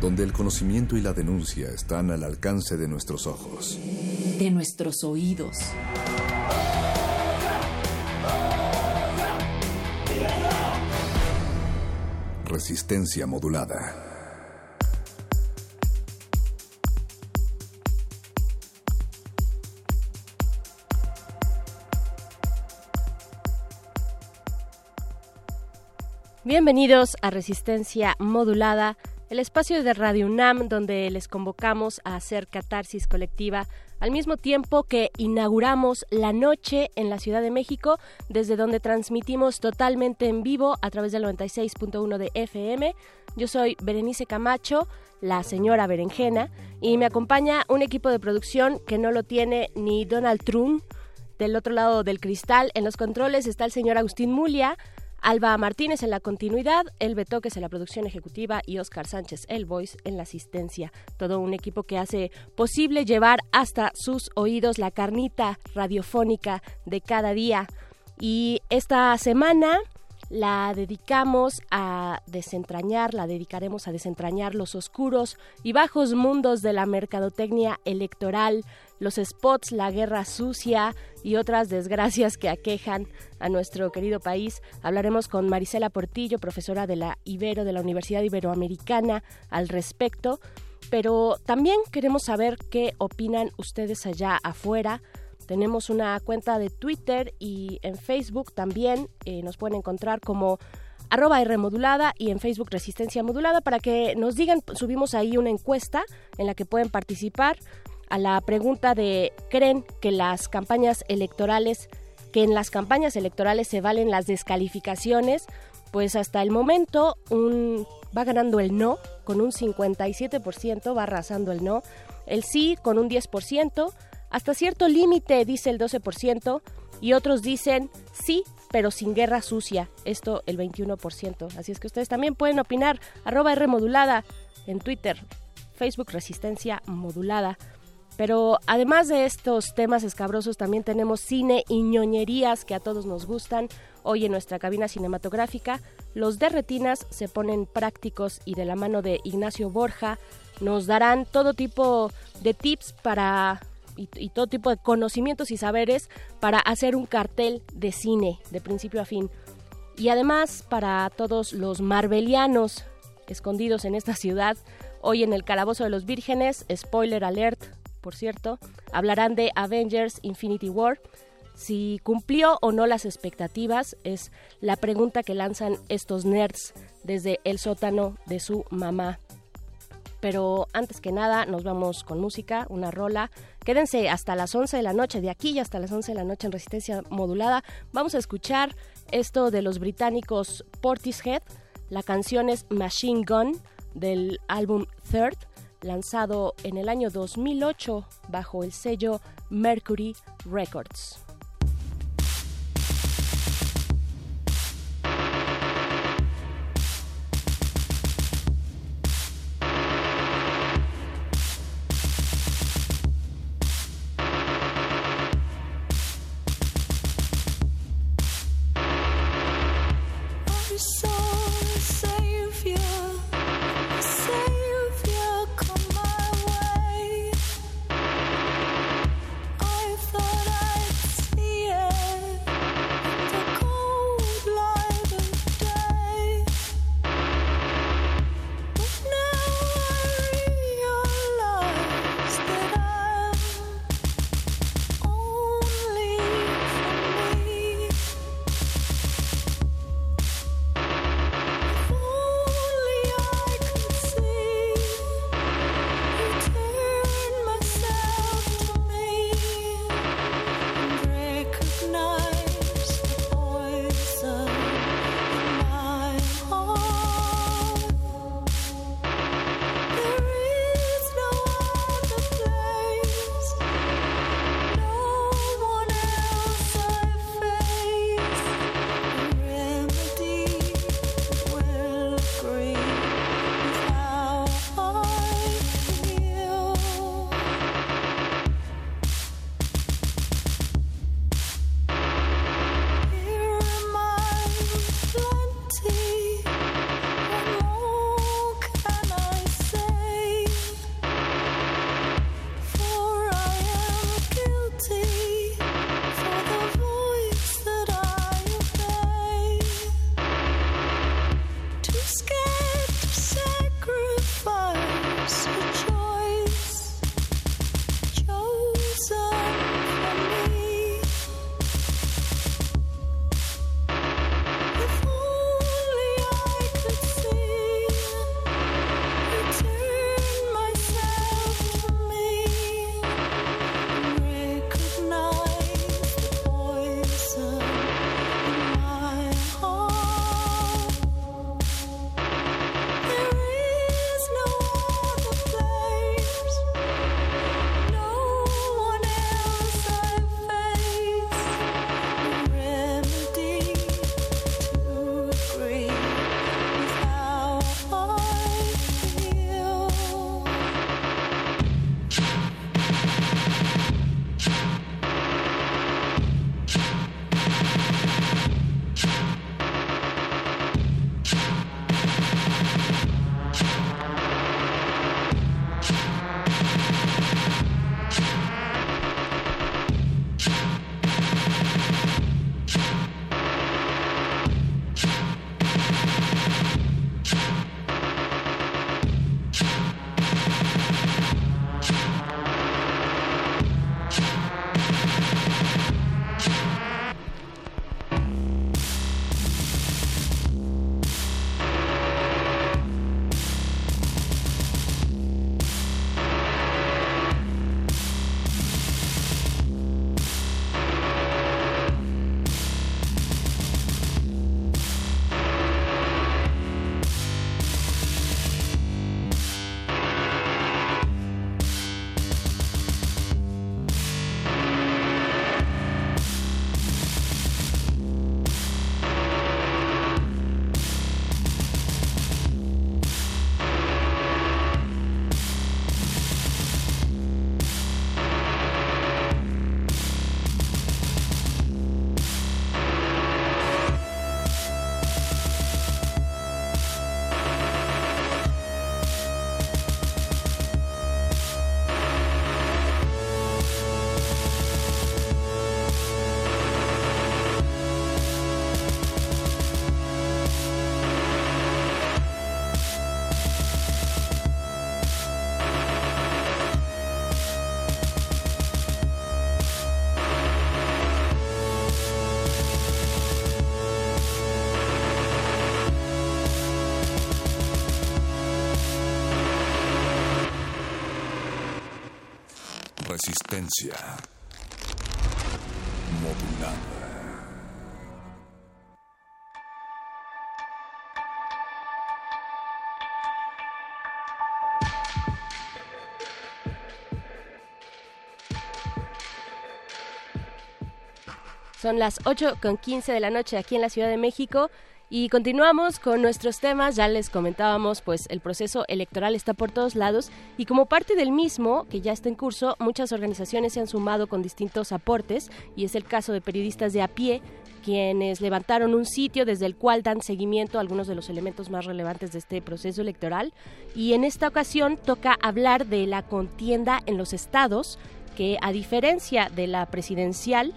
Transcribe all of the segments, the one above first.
Donde el conocimiento y la denuncia están al alcance de nuestros ojos de nuestros oídos. Resistencia modulada. Bienvenidos a Resistencia Modulada, el espacio de Radio UNAM donde les convocamos a hacer catarsis colectiva al mismo tiempo que inauguramos la noche en la Ciudad de México, desde donde transmitimos totalmente en vivo a través del 96.1 de FM. Yo soy Berenice Camacho, la señora Berenjena, y me acompaña un equipo de producción que no lo tiene ni Donald Trump. Del otro lado del cristal, en los controles está el señor Agustín Mulia, Alba Martínez en la continuidad, El Betoques en la producción ejecutiva y Oscar Sánchez El Voice en la asistencia. Todo un equipo que hace posible llevar hasta sus oídos la carnita radiofónica de cada día. Y esta semana la dedicamos a desentrañar, la dedicaremos a desentrañar los oscuros y bajos mundos de la mercadotecnia electoral, los spots, la guerra sucia y otras desgracias que aquejan a nuestro querido país. Hablaremos con Marisela Portillo, profesora de la Ibero de la Universidad Iberoamericana, al respecto. Pero también queremos saber qué opinan ustedes allá afuera. Tenemos una cuenta de Twitter y en Facebook también eh, nos pueden encontrar como arroba y en Facebook Resistencia Modulada para que nos digan, subimos ahí una encuesta en la que pueden participar a la pregunta de ¿creen que las campañas electorales, que en las campañas electorales se valen las descalificaciones? Pues hasta el momento un, va ganando el no con un 57%, va arrasando el no, el sí con un 10%, hasta cierto límite dice el 12% y otros dicen sí, pero sin guerra sucia, esto el 21%. Así es que ustedes también pueden opinar, arroba R modulada en Twitter, Facebook Resistencia Modulada. Pero además de estos temas escabrosos, también tenemos cine y ñoñerías que a todos nos gustan. Hoy en nuestra cabina cinematográfica, los de retinas se ponen prácticos y de la mano de Ignacio Borja nos darán todo tipo de tips para y, todo tipo de conocimientos y saberes para hacer un cartel de cine de principio a fin. Y además para todos los marbelianos escondidos en esta ciudad, hoy en el Calabozo de los Vírgenes, spoiler alert, por cierto, hablarán de Avengers Infinity War. Si cumplió o no las expectativas es la pregunta que lanzan estos nerds desde el sótano de su mamá. Pero antes que nada nos vamos con música, una rola. Quédense hasta las 11 de la noche, de aquí y hasta las 11 de la noche en resistencia modulada. Vamos a escuchar esto de los británicos Portishead. La canción es Machine Gun del álbum Third lanzado en el año 2008 bajo el sello Mercury Records. Son las 8 con 15 de la noche aquí en la Ciudad de México. Y continuamos con nuestros temas, ya les comentábamos, pues el proceso electoral está por todos lados. Y como parte del mismo, que ya está en curso, muchas organizaciones se han sumado con distintos aportes. Y es el caso de periodistas de a pie quienes levantaron un sitio desde el cual dan seguimiento a algunos de los elementos más relevantes de este proceso electoral. Y en esta ocasión toca hablar de la contienda en los estados que a diferencia de la presidencial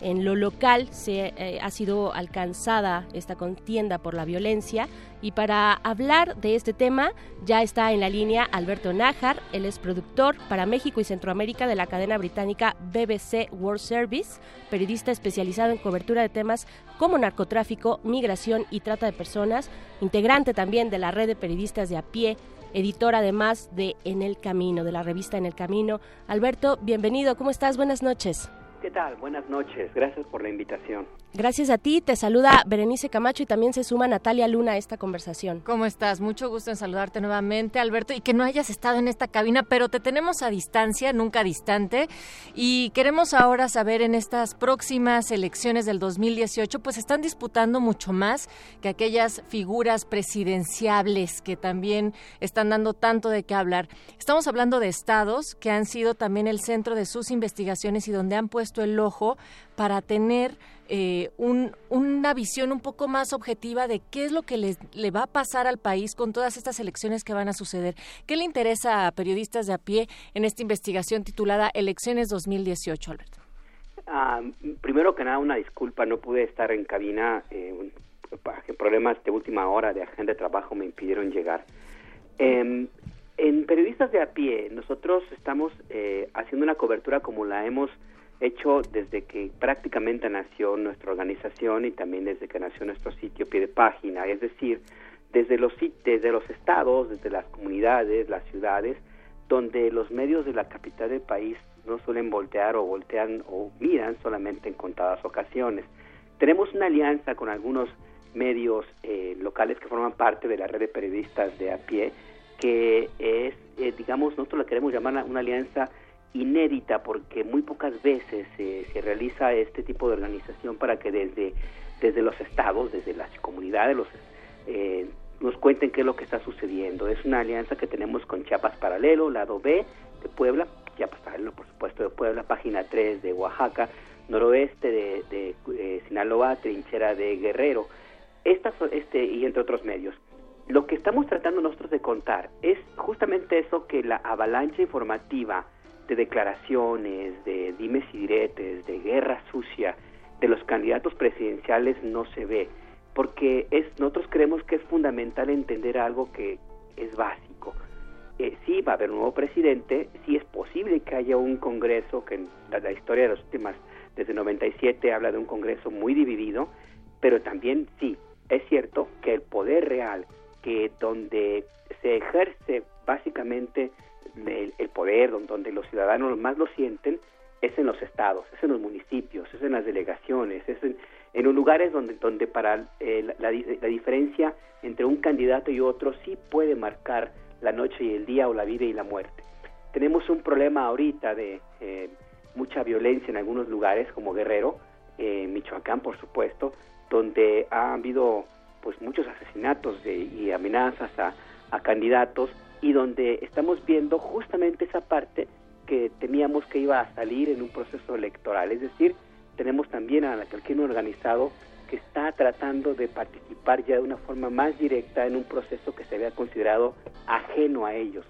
en lo local se eh, ha sido alcanzada esta contienda por la violencia y para hablar de este tema ya está en la línea Alberto Nájar, él es productor para México y Centroamérica de la cadena británica BBC World Service, periodista especializado en cobertura de temas como narcotráfico, migración y trata de personas, integrante también de la red de periodistas de a pie editor además de En el Camino, de la revista En el Camino. Alberto, bienvenido, ¿cómo estás? Buenas noches. ¿Qué tal? Buenas noches. Gracias por la invitación. Gracias a ti. Te saluda Berenice Camacho y también se suma Natalia Luna a esta conversación. ¿Cómo estás? Mucho gusto en saludarte nuevamente, Alberto, y que no hayas estado en esta cabina, pero te tenemos a distancia, nunca distante. Y queremos ahora saber en estas próximas elecciones del 2018, pues están disputando mucho más que aquellas figuras presidenciables que también están dando tanto de qué hablar. Estamos hablando de estados que han sido también el centro de sus investigaciones y donde han puesto el ojo para tener eh, una visión un poco más objetiva de qué es lo que le va a pasar al país con todas estas elecciones que van a suceder. ¿Qué le interesa a periodistas de a pie en esta investigación titulada Elecciones 2018, Alberto? Ah, primero que nada, una disculpa, no pude estar en cabina. Eh, problemas de última hora de agenda de trabajo me impidieron llegar. Em, En Periodistas de a pie, nosotros estamos eh, haciendo una cobertura como la hemos hecho desde que prácticamente nació nuestra organización y también desde que nació nuestro sitio pie de página, es decir, desde los, desde los estados, desde las comunidades, las ciudades, donde los medios de la capital del país no suelen voltear o voltean o miran solamente en contadas ocasiones. Tenemos una alianza con algunos medios eh, locales que forman parte de la red de periodistas de a pie, que es, eh, digamos, nosotros la queremos llamar una alianza inédita porque muy pocas veces se realiza este tipo de organización para que desde, desde los estados, desde las comunidades, los, eh, nos cuenten qué es lo que está sucediendo. Es una alianza que tenemos con Chiapas Paralelo, lado B de Puebla, Chiapas Paralelo por supuesto de Puebla, página 3 de Oaxaca, noroeste de, de eh, Sinaloa, trinchera de Guerrero, estas, este, y entre otros medios. Lo que estamos tratando nosotros de contar es justamente eso que la avalancha informativa de declaraciones, de dimes y diretes, de guerra sucia de los candidatos presidenciales no se ve, porque es, nosotros creemos que es fundamental entender algo que es básico. Eh, sí va a haber un nuevo presidente, sí es posible que haya un Congreso, que en la, la historia de los últimas, desde 97 habla de un Congreso muy dividido, pero también sí, es cierto que el poder real que donde se ejerce básicamente el, el poder, donde, los ciudadanos más lo sienten, es en los estados, es en los municipios, es en las delegaciones, es en, en los lugares donde, donde para eh, la, la, diferencia entre un candidato y otro sí puede marcar la noche y el día o la vida y la muerte. Tenemos un problema ahorita de eh, mucha violencia en algunos lugares como Guerrero, eh, Michoacán por supuesto, donde ha habido pues muchos asesinatos de, y amenazas a, a candidatos y donde estamos viendo justamente esa parte que temíamos que iba a salir en un proceso electoral. Es decir, tenemos también a al crimen organizado que está tratando de participar ya de una forma más directa en un proceso que se había considerado ajeno a ellos.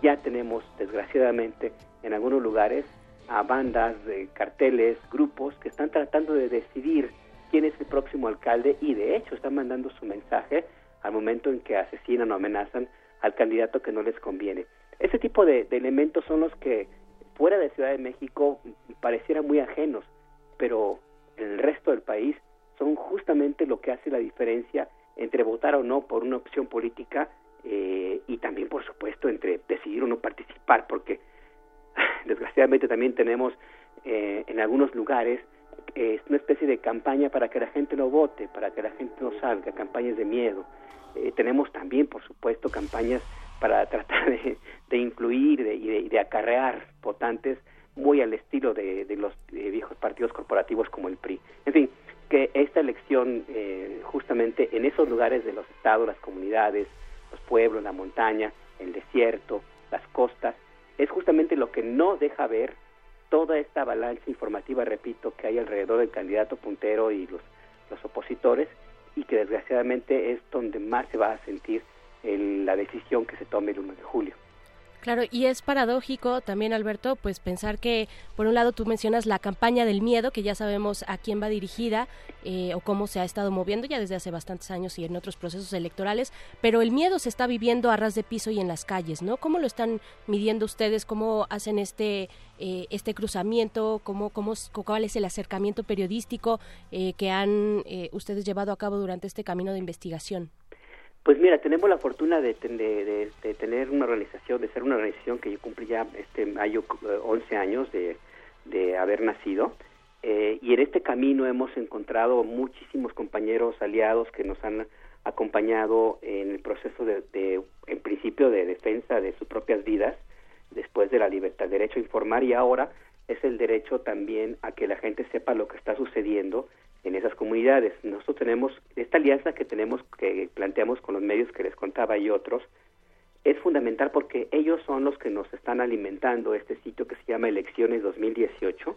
Ya tenemos, desgraciadamente, en algunos lugares a bandas, carteles, grupos que están tratando de decidir quién es el próximo alcalde y de hecho están mandando su mensaje al momento en que asesinan o amenazan al candidato que no les conviene. Ese tipo de, elementos son los que fuera de Ciudad de México parecieran muy ajenos, pero en el resto del país son justamente lo que hace la diferencia entre votar o no por una opción política eh, y también, por supuesto, entre decidir o no participar, porque desgraciadamente también tenemos eh, en algunos lugares es una especie de campaña para que la gente no vote, para que la gente no salga, campañas de miedo. Eh, tenemos también, por supuesto, campañas para tratar de, de incluir y, de, acarrear votantes muy al estilo de, los viejos partidos corporativos como el PRI. En fin, que esta elección eh, justamente en esos lugares de los estados, las comunidades, los pueblos, la montaña, el desierto, las costas, es justamente lo que no deja ver toda esta avalancha informativa, repito, que hay alrededor del candidato puntero y los, los opositores, y que desgraciadamente es donde más se va a sentir la decisión que se tome el 1 de julio. Claro, y es paradójico también, Alberto, pues pensar que, por un lado, tú mencionas la campaña del miedo, que ya sabemos a quién va dirigida eh, o cómo se ha estado moviendo ya desde hace bastantes años y en otros procesos electorales, pero el miedo se está viviendo a ras de piso y en las calles, ¿no? ¿Cómo lo están midiendo ustedes? ¿Cómo hacen este, eh, este cruzamiento? ¿Cómo, cómo, ¿Cuál es el acercamiento periodístico eh, que han ustedes llevado a cabo durante este camino de investigación? Pues mira, tenemos la fortuna de, de, tener una organización, de ser una organización que yo cumplí ya este mayo 11 años de, haber nacido. Eh, y en este camino hemos encontrado muchísimos compañeros aliados que nos han acompañado en el proceso de, de, en principio, de defensa de sus propias vidas, después de la libertad, derecho a informar y ahora es el derecho también a que la gente sepa lo que está sucediendo en esas comunidades. Nosotros tenemos esta alianza que tenemos que planteamos con los medios que les contaba y otros es fundamental porque ellos son los que nos están alimentando este sitio que se llama Elecciones 2018,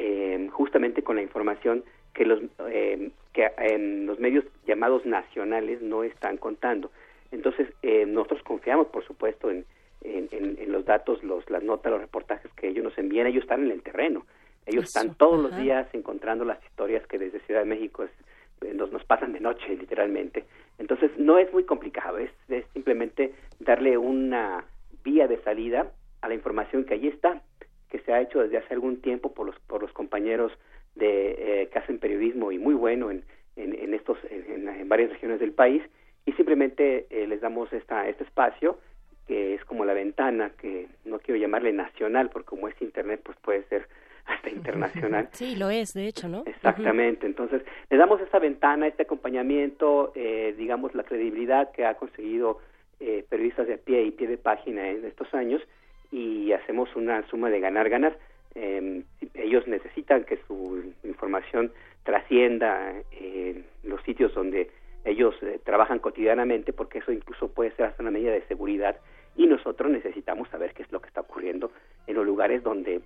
eh, justamente con la información que los eh, que en los medios llamados nacionales no están contando. Entonces eh, nosotros confiamos, por supuesto, en, en, en, los datos, los, las notas, los reportajes que ellos nos envían. Ellos están en el terreno ellos están todos los días encontrando las historias que desde Ciudad de México eh, nos, nos pasan de noche, literalmente. Entonces, no es muy complicado, es, simplemente darle una vía de salida a la información que allí está, que se ha hecho desde hace algún tiempo por los, por los compañeros de, eh, que hacen periodismo y muy bueno en, en, estos, en, varias regiones del país, y simplemente eh, les damos esta, este espacio que es como la ventana, que no quiero llamarle nacional, porque como es Internet, pues puede ser hasta internacional. Sí, lo es, de hecho, ¿no? Exactamente. Entonces, le damos esta ventana, este acompañamiento, eh, digamos, la credibilidad que ha conseguido eh, periodistas de a pie y pie de página en estos años y hacemos una suma de ganar-ganar. Eh, ellos necesitan que su información trascienda eh, los sitios donde ellos eh, trabajan cotidianamente porque eso incluso puede ser hasta una medida de seguridad y nosotros necesitamos saber qué es lo que está ocurriendo en los lugares donde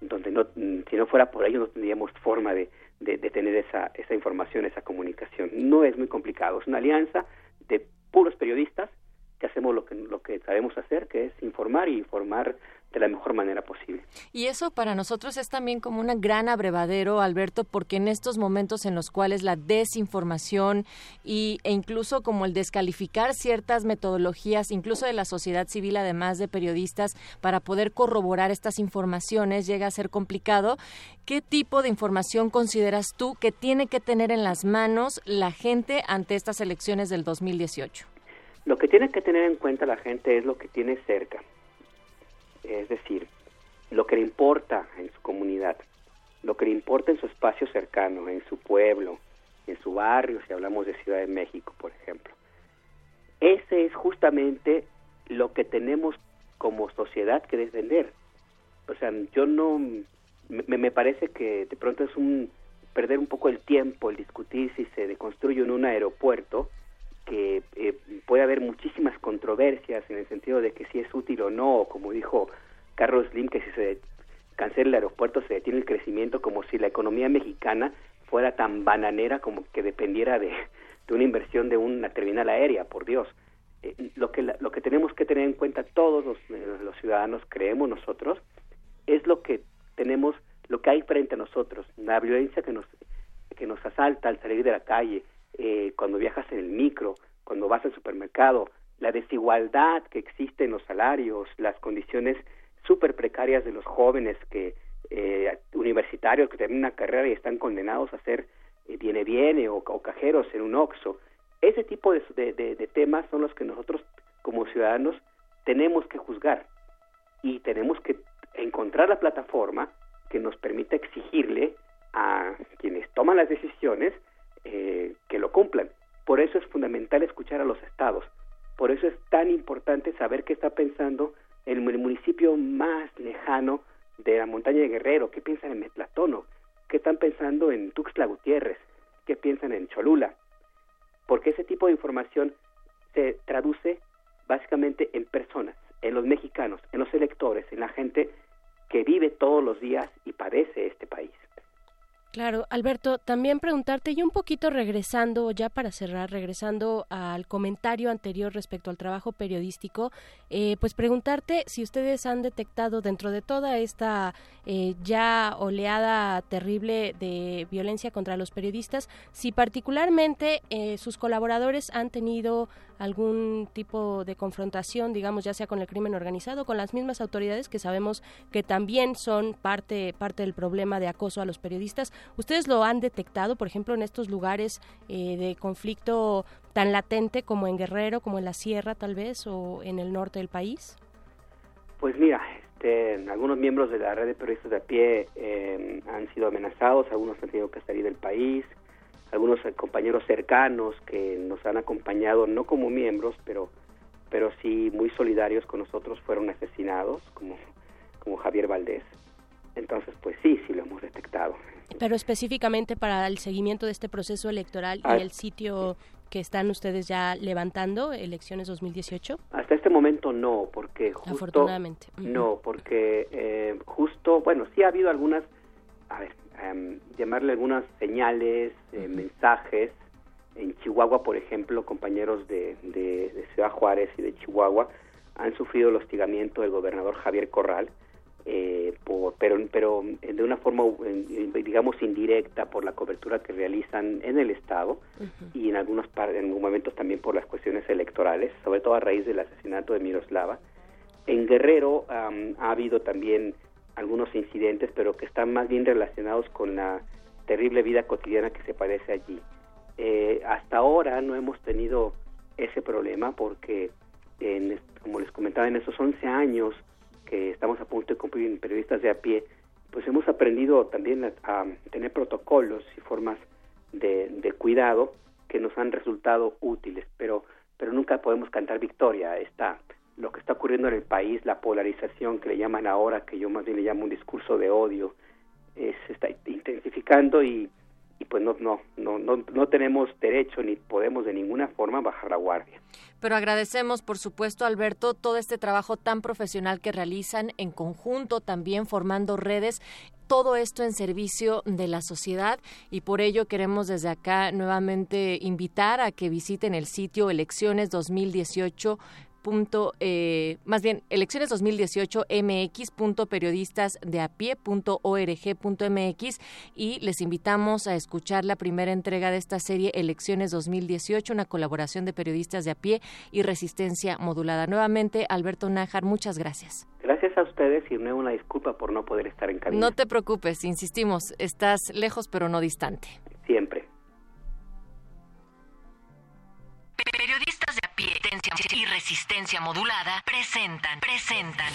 donde no si no fuera por ello no tendríamos forma de, de, de tener esa esa información esa comunicación. No es muy complicado es una alianza de puros periodistas que hacemos lo que lo que sabemos hacer que es informar y informar de la mejor manera posible. Y eso para nosotros es también como un gran abrevadero, Alberto, porque en estos momentos en los cuales la desinformación y, e incluso como el descalificar ciertas metodologías, incluso de la sociedad civil, además de periodistas, para poder corroborar estas informaciones, llega a ser complicado. ¿Qué tipo de información consideras tú que tiene que tener en las manos la gente ante estas elecciones del 2018? Lo que tiene que tener en cuenta la gente es lo que tiene cerca es decir, lo que le importa en su comunidad, lo que le importa en su espacio cercano, en su pueblo, en su barrio, si hablamos de Ciudad de México, por ejemplo. Ese es justamente lo que tenemos como sociedad que defender. O sea, yo no, me, me parece que de pronto es un perder un poco el tiempo el discutir si se deconstruye en un aeropuerto, que eh, puede haber muchísimas controversias en el sentido de que si es útil o no, como dijo Carlos Slim, que si se cancela el aeropuerto se detiene el crecimiento, como si la economía mexicana fuera tan bananera como que dependiera de, una inversión de una terminal aérea, por Dios. Eh, lo, que lo que tenemos que tener en cuenta todos los, eh, los ciudadanos, creemos nosotros, es lo que tenemos, lo que hay frente a nosotros, la violencia que nos, que nos asalta al salir de la calle, eh, cuando viajas en el micro, cuando vas al supermercado, la desigualdad que existe en los salarios, las condiciones súper precarias de los jóvenes que eh, universitarios que terminan una carrera y están condenados a ser eh, viene viene o, cajeros en un oxo. Ese tipo de, de, temas son los que nosotros como ciudadanos tenemos que juzgar y tenemos que encontrar la plataforma que nos permita exigirle a quienes toman las decisiones eh, que lo cumplan. Por eso es fundamental escuchar a los estados. Por eso es tan importante saber qué está pensando el, el municipio más lejano de la montaña de Guerrero, qué piensan en Metlatono, qué están pensando en Tuxtla Gutiérrez, qué piensan en Cholula. Porque ese tipo de información se traduce básicamente en personas, en los mexicanos, en los electores, en la gente que vive todos los días y padece este país. Claro, Alberto, también preguntarte y un poquito regresando, ya para cerrar, regresando al comentario anterior respecto al trabajo periodístico, eh, pues preguntarte si ustedes han detectado dentro de toda esta eh, ya oleada terrible de violencia contra los periodistas, si particularmente eh, sus colaboradores han tenido algún tipo de confrontación, digamos, ya sea con el crimen organizado, con las mismas autoridades que sabemos que también son parte, parte del problema de acoso a los periodistas. ¿Ustedes lo han detectado, por ejemplo, en estos lugares eh, de conflicto tan latente como en Guerrero, como en la Sierra tal vez, o en el norte del país? Pues mira, este, algunos miembros de la red de periodistas de a pie eh, han sido amenazados, algunos han tenido que salir del país, algunos compañeros cercanos que nos han acompañado, no como miembros, pero, pero sí muy solidarios con nosotros, fueron asesinados, como, como Javier Valdés. Entonces, pues sí, sí lo hemos detectado. Pero específicamente para el seguimiento de este proceso electoral y ah, el sitio que están ustedes ya levantando, elecciones 2018? Hasta este momento no, porque justo... Afortunadamente. No, porque eh, justo, bueno, sí ha habido algunas, a ver, Em, llamarle algunas señales, eh, mensajes. En Chihuahua, por ejemplo, compañeros de, de, Ciudad Juárez y de Chihuahua han sufrido el hostigamiento del gobernador Javier Corral, eh, por, pero, pero de una forma, digamos, indirecta por la cobertura que realizan en el Estado y en algunos, en algunos momentos también por las cuestiones electorales, sobre todo a raíz del asesinato de Miroslava. En Guerrero ha habido también algunos incidentes, pero que están más bien relacionados con la terrible vida cotidiana que se padece allí. Eh, hasta ahora no hemos tenido ese problema porque, en, como les comentaba, en esos 11 años que estamos a punto de cumplir en periodistas de a pie, pues hemos aprendido también a, tener protocolos y formas de, cuidado que nos han resultado útiles, pero, pero nunca podemos cantar victoria. Está lo que está ocurriendo en el país, la polarización que le llaman ahora, que yo más bien le llamo un discurso de odio, se está intensificando y pues no, no, no, no, tenemos derecho ni podemos de ninguna forma bajar la guardia. Pero agradecemos, por supuesto, Alberto, todo este trabajo tan profesional que realizan en conjunto, también formando redes todo esto en servicio de la sociedad y por ello queremos desde acá nuevamente invitar a que visiten el sitio elecciones 2018 punto, eh, más bien elecciones 2018 mx.periodistasdeapie.org.mx y les invitamos a escuchar la primera entrega de esta serie Elecciones 2018, una colaboración de periodistas de a pie y resistencia modulada. Nuevamente, Alberto Nájar, muchas gracias. Gracias a ustedes y me una disculpa por no poder estar en cabina. No te preocupes, insistimos, estás lejos pero no distante. Siempre. Y resistencia modulada presentan, presentan.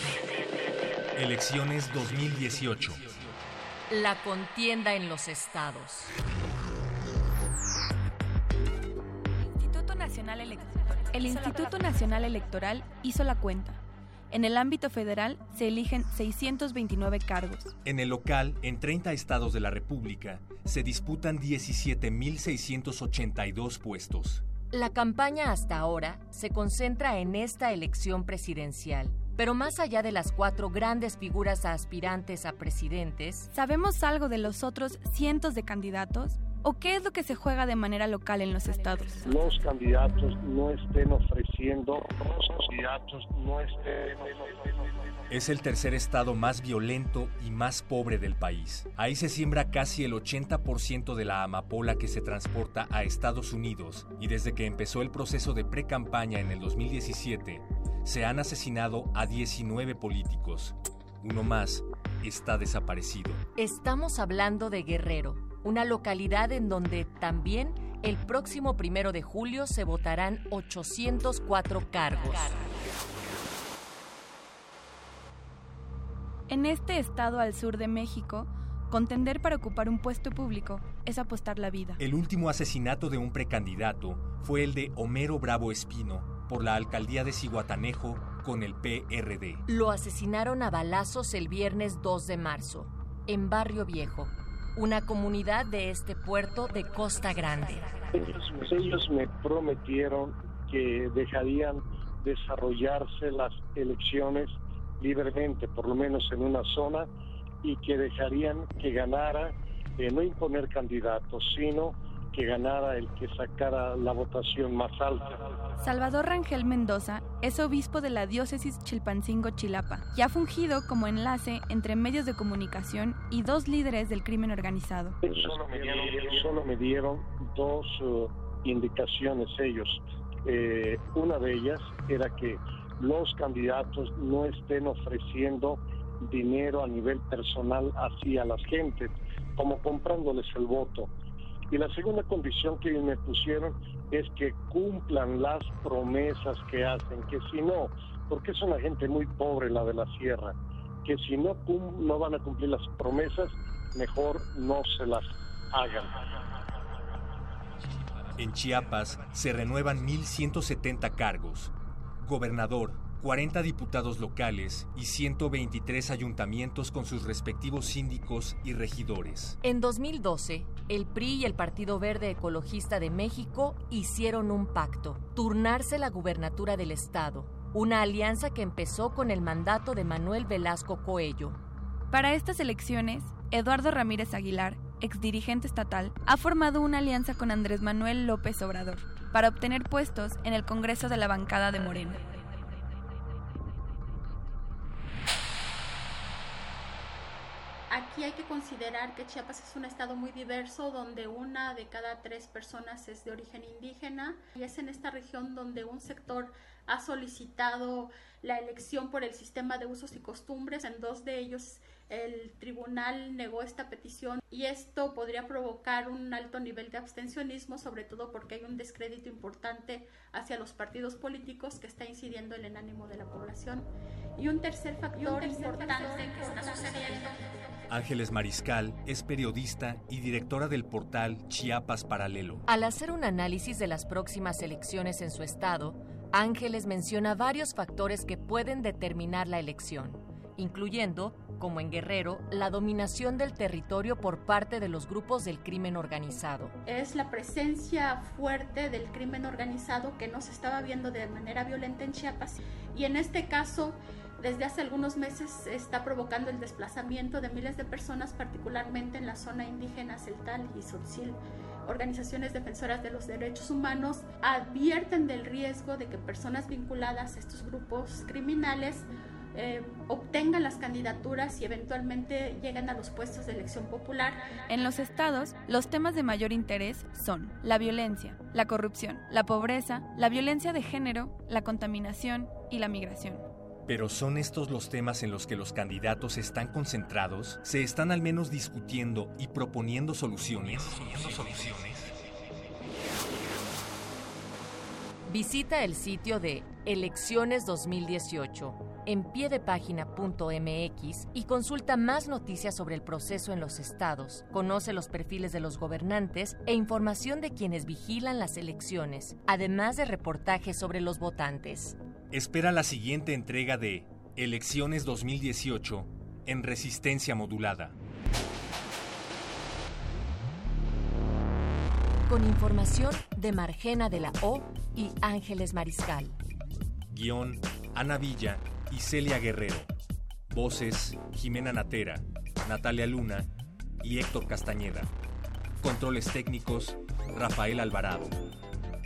Elecciones 2018. La contienda en los estados. Instituto Nacional El Instituto Nacional Electoral hizo la cuenta. En el ámbito federal se eligen 629 cargos. En el local, en 30 estados de la República, se disputan 17.682 puestos. La campaña hasta ahora se concentra en esta elección presidencial. Pero más allá de las cuatro grandes figuras aspirantes a presidentes, ¿sabemos algo de los otros cientos de candidatos? ¿O qué es lo que se juega de manera local en los estados? Los candidatos no estén ofreciendo, los candidatos no estén es el tercer estado más violento y más pobre del país. Ahí se siembra casi el 80% de la amapola que se transporta a Estados Unidos y desde que empezó el proceso de pre-campaña en el 2017, se han asesinado a 19 políticos. Uno más está desaparecido. Estamos hablando de Guerrero, una localidad en donde también el próximo primero de julio se votarán 804 cargos. En este estado al sur de México, contender para ocupar un puesto público es apostar la vida. El último asesinato de un precandidato fue el de Homero Bravo Espino por la alcaldía de Ciguatanejo con el PRD. Lo asesinaron a balazos el viernes 2 de marzo, en Barrio Viejo, una comunidad de este puerto de Costa Grande. Ellos me prometieron que dejarían desarrollarse las elecciones libremente, por lo menos en una zona, y que dejarían que ganara, eh, no imponer candidatos, sino que ganara el que sacara la votación más alta. Salvador Rangel Mendoza es obispo de la diócesis Chilpancingo-Chilapa y ha fungido como enlace entre medios de comunicación y dos líderes del crimen organizado. Solo me dieron, dos uh, indicaciones ellos. Eh, una de ellas era que los candidatos no estén ofreciendo dinero a nivel personal hacia las gentes, como comprándoles el voto. Y la segunda condición que me pusieron es que cumplan las promesas que hacen, que si no, porque es una gente muy pobre la de la sierra, que si no, no van a cumplir las promesas, mejor no se las hagan. En Chiapas se renuevan 1.170 cargos gobernador, 40 diputados locales y 123 ayuntamientos con sus respectivos síndicos y regidores. En 2012, el PRI y el Partido Verde Ecologista de México hicieron un pacto, turnarse la gubernatura del Estado, una alianza que empezó con el mandato de Manuel Velasco Coello. Para estas elecciones, Eduardo Ramírez Aguilar, exdirigente estatal, ha formado una alianza con Andrés Manuel López Obrador para obtener puestos en el Congreso de la bancada de Morena. aquí hay que considerar que Chiapas es un estado muy diverso donde una de cada tres personas es de origen indígena y es en esta región donde un sector ha solicitado la elección por el sistema de usos y costumbres. En dos de ellos el tribunal negó esta petición y esto podría provocar un alto nivel de abstencionismo, sobre todo porque hay un descrédito importante hacia los partidos políticos que está incidiendo en el ánimo de la población. Y un tercer factor importante que está sucediendo. Ángeles Mariscal es periodista y directora del portal Chiapas Paralelo. Al hacer un análisis de las próximas elecciones en su estado, Ángeles menciona varios factores que pueden determinar la elección, incluyendo como en Guerrero, la dominación del territorio por parte de los grupos del crimen organizado. Es la presencia fuerte del crimen organizado que no se estaba viendo de manera violenta en Chiapas y en este caso desde hace algunos meses está provocando el desplazamiento de miles de personas, particularmente en la zona indígena Celtal y Sotzil. Organizaciones defensoras de los derechos humanos advierten del riesgo de que personas vinculadas a estos grupos criminales eh, obtengan las candidaturas y eventualmente lleguen a los puestos de elección popular. En los estados, los temas de mayor interés son la violencia, la corrupción, la pobreza, la violencia de género, la contaminación y la migración. Pero ¿son estos los temas en los que los candidatos están concentrados? ¿Se están al menos discutiendo y proponiendo soluciones? Visita el sitio de Elecciones 2018 en piedepágina.mx y consulta más noticias sobre el proceso en los estados. Conoce los perfiles de los gobernantes e información de quienes vigilan las elecciones, además de reportajes sobre los votantes. Espera la siguiente entrega de Elecciones 2018 en resistencia modulada. Con información de Margena de la O y Ángeles Mariscal. Guión Ana Villa y Celia Guerrero. Voces Jimena Natera, Natalia Luna y Héctor Castañeda. Controles técnicos Rafael Alvarado.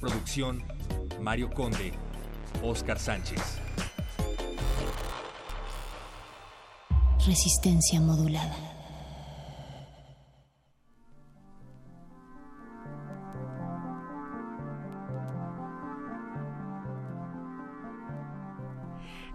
Producción Mario Conde, Oscar Sánchez. Resistencia modulada.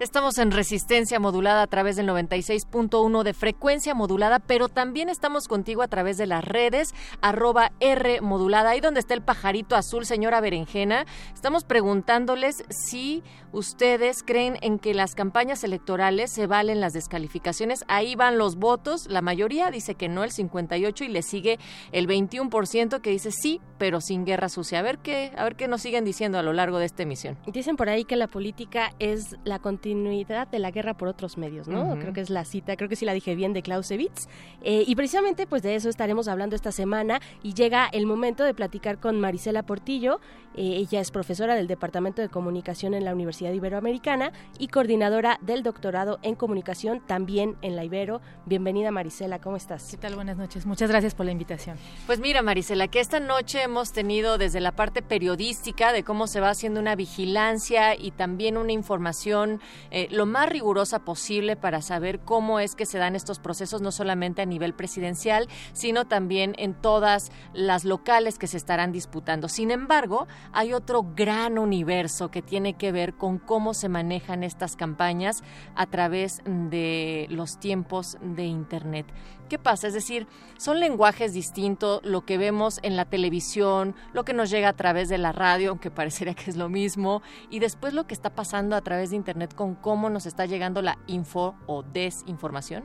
Estamos en resistencia modulada a través del 96.1 de frecuencia modulada, pero también estamos contigo a través de las redes, arroba R modulada, ahí donde está el pajarito azul, señora Berenjena. Estamos preguntándoles si ustedes creen en que las campañas electorales se valen las descalificaciones. Ahí van los votos, la mayoría dice que no, el 58, y le sigue el 21% que dice sí, pero sin guerra sucia. A ver qué, a ver qué nos siguen diciendo a lo largo de esta emisión. Dicen por ahí que la política es la continuidad de la guerra por otros medios, ¿no? Creo que es la cita, creo que sí la dije bien de Clausewitz. Eh, y precisamente pues de eso estaremos hablando esta semana y llega el momento de platicar con Marisela Portillo. Eh, ella es profesora del Departamento de Comunicación en la Universidad Iberoamericana y coordinadora del doctorado en comunicación también en la Ibero. Bienvenida Marisela, ¿cómo estás? ¿Qué tal? Buenas noches. Muchas gracias por la invitación. Pues mira Marisela, que esta noche hemos tenido desde la parte periodística de cómo se va haciendo una vigilancia y también una información eh, lo más rigurosa posible para saber cómo es que se dan estos procesos, no solamente a nivel presidencial, sino también en todas las locales que se estarán disputando. Sin embargo, hay otro gran universo que tiene que ver con cómo se manejan estas campañas a través de los tiempos de Internet. ¿Qué pasa? Es decir, son lenguajes distintos, lo que vemos en la televisión, lo que nos llega a través de la radio, aunque parecería que es lo mismo, y después lo que está pasando a través de Internet con cómo nos está llegando la info o desinformación.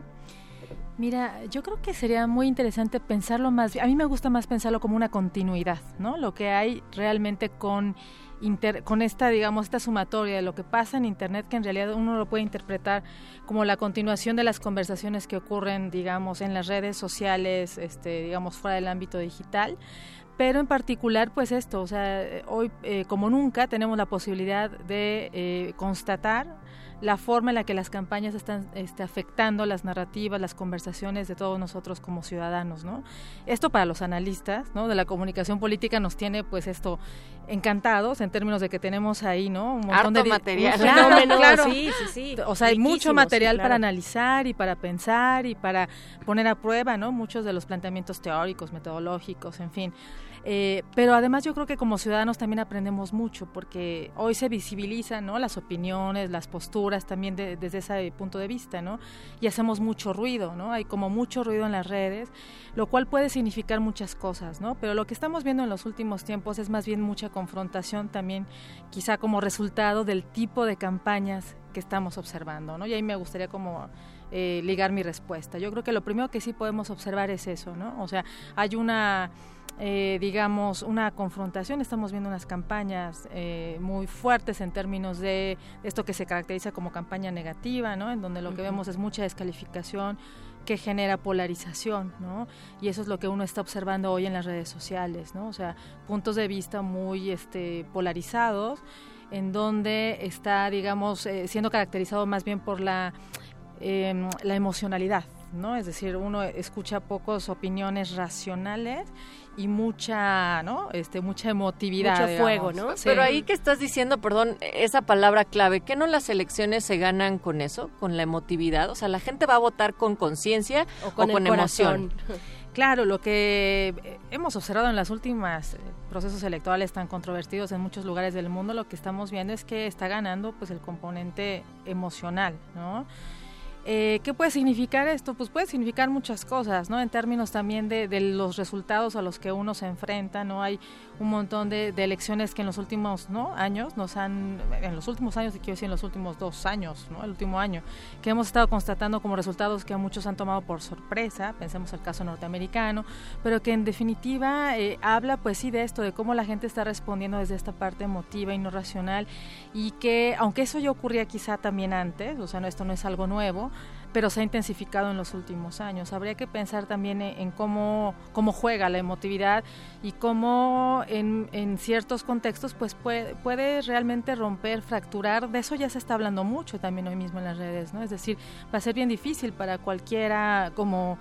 Mira, yo creo que sería muy interesante pensarlo más, a mí me gusta más pensarlo como una continuidad, ¿no? Lo que hay realmente con con esta, digamos, esta sumatoria de lo que pasa en Internet, que en realidad uno lo puede interpretar como la continuación de las conversaciones que ocurren, digamos, en las redes sociales, este, digamos, fuera del ámbito digital. Pero en particular, pues esto, o sea, hoy eh, como nunca tenemos la posibilidad de eh, constatar la forma en la que las campañas están este, afectando las narrativas, las conversaciones de todos nosotros como ciudadanos, ¿no? Esto para los analistas, ¿no? De la comunicación política nos tiene, pues, esto encantados en términos de que tenemos ahí, ¿no? Un montón de material. Claro, Sí, sí, sí. O sea, hay mucho material para analizar y para pensar y para poner a prueba, ¿no? Muchos de los planteamientos teóricos, metodológicos, en fin. Eh, pero además yo creo que como ciudadanos también aprendemos mucho porque hoy se visibilizan ¿no? las opiniones, las posturas también desde ese punto de vista, ¿no? Y hacemos mucho ruido, ¿no? Hay como mucho ruido en las redes, lo cual puede significar muchas cosas, ¿no? Pero lo que estamos viendo en los últimos tiempos es más bien mucha confrontación también, quizá como resultado del tipo de campañas que estamos observando, ¿no? Y ahí me gustaría como eh, ligar mi respuesta. Yo creo que lo primero que sí podemos observar es eso, ¿no? O sea, hay una eh, digamos, una confrontación. Estamos viendo unas campañas eh, muy fuertes en términos de esto que se caracteriza como campaña negativa, ¿no? En donde lo que vemos es mucha descalificación que genera polarización, ¿no? Y eso es lo que uno está observando hoy en las redes sociales, ¿no? O sea, puntos de vista muy este, polarizados, en donde está, digamos, eh, siendo caracterizado más bien por la, em, la emocionalidad, ¿no? Es decir, uno escucha pocas opiniones racionales y mucha, ¿no? Este, mucha emotividad. Mucho fuego, ¿no? Pero ahí que estás diciendo, perdón, esa palabra clave, ¿qué no las elecciones se ganan con eso, con la emotividad? O sea, la gente va a votar con conciencia o con, emoción. Claro, lo que hemos observado en los últimos eh, procesos electorales tan controvertidos en muchos lugares del mundo, lo que estamos viendo es que está ganando pues el componente emocional, ¿no? Eh, ¿Qué puede significar esto? Pues puede significar muchas cosas, ¿no? En términos también de, los resultados a los que uno se enfrenta, ¿no? Hay un montón de, elecciones que en los últimos ¿no? años nos han, en los últimos años, quiero decir en los últimos dos años, ¿no? el último año, que hemos estado constatando como resultados que a muchos han tomado por sorpresa, pensemos el caso norteamericano, pero que en definitiva eh, habla pues sí de esto, de cómo la gente está respondiendo desde esta parte emotiva y no racional y que aunque eso ya ocurría quizá también antes, o sea, no, esto no es algo nuevo, pero se ha intensificado en los últimos años. Habría que pensar también en, cómo, cómo juega la emotividad y cómo en, en ciertos contextos pues puede, puede, realmente romper, fracturar. De eso ya se está hablando mucho también hoy mismo en las redes, ¿no? Es decir, va a ser bien difícil para cualquiera como...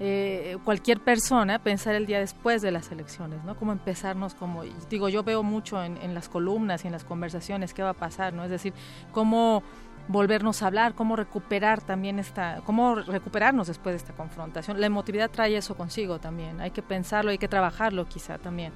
Eh, cualquier persona pensar el día después de las elecciones, ¿no? Cómo empezarnos como, digo, yo veo mucho en, en las columnas y en las conversaciones qué va a pasar, ¿no? Es decir, cómo volvernos a hablar, cómo recuperar también esta, cómo recuperarnos después de esta confrontación. La emotividad trae eso consigo también, hay que pensarlo, hay que trabajarlo quizá también.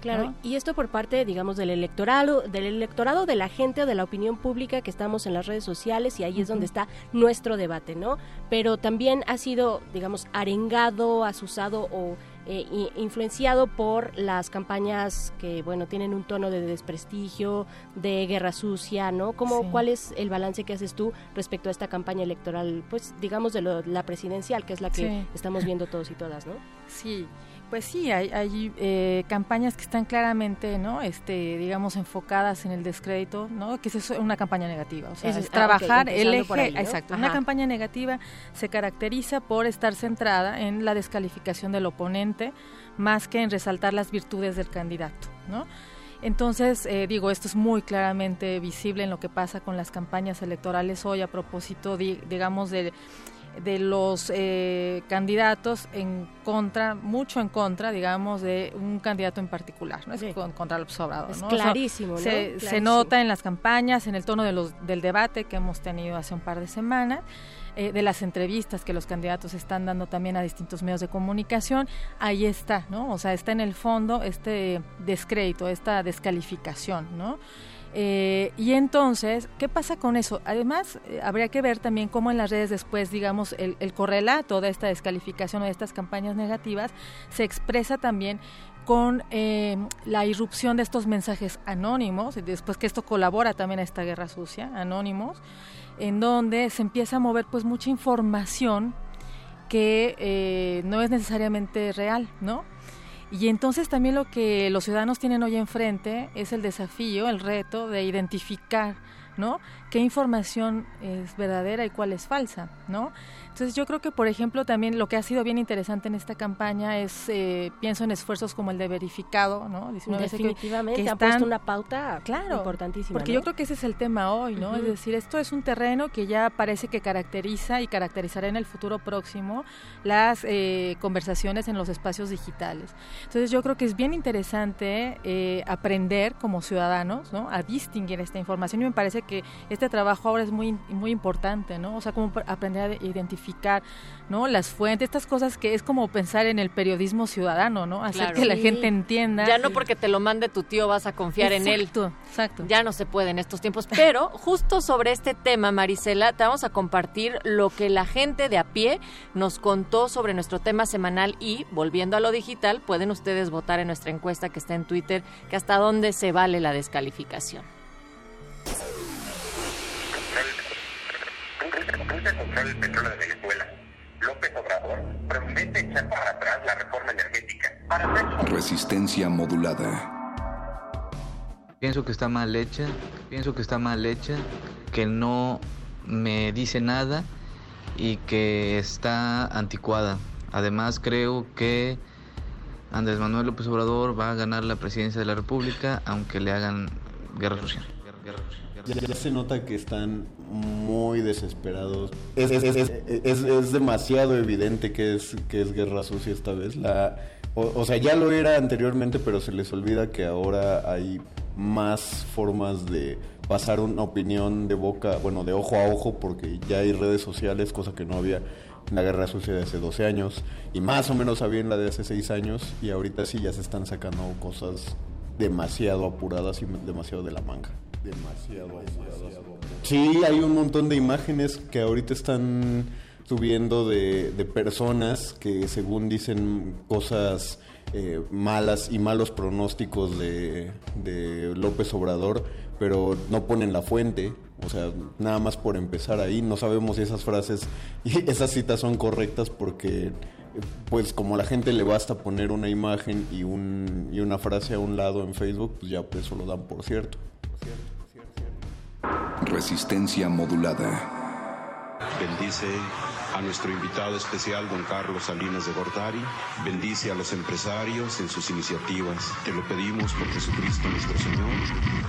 Claro, y esto por parte, digamos, del electorado, del electorado de la gente o de la opinión pública que estamos en las redes sociales y ahí es donde está nuestro debate, ¿no? Pero también ha sido, digamos, arengado, asusado o eh, influenciado por las campañas que, bueno, tienen un tono de desprestigio, de guerra sucia, ¿no? ¿Cómo, ¿Cuál es el balance que haces tú respecto a esta campaña electoral, pues, digamos, de la presidencial, que es la que estamos viendo todos y todas, ¿no? Sí, pues sí, hay, hay eh, campañas que están claramente, ¿no? Este, digamos, enfocadas en el descrédito, ¿no? Que es una campaña negativa. O sea, es, ah, trabajar el eje. Exacto. Una campaña negativa se caracteriza por estar centrada en la descalificación del oponente más que en resaltar las virtudes del candidato, ¿no? Entonces, eh, digo, esto es muy claramente visible en lo que pasa con las campañas electorales hoy a propósito, digamos, de de los eh, candidatos en contra, mucho en contra, digamos, de un candidato en particular, ¿no? Es contra López Obrador, es Clarísimo, se, se, nota en las campañas, en el tono de los, del debate que hemos tenido hace un par de semanas, eh, de las entrevistas que los candidatos están dando también a distintos medios de comunicación, ahí está, ¿no? O sea, está en el fondo este descrédito, esta descalificación, ¿no? Eh, y entonces, ¿qué pasa con eso? Además, eh, habría que ver también cómo en las redes después, digamos, el, correlato de esta descalificación o de estas campañas negativas se expresa también con eh, la irrupción de estos mensajes anónimos, después que esto colabora también a esta guerra sucia, anónimos, en donde se empieza a mover pues mucha información que no es necesariamente real, ¿no? Y entonces también lo que los ciudadanos tienen hoy enfrente es el desafío, el reto de identificar ¿no? ¿Qué información es verdadera y cuál es falsa, ¿no? Entonces yo creo que, por ejemplo, también lo que ha sido bien interesante en esta campaña es, eh, pienso en esfuerzos como el de verificado, ¿no? Definitivamente, que, ha puesto una pauta claro, importantísima. Porque yo creo que ese es el tema hoy, ¿no? Es decir, esto es un terreno que ya parece que caracteriza y caracterizará en el futuro próximo las eh, conversaciones en los espacios digitales. Entonces yo creo que es bien interesante eh, aprender como ciudadanos, ¿no? A distinguir esta información y me parece que este trabajo ahora es muy, muy importante, ¿no? O sea, como aprender a identificar ¿no? Las fuentes, estas cosas que es como pensar en el periodismo ciudadano, ¿no? Hacer que la gente entienda. Ya no porque te lo mande tu tío vas a confiar en él. Exacto. Ya no se puede en estos tiempos. Pero justo sobre este tema, Marisela, te vamos a compartir lo que la gente de a pie nos contó sobre nuestro tema semanal y, volviendo a lo digital, pueden ustedes votar en nuestra encuesta que está en Twitter, que hasta dónde se vale la descalificación. Comprar el petróleo de Venezuela. López Obrador promete echar para atrás la reforma energética. Para Resistencia modulada. Pienso que está mal hecha, pienso que está mal hecha, que no me dice nada y que está anticuada. Además creo que Andrés Manuel López Obrador va a ganar la presidencia de la República aunque le hagan guerra social. Ya, se nota que están muy desesperados. Es, es, demasiado evidente que es, que es guerra sucia esta vez. La, o, sea, ya lo era anteriormente, pero se les olvida que ahora hay más formas de pasar una opinión de boca, bueno, de ojo a ojo, porque ya hay redes sociales, cosa que no había en la guerra sucia de hace 12 años, y más o menos había en la de hace 6 años, y ahorita sí ya se están sacando cosas demasiado apuradas y demasiado de la manga. Demasiado, Sí, hay un montón de imágenes que ahorita están subiendo de, personas que según dicen cosas eh, malas y malos pronósticos de, de López Obrador, pero no ponen la fuente. O sea, nada más por empezar ahí, no sabemos si esas frases y esas citas son correctas porque pues como la gente le basta poner una imagen y, un, y una frase a un lado en Facebook, pues ya pues eso lo dan por cierto. Resistencia modulada. Bendice a nuestro invitado especial, don Carlos Salinas de Gortari. Bendice a los empresarios en sus iniciativas. Te lo pedimos por Jesucristo nuestro Señor.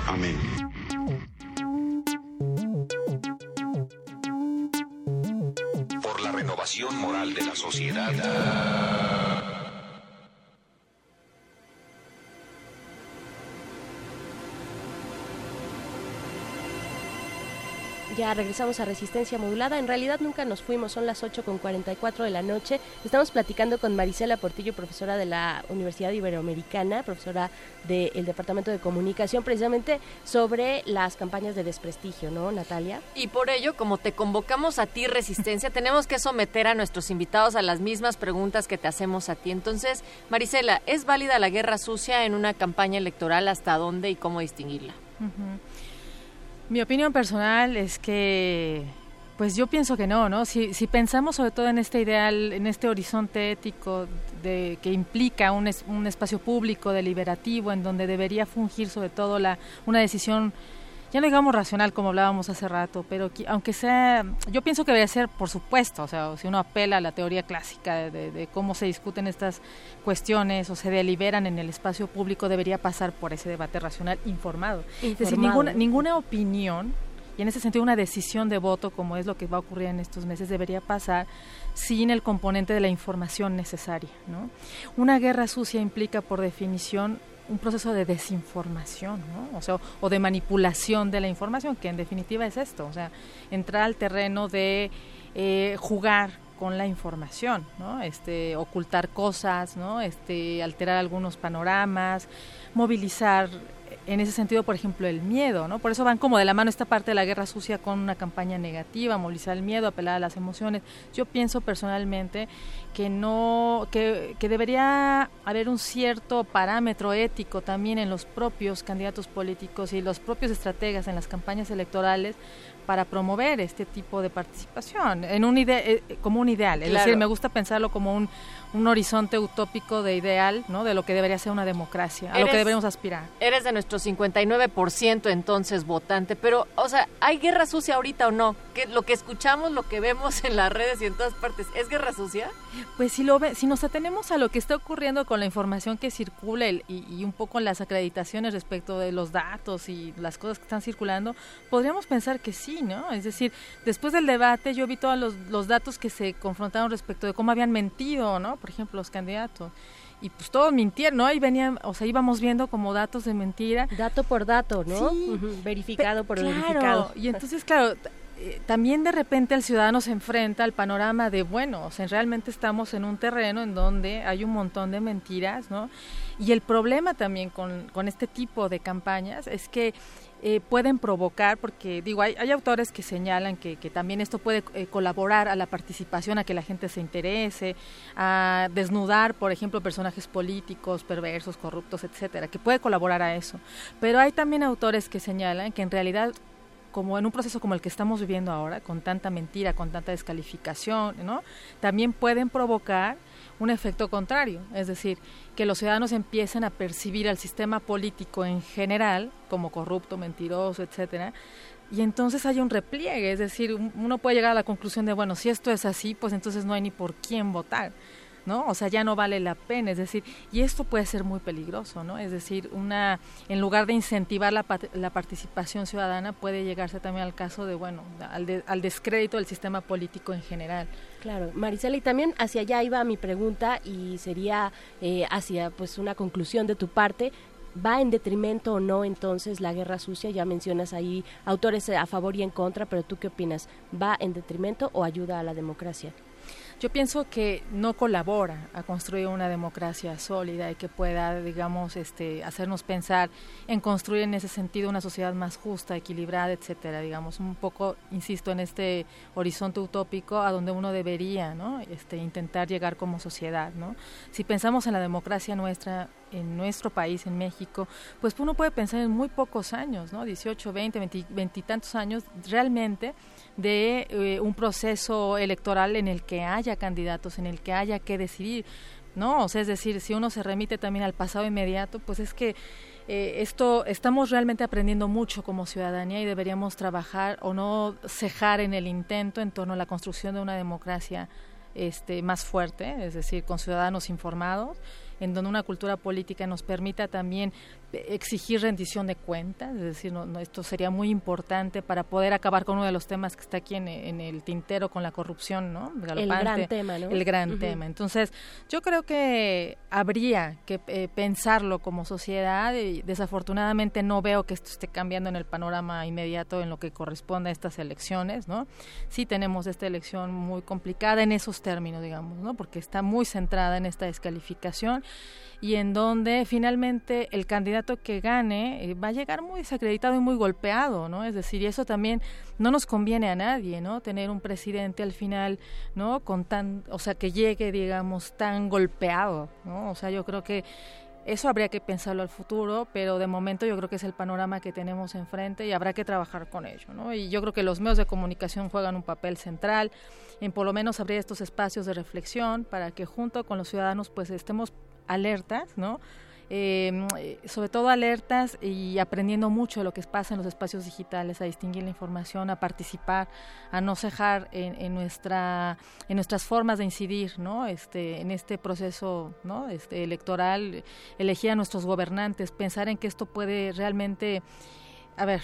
Amén. Por la renovación moral de la sociedad. Ya regresamos a Resistencia Modulada. En realidad nunca nos fuimos, son las 8 con 44 de la noche. Estamos platicando con Marisela Portillo, profesora de la Universidad Iberoamericana, profesora del Departamento de Comunicación, precisamente sobre las campañas de desprestigio, ¿no, Natalia? Y por ello, como te convocamos a ti, Resistencia, tenemos que someter a nuestros invitados a las mismas preguntas que te hacemos a ti. Entonces, Marisela, ¿es válida la guerra sucia en una campaña electoral? ¿Hasta dónde y cómo distinguirla? Mi opinión personal es que, pues yo pienso que no, ¿no? Si, pensamos sobre todo en este ideal, en este horizonte ético de, que implica un, un espacio público, deliberativo, en donde debería fungir sobre todo la, una decisión ya no digamos racional como hablábamos hace rato, pero aunque sea, yo pienso que debería ser, por supuesto, o sea, si uno apela a la teoría clásica de, cómo se discuten estas cuestiones o se deliberan en el espacio público, debería pasar por ese debate racional informado. Es decir, ninguna, ninguna opinión y en ese sentido una decisión de voto, como es lo que va a ocurrir en estos meses, debería pasar sin el componente de la información necesaria. ¿no? Una guerra sucia implica, por definición, un proceso de desinformación, ¿no? O sea, o de manipulación de la información, que en definitiva es esto, o sea, entrar al terreno de eh, jugar con la información, ¿no? Este, ocultar cosas, ¿no? Este, alterar algunos panoramas, movilizar en ese sentido, por ejemplo, el miedo, ¿no? Por eso van como de la mano esta parte de la guerra sucia con una campaña negativa, movilizar el miedo, apelar a las emociones. Yo pienso personalmente que no, que, que debería haber un cierto parámetro ético también en los propios candidatos políticos y los propios estrategas en las campañas electorales para promover este tipo de participación en un ide eh, como un ideal. Es decir, me gusta pensarlo como un, un horizonte utópico de ideal, ¿no? De lo que debería ser una democracia, a lo que deberíamos aspirar. Eres de nuestro 59% entonces votante, pero, o sea, ¿hay guerra sucia ahorita o no? ¿Qué, lo que escuchamos, lo que vemos en las redes y en todas partes, ¿es guerra sucia? Pues si, lo ve, si nos atenemos a lo que está ocurriendo con la información que circula y, y un poco las acreditaciones respecto de los datos y las cosas que están circulando, podríamos pensar que sí, ¿no? Es decir, después del debate yo vi todos los, los datos que se confrontaron respecto de cómo habían mentido, ¿no? Por ejemplo, los candidatos y pues todos mintieron, ¿no? Ahí venían, o sea, íbamos viendo como datos de mentira. Dato por dato, ¿no? Verificado por verificado. Y entonces, claro, eh, también de repente el ciudadano se enfrenta al panorama de, bueno, o sea, realmente estamos en un terreno en donde hay un montón de mentiras, ¿no? Y el problema también con, con este tipo de campañas es que eh, pueden provocar, porque digo, hay, autores que señalan que, que también esto puede eh, colaborar a la participación, a que la gente se interese, a desnudar, por ejemplo, personajes políticos, perversos, corruptos, etcétera, que puede colaborar a eso. Pero hay también autores que señalan que en realidad como en un proceso como el que estamos viviendo ahora, con tanta mentira, con tanta descalificación, ¿no? También pueden provocar un efecto contrario, es decir, que los ciudadanos empiecen a percibir al sistema político en general como corrupto, mentiroso, etcétera, y entonces hay un repliegue, es decir, uno puede llegar a la conclusión de, bueno, si esto es así, pues entonces no hay ni por quién votar. ¿No? O sea, ya no vale la pena, es decir, y esto puede ser muy peligroso, ¿no? Es decir, una en lugar de incentivar la, la participación ciudadana puede llegarse también al caso de, bueno, al, al descrédito del sistema político en general. Claro, Marisela, y también hacia allá iba mi pregunta y sería eh, hacia pues una conclusión de tu parte. ¿Va en detrimento o no entonces la guerra sucia? Ya mencionas ahí autores a favor y en contra, pero ¿tú qué opinas? ¿Va en detrimento o ayuda a la democracia? Yo pienso que no colabora a construir una democracia sólida y que pueda, digamos, este, hacernos pensar en construir en ese sentido una sociedad más justa, equilibrada, etcétera. Digamos, un poco, insisto, en este horizonte utópico a donde uno debería, ¿no? Este, intentar llegar como sociedad, ¿no? Si pensamos en la democracia nuestra, en nuestro país, en México, pues uno puede pensar en muy pocos años, ¿no? 18, 20, 20, tantos años realmente de eh, un proceso electoral en el que haya candidatos, en el que haya que decidir, ¿no? O sea, es decir, si uno se remite también al pasado inmediato, pues es que eh, esto estamos realmente aprendiendo mucho como ciudadanía y deberíamos trabajar o no cejar en el intento en torno a la construcción de una democracia este, más fuerte, es decir, con ciudadanos informados en donde una cultura política nos permita también exigir rendición de cuentas, es decir, no, esto sería muy importante para poder acabar con uno de los temas que está aquí en, el tintero con la corrupción, ¿no? el gran tema, ¿no? El gran tema. Entonces, yo creo que habría que eh, pensarlo como sociedad y desafortunadamente no veo que esto esté cambiando en el panorama inmediato en lo que corresponde a estas elecciones, ¿no? Sí tenemos esta elección muy complicada en esos términos, digamos, ¿no? Porque está muy centrada en esta descalificación y en donde finalmente el candidato que gane eh, va a llegar muy desacreditado y muy golpeado, ¿no? Es decir, y eso también no nos conviene a nadie, ¿no? Tener un presidente al final, ¿no? Con tan, o sea, que llegue, digamos, tan golpeado, ¿no? O sea, yo creo que eso habría que pensarlo al futuro, pero de momento yo creo que es el panorama que tenemos enfrente y habrá que trabajar con ello, ¿no? Y yo creo que los medios de comunicación juegan un papel central en por lo menos abrir estos espacios de reflexión para que junto con los ciudadanos pues estemos alertas, ¿no? Eh, sobre todo alertas y aprendiendo mucho de lo que pasa en los espacios digitales, a distinguir la información, a participar, a no cejar en, nuestra, en nuestras formas de incidir, ¿no? Este, en este proceso, ¿no? Este, electoral, elegir a nuestros gobernantes, pensar en que esto puede realmente, a ver,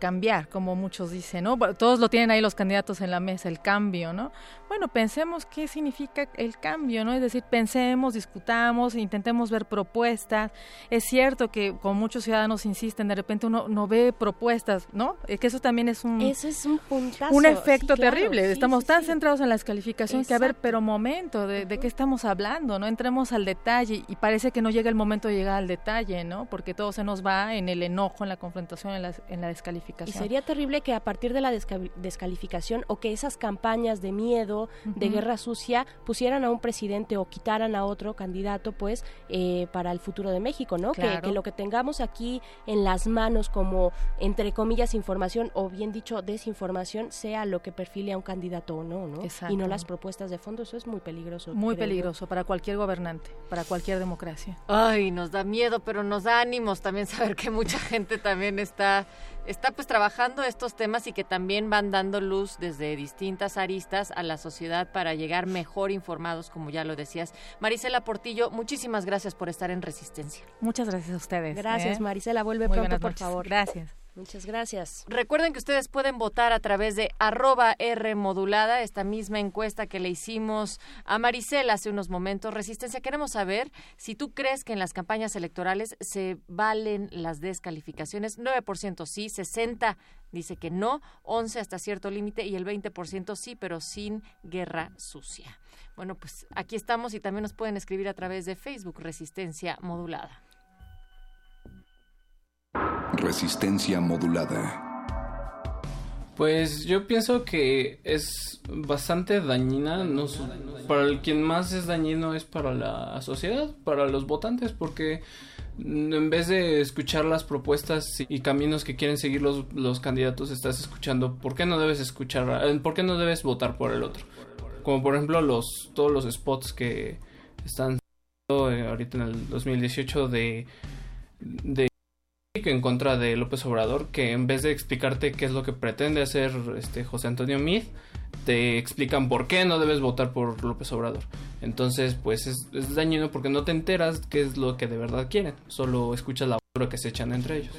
cambiar, como muchos dicen, ¿no? Todos lo tienen ahí los candidatos en la mesa, el cambio, ¿no? Bueno, pensemos qué significa el cambio, ¿no? Es decir, pensemos, discutamos, intentemos ver propuestas. Es cierto que como muchos ciudadanos insisten, de repente uno no ve propuestas, ¿no? Es que eso también es un Eso es un puntazo. Un efecto terrible. estamos tan centrados en las calificaciones que a ver, pero momento, de, de, qué estamos hablando? No entremos al detalle y parece que no llega el momento de llegar al detalle, ¿no? Porque todo se nos va en el enojo, en la confrontación, en la, en la descalificación descalificación. Y sería terrible que a partir de la descalificación o que esas campañas de miedo, de guerra sucia, pusieran a un presidente o quitaran a otro candidato, pues, eh, para el futuro de México, ¿no? Que, que, lo que tengamos aquí en las manos como, entre comillas, información o bien dicho, desinformación, sea lo que perfile a un candidato o no, ¿no? Y no las propuestas de fondo, eso es muy peligroso. Muy peligroso para cualquier gobernante, para cualquier democracia. Ay, nos da miedo, pero nos da ánimos también saber que mucha gente también está está pues trabajando estos temas y que también van dando luz desde distintas aristas a la sociedad para llegar mejor informados, como ya lo decías. Marisela Portillo, muchísimas gracias por estar en Resistencia. Muchas gracias a ustedes. Gracias, ¿eh? Marisela. Vuelve pronto, por favor. Gracias. Muchas gracias. Recuerden que ustedes pueden votar a través de arroba R modulada, esta misma encuesta que le hicimos a Maricela hace unos momentos. Resistencia, queremos saber si tú crees que en las campañas electorales se valen las descalificaciones. 9% sí, 60% dice que no, 11% hasta cierto límite y el 20% sí, pero sin guerra sucia. Bueno, pues aquí estamos y también nos pueden escribir a través de Facebook Resistencia Modulada. Resistencia modulada. Pues yo pienso que es bastante dañina, no, para el quien más es dañino es para la sociedad, para los votantes, porque en vez de escuchar las propuestas y caminos que quieren seguir los, los candidatos, estás escuchando por qué no debes escuchar, eh, por qué no debes votar por el otro. Como por ejemplo los todos los spots que están eh, ahorita en el 2018 de de en contra de López Obrador que en vez de explicarte qué es lo que pretende hacer este José Antonio Meade te explican por qué no debes votar por López Obrador. Entonces pues es, es dañino porque no te enteras qué es lo que de verdad quieren solo escuchas la basura que se echan entre ellos.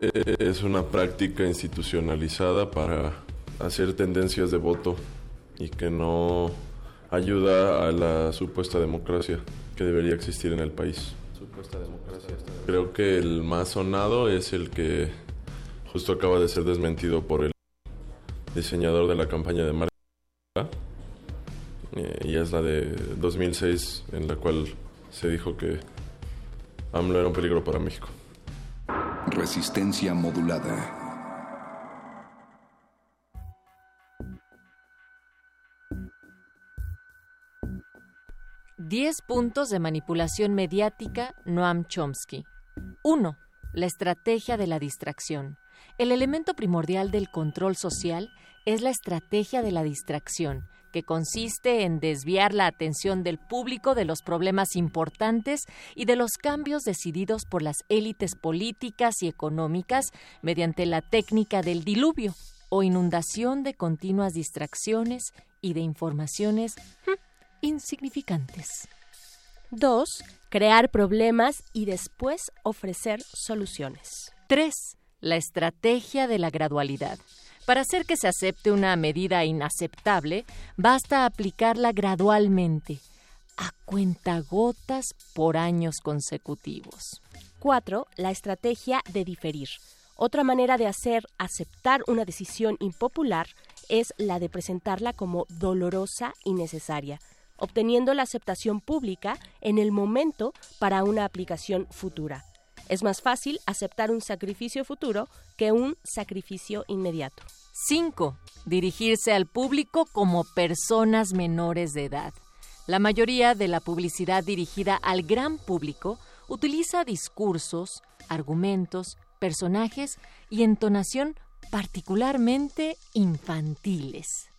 Es una práctica institucionalizada para hacer tendencias de voto y que no ayuda a la supuesta democracia que debería existir en el país. Creo que el más sonado es el que justo acaba de ser desmentido por el diseñador de la campaña de marketing. Eh, y es la de 2006 en la cual se dijo que AMLO era un peligro para México. Resistencia modulada. 10 puntos de manipulación mediática Noam Chomsky. 1. La estrategia de la distracción. El elemento primordial del control social es la estrategia de la distracción, que consiste en desviar la atención del público de los problemas importantes y de los cambios decididos por las élites políticas y económicas mediante la técnica del diluvio o inundación de continuas distracciones y de informaciones insignificantes. 2. Crear problemas y después ofrecer soluciones. 3. La estrategia de la gradualidad. Para hacer que se acepte una medida inaceptable, basta aplicarla gradualmente, a cuentagotas por años consecutivos. 4. La estrategia de diferir. Otra manera de hacer aceptar una decisión impopular es la de presentarla como dolorosa y necesaria, obteniendo la aceptación pública en el momento para una aplicación futura. Es más fácil aceptar un sacrificio futuro que un sacrificio inmediato. 5. Dirigirse al público como personas menores de edad. La mayoría de la publicidad dirigida al gran público utiliza discursos, argumentos, personajes y entonación particularmente infantiles.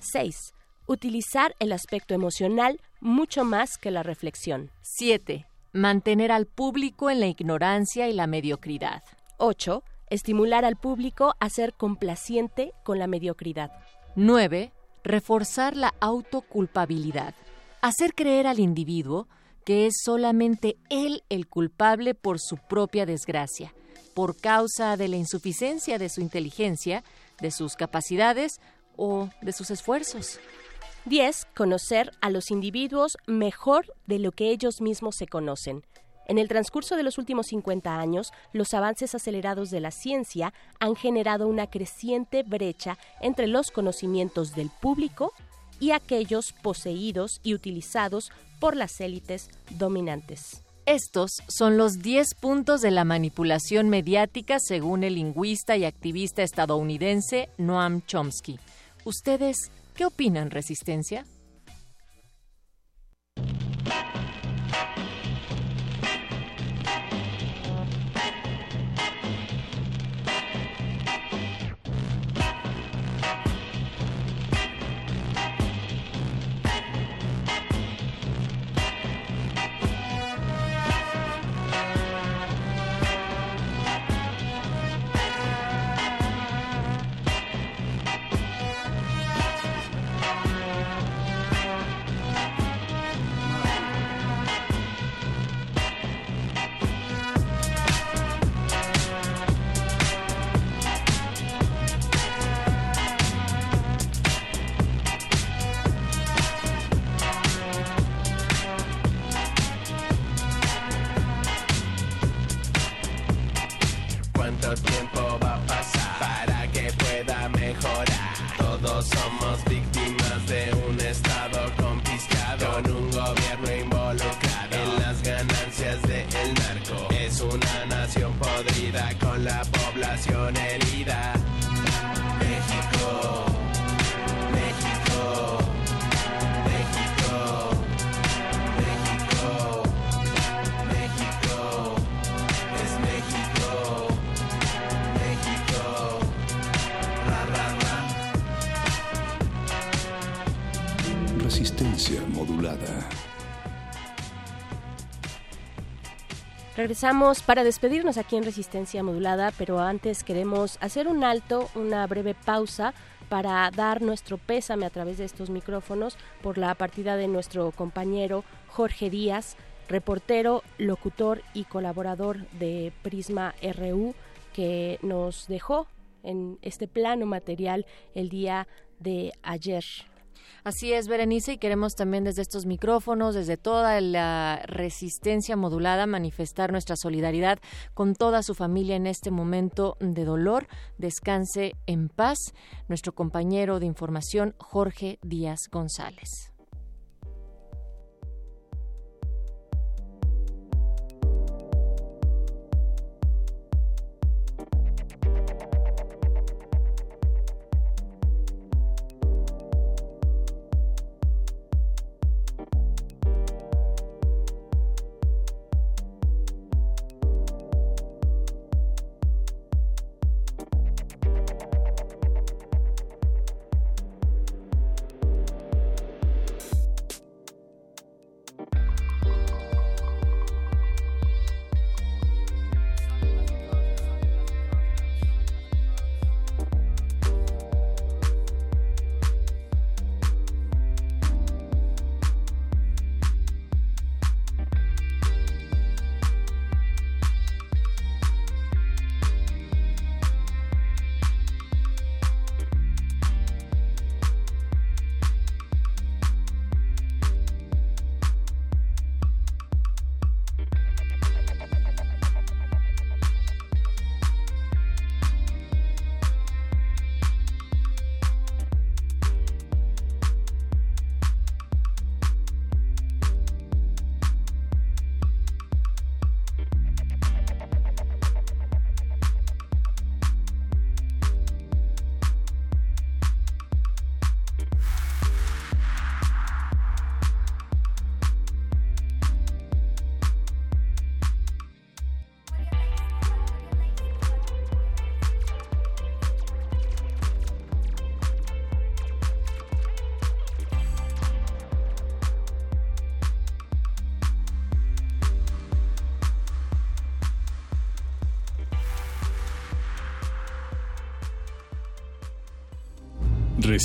6 utilizar el aspecto emocional mucho más que la reflexión. 7. Mantener al público en la ignorancia y la mediocridad. 8. Estimular al público a ser complaciente con la mediocridad. 9. Reforzar la autoculpabilidad. Hacer creer al individuo que es solamente él el culpable por su propia desgracia, por causa de la insuficiencia de su inteligencia, de sus capacidades o de sus esfuerzos. 10. Conocer a los individuos mejor de lo que ellos mismos se conocen. En el transcurso de los últimos 50 años, los avances acelerados de la ciencia han generado una creciente brecha entre los conocimientos del público y aquellos poseídos y utilizados por las élites dominantes. Estos son los 10 puntos de la manipulación mediática según el lingüista y activista estadounidense Noam Chomsky. ¿Ustedes qué opinan, Resistencia? Regresamos para despedirnos aquí en Resistencia Modulada, pero antes queremos hacer un alto, una breve pausa para dar nuestro pésame a través de estos micrófonos por la partida de nuestro compañero Jorge Díaz, reportero, locutor y colaborador de Prisma RU, que nos dejó en este plano material el día de ayer. Así es, Berenice, y queremos también desde estos micrófonos, desde toda la resistencia modulada, manifestar nuestra solidaridad con toda su familia en este momento de dolor. Descanse en paz. Nuestro compañero de información, Jorge Díaz González.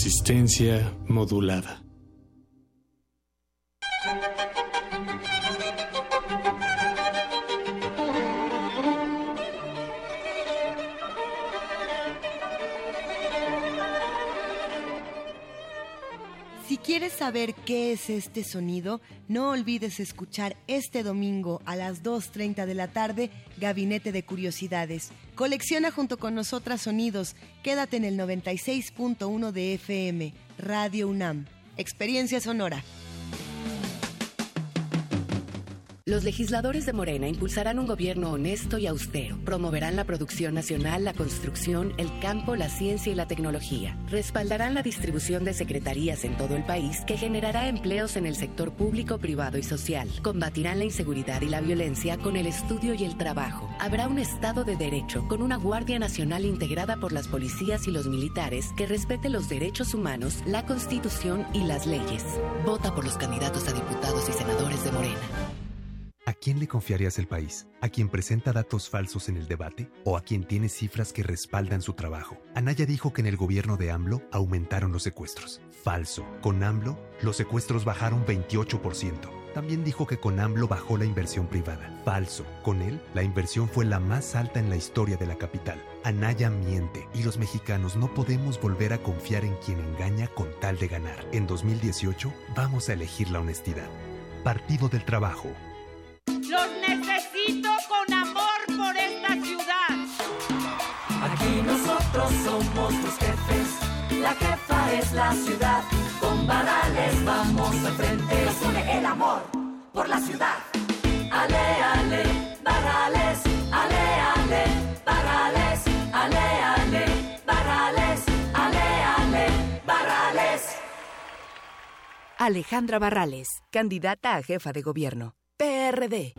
Resistencia modulada. Saber qué es este sonido, no olvides escuchar este domingo a las 2.30 de la tarde Gabinete de Curiosidades. Colecciona junto con nosotras sonidos. Quédate en el 96.1 de FM, Radio UNAM. Experiencia sonora. Los legisladores de Morena impulsarán un gobierno honesto y austero. Promoverán la producción nacional, la construcción, el campo, la ciencia y la tecnología. Respaldarán la distribución de secretarías en todo el país que generará empleos en el sector público, privado y social. Combatirán la inseguridad y la violencia con el estudio y el trabajo. Habrá un Estado de Derecho con una Guardia Nacional integrada por las policías y los militares que respete los derechos humanos, la Constitución y las leyes. Vota por los candidatos a diputados y senadores de Morena. ¿A quién le confiarías el país? ¿A quien presenta datos falsos en el debate? ¿O a quien tiene cifras que respaldan su trabajo? Anaya dijo que en el gobierno de AMLO aumentaron los secuestros. Falso. Con AMLO, los secuestros bajaron 28%. También dijo que con AMLO bajó la inversión privada. Falso. Con él, la inversión fue la más alta en la historia de la capital. Anaya miente y los mexicanos no podemos volver a confiar en quien engaña con tal de ganar. En 2018, vamos a elegir la honestidad. Partido del Trabajo. Los necesito con amor por esta ciudad. Aquí nosotros somos los jefes, la jefa es la ciudad. Con Barrales vamos al frente, nos une el amor por la ciudad. Ale, ale, Barrales, ale, ale, Barrales, ale, ale, Barrales, ale, ale, Barrales. Alejandra Barrales, candidata a jefa de gobierno. PRD.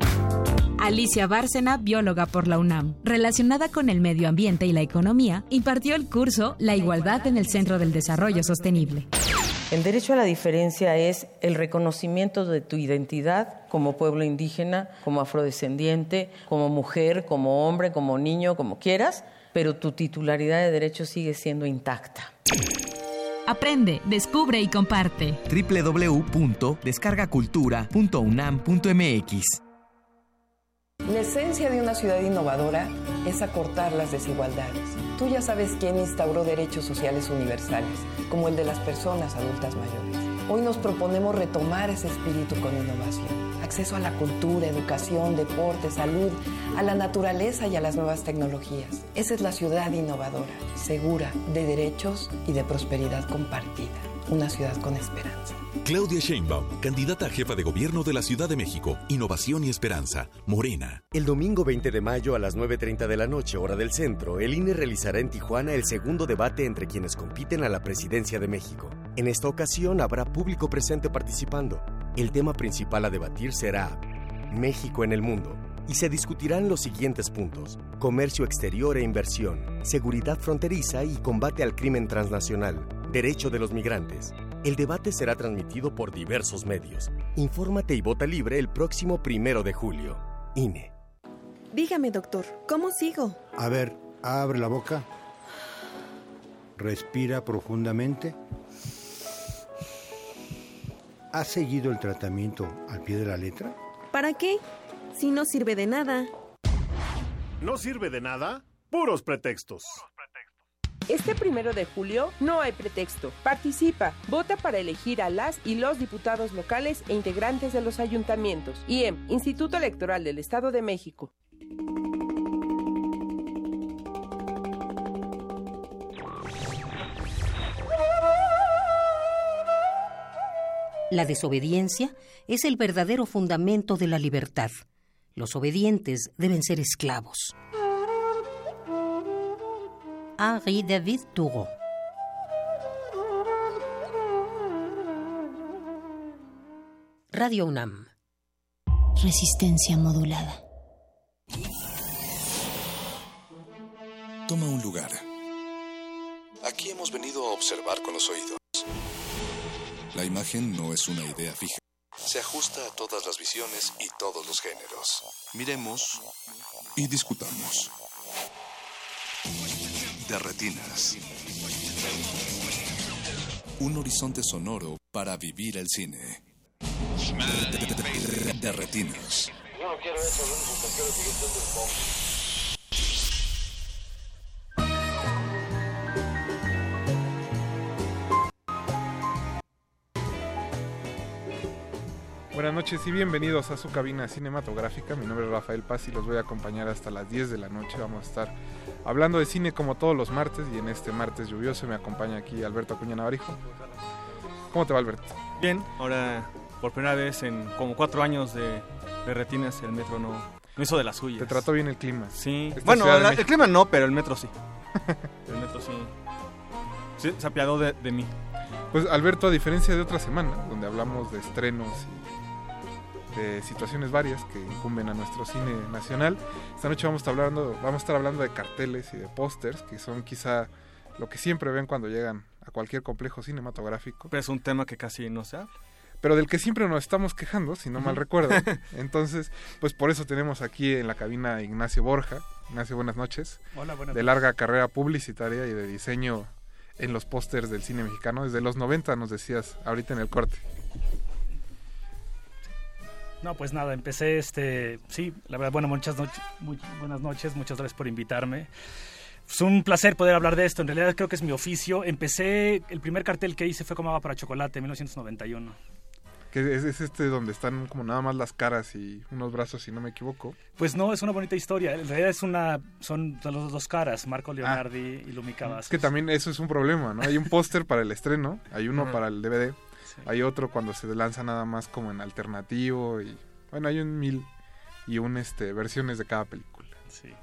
Alicia Bárcena, bióloga por la UNAM, relacionada con el medio ambiente y la economía, impartió el curso La igualdad en el Centro del Desarrollo Sostenible. El derecho a la diferencia es el reconocimiento de tu identidad como pueblo indígena, como afrodescendiente, como mujer, como hombre, como niño, como quieras, pero tu titularidad de derecho sigue siendo intacta. Aprende, descubre y comparte. www.descargacultura.unam.mx La esencia de una ciudad innovadora es acortar las desigualdades. Tú ya sabes quién instauró derechos sociales universales, como el de las personas adultas mayores. Hoy nos proponemos retomar ese espíritu con innovación. Acceso a la cultura, educación, deporte, salud, a la naturaleza y a las nuevas tecnologías. Esa es la ciudad innovadora, segura, de derechos y de prosperidad compartida. Una ciudad con esperanza. Claudia Sheinbaum, candidata a jefa de gobierno de la Ciudad de México. Innovación y esperanza. Morena. El domingo 20 de mayo a las 9.30 de la noche, hora del centro, el INE realizará en Tijuana el segundo debate entre quienes compiten a la presidencia de México. En esta ocasión habrá público presente participando. El tema principal a debatir será México en el mundo y se discutirán los siguientes puntos. Comercio exterior e inversión, seguridad fronteriza y combate al crimen transnacional, derecho de los migrantes. El debate será transmitido por diversos medios. Infórmate y vota libre el próximo primero de julio. INE. Dígame, doctor, ¿cómo sigo? A ver, abre la boca. Respira profundamente. ¿Has seguido el tratamiento al pie de la letra? ¿Para qué? Si no sirve de nada. ¿No sirve de nada? Puros pretextos. Este primero de julio no hay pretexto. Participa, vota para elegir a las y los diputados locales e integrantes de los ayuntamientos. IEM, Instituto Electoral del Estado de México. La desobediencia es el verdadero fundamento de la libertad. Los obedientes deben ser esclavos. Henri David Thoreau. Radio UNAM. Resistencia modulada. Toma un lugar. Aquí hemos venido a observar con los oídos. La imagen no es una idea fija. Se ajusta a todas las visiones y todos los géneros. Miremos y discutamos. De retinas. Un horizonte sonoro para vivir el cine. De retinas. Yo no quiero eso, único que quiero seguir siendo el Buenas noches y bienvenidos a su cabina cinematográfica. Mi nombre es Rafael Paz y los voy a acompañar hasta las 10 de la noche. Vamos a estar hablando de cine como todos los martes y en este martes lluvioso me acompaña aquí Alberto Acuña Navarijo. ¿Cómo te va Alberto? Bien, ahora por primera vez en como cuatro años de de retines el metro no, no hizo de las suyas. Te trató bien el clima. Sí. Esta bueno, la- el clima no, pero el metro sí. el metro sí. Sí, se apiadó de, de mí. Pues Alberto, a diferencia de otra semana, donde hablamos de estrenos y de situaciones varias que incumben a nuestro cine nacional, esta noche vamos a estar hablando, vamos a estar hablando de carteles y de pósters, que son quizá lo que siempre ven cuando llegan a cualquier complejo cinematográfico. Pero es un tema que casi no se habla. pero del que siempre nos estamos quejando, si no mal recuerdo. Entonces, pues por eso tenemos aquí en la cabina a Ignacio Borja. Ignacio, buenas noches. Hola, buenas De noches. larga carrera publicitaria y de diseño en los pósters del cine mexicano. Desde los 90 nos decías ahorita en el corte. No, pues nada, empecé este, sí, la verdad, bueno, muchas noches, muy, buenas noches, muchas gracias por invitarme. Es un placer poder hablar de esto, en realidad creo que es mi oficio. Empecé, el primer cartel que hice fue como agua para chocolate, en 1991. Que es, es este donde están como nada más las caras y unos brazos, si no me equivoco. Pues no, es una bonita historia, en realidad es una, son de los dos caras, Marco Leonardi y Lumica Es Vázquez. que también eso es un problema, ¿no? Hay un póster para el estreno, hay uno para el DVD, hay otro cuando se lanza nada más como en alternativo y bueno, hay un mil y un este versiones de cada película. Sí.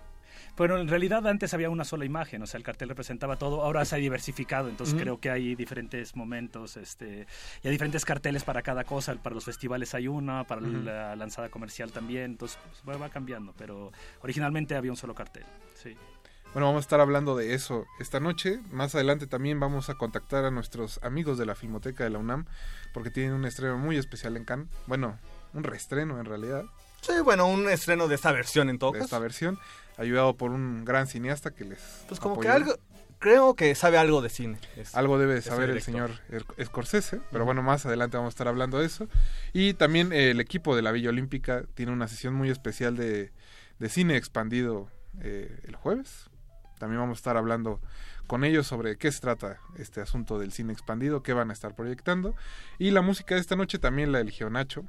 Bueno, en realidad antes había una sola imagen, o sea, el cartel representaba todo, ahora se ha diversificado, entonces creo que hay diferentes momentos, este, y hay diferentes carteles para cada cosa, para los festivales hay una, para la lanzada comercial también, entonces pues, va cambiando, pero originalmente había un solo cartel, sí. Bueno, vamos a estar hablando de eso esta noche. Más adelante también vamos a contactar a nuestros amigos de la Filmoteca de la UNAM porque tienen un estreno muy especial en Cannes. Bueno, un reestreno en realidad. Sí, bueno, un estreno de esta versión en todo de caso. esta versión, ayudado por un gran cineasta que les Pues como que algo, creo que sabe algo de cine. Es- Algo debe de saber el señor Er- Scorsese, pero bueno, más adelante vamos a estar hablando de eso. Y también eh, el equipo de la Villa Olímpica tiene una sesión muy especial de, de cine expandido eh, el jueves. También vamos a estar hablando con ellos sobre qué se trata este asunto del cine expandido, qué van a estar proyectando. Y la música de esta noche también la eligió Nacho.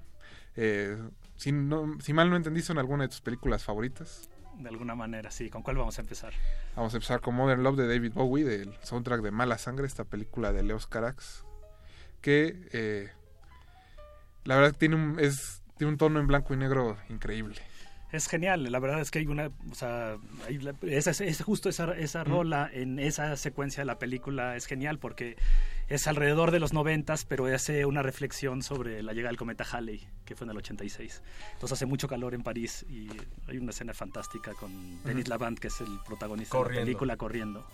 Eh, si, no- si mal no entendí, son alguna de tus películas favoritas. De alguna manera, sí. ¿Con cuál vamos a empezar? Vamos a empezar con Modern Love de David Bowie, del soundtrack de Mala Sangre, esta película de Leos Carax, que eh, la verdad tiene un, es, tiene un tono en blanco y negro increíble. Es genial, la verdad es que hay una, o sea, hay la- esa, es justo esa, esa rola en esa secuencia de la película es genial porque es alrededor de los noventas, pero hace una reflexión sobre la llegada del cometa Halley, que fue en el 86. Entonces hace mucho calor en París y hay una escena fantástica con Denis. Lavant, que es el protagonista de la película, corriendo.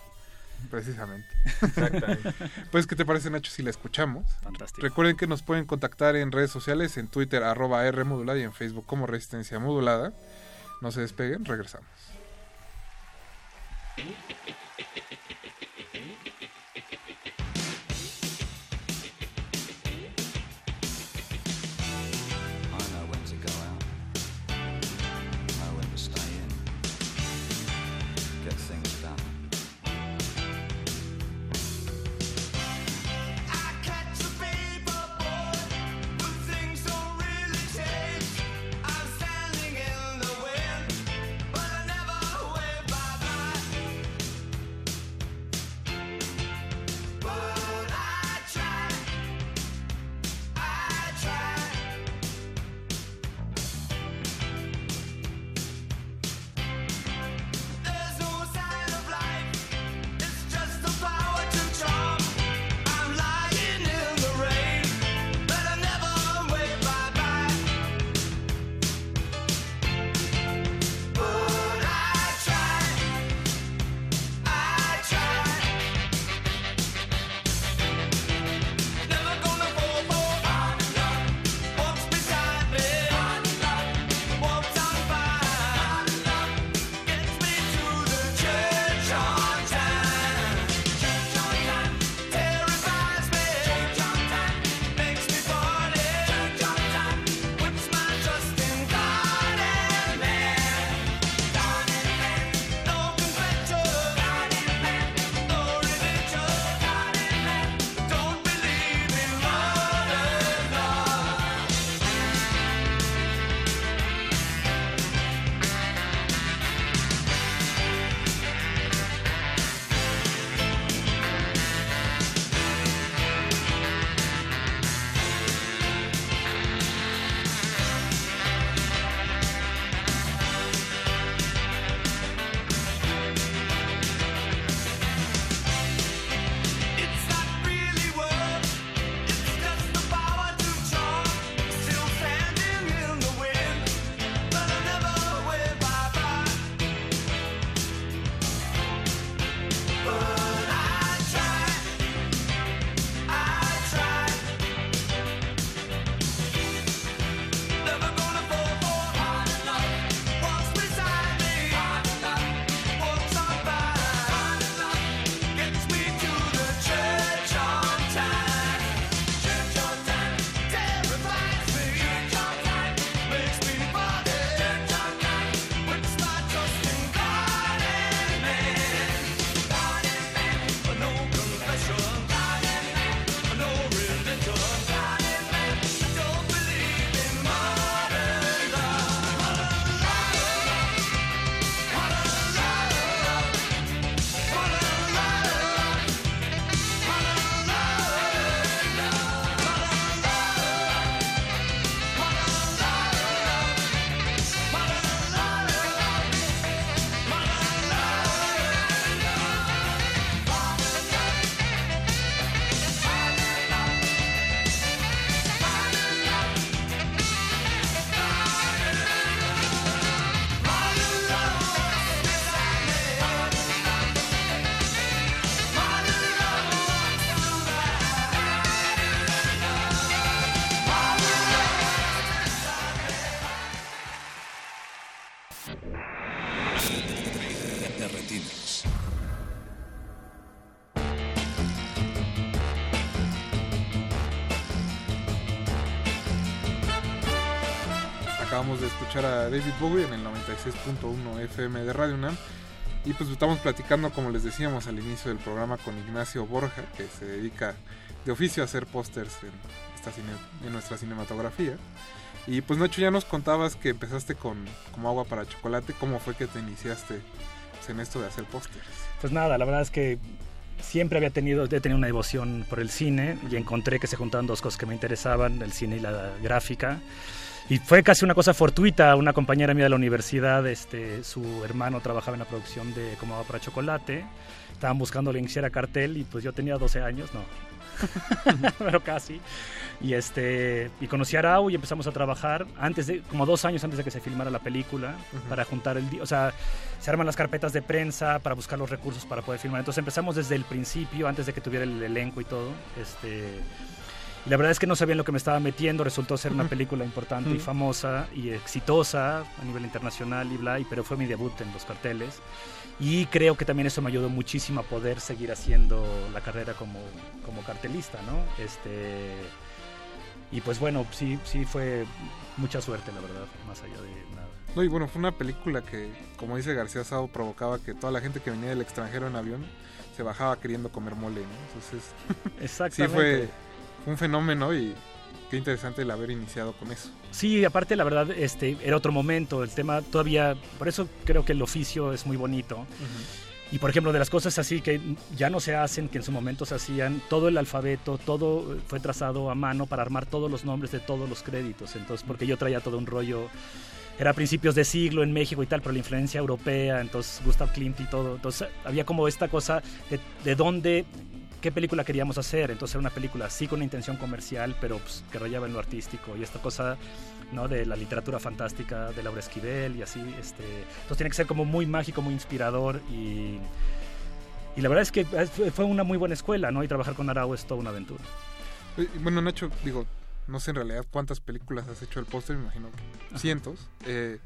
Precisamente. Exactamente. pues, ¿qué te parece, Nacho, si la escuchamos? Fantástico. Recuerden que nos pueden contactar en redes sociales, en Twitter, arroba R modulada y en Facebook como Resistencia Modulada. No se despeguen, regresamos. David Bowie en el 96.1 FM de Radio UNAM. Y pues estamos platicando, como les decíamos al inicio del programa, con Ignacio Borja, que se dedica de oficio a hacer pósters en, en nuestra cinematografía. Y pues Nacho, ya nos contabas que empezaste con como agua para chocolate. ¿Cómo fue que te iniciaste pues, en esto de hacer pósters? Pues nada, la verdad es que siempre había tenido, he tenido una devoción por el cine y encontré que se juntaban dos cosas que me interesaban, el cine y la gráfica. Y fue casi una cosa fortuita, una compañera mía de la universidad, este, su hermano trabajaba en la producción de Como Agua para Chocolate, estaban buscando que hiciera cartel y pues yo tenía 12 años, no, pero casi. Y este y conocí a Arau y empezamos a trabajar antes de como dos años antes de que se filmara la película para juntar el o sea se arman las carpetas de prensa para buscar los recursos para poder filmar. Entonces empezamos desde el principio antes de que tuviera el elenco y todo este y la verdad es que no sabía en lo que me estaba metiendo resultó ser una película importante y famosa y exitosa a nivel internacional y bla y pero fue mi debut en los carteles y creo que también eso me ayudó muchísimo a poder seguir haciendo la carrera como, como cartelista, ¿no? Este, y pues bueno, sí, sí fue mucha suerte, la verdad, más allá de nada. No, y bueno, fue una película que, como dice García Sao, provocaba que toda la gente que venía del extranjero en avión se bajaba queriendo comer mole, ¿no? Entonces, sí Exactamente. fue, fue un fenómeno y qué interesante el haber iniciado con eso. Sí, aparte la verdad, este, era otro momento, el tema todavía, por eso creo que el oficio es muy bonito. Y por ejemplo, de las cosas así que ya no se hacen, que en su momento se hacían, todo el alfabeto, todo fue trazado a mano para armar todos los nombres de todos los créditos. Entonces, porque yo traía todo un rollo, era a principios de siglo en México y tal, pero la influencia europea, entonces Gustav Klimt y todo. Entonces, había como esta cosa de, de dónde, qué película queríamos hacer. Entonces, era una película sí con una intención comercial, pero pues, que rayaba en lo artístico. Y esta cosa ¿no? de la literatura fantástica de Laura Esquivel y así. Este, entonces tiene que ser como muy mágico, muy inspirador y, y la verdad es que fue- una muy buena escuela, ¿no? Y trabajar con Arau es toda una aventura. Bueno, Nacho, digo, no sé en realidad cuántas películas has hecho el póster, me imagino que cientos. eh,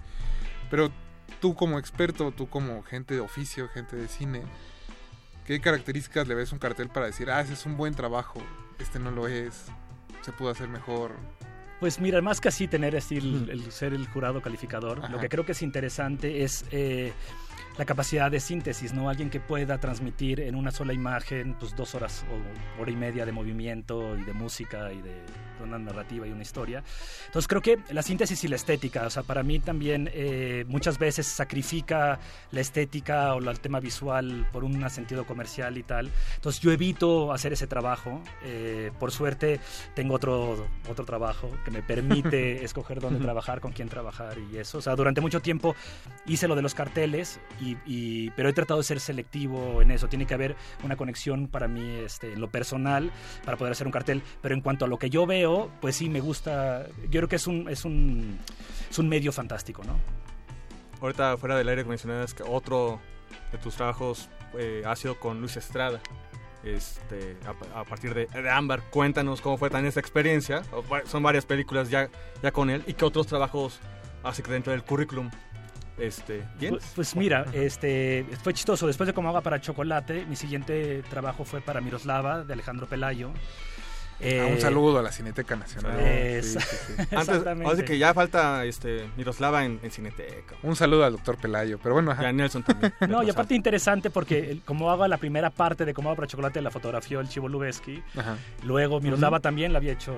pero tú como experto, tú como gente de oficio, gente de cine, ¿qué características le ves a un cartel para decir, ah, ese es un buen trabajo, este no lo es, se pudo hacer mejor? Pues mira, más que así tener así el, el ser el jurado calificador, Ajá. lo que creo que es interesante es eh, la capacidad de síntesis, ¿no? Alguien que pueda transmitir en una sola imagen pues dos horas o hora y media de movimiento y de música y de una narrativa y una historia. Entonces creo que la síntesis y la estética, o sea, para mí también eh, muchas veces sacrifica la estética o la- el tema visual por un sentido comercial y tal. Entonces yo evito hacer ese trabajo. Eh, por suerte tengo otro, otro trabajo que me permite escoger dónde trabajar, con quién trabajar y eso. O sea, durante mucho tiempo hice lo de los carteles, y, y- pero he tratado de ser selectivo en eso. Tiene que haber una conexión para mí este, en lo personal para poder hacer un cartel. Pero en cuanto a lo que yo veo, pues sí, me gusta. Yo creo que es un, es un, es un medio fantástico, ¿no? Ahorita fuera del aire mencionabas que otro de tus trabajos eh, ha sido con Luis Estrada. Este, a, a partir de, de Ámbar, cuéntanos cómo fue tan esa experiencia. Son varias películas ya, ya con él. ¿Y qué otros trabajos hace que dentro del currículum? Este, ¿bien? Pues, pues mira, este, fue chistoso. Después de Como Agua para Chocolate, mi siguiente trabajo fue para Miroslava, de Alejandro Pelayo. Ah, un Eh, saludo a la Cineteca Nacional. Sí, sí, sí. Antes, que ya falta este, Miroslava en, en Cineteca. Un saludo al doctor Pelayo, pero bueno, ajá. Y a Nelson también. No, y aparte interesante porque como hago la primera parte de Como para Chocolate la fotografió el Chivo Lubeski. Luego Miroslava también la había hecho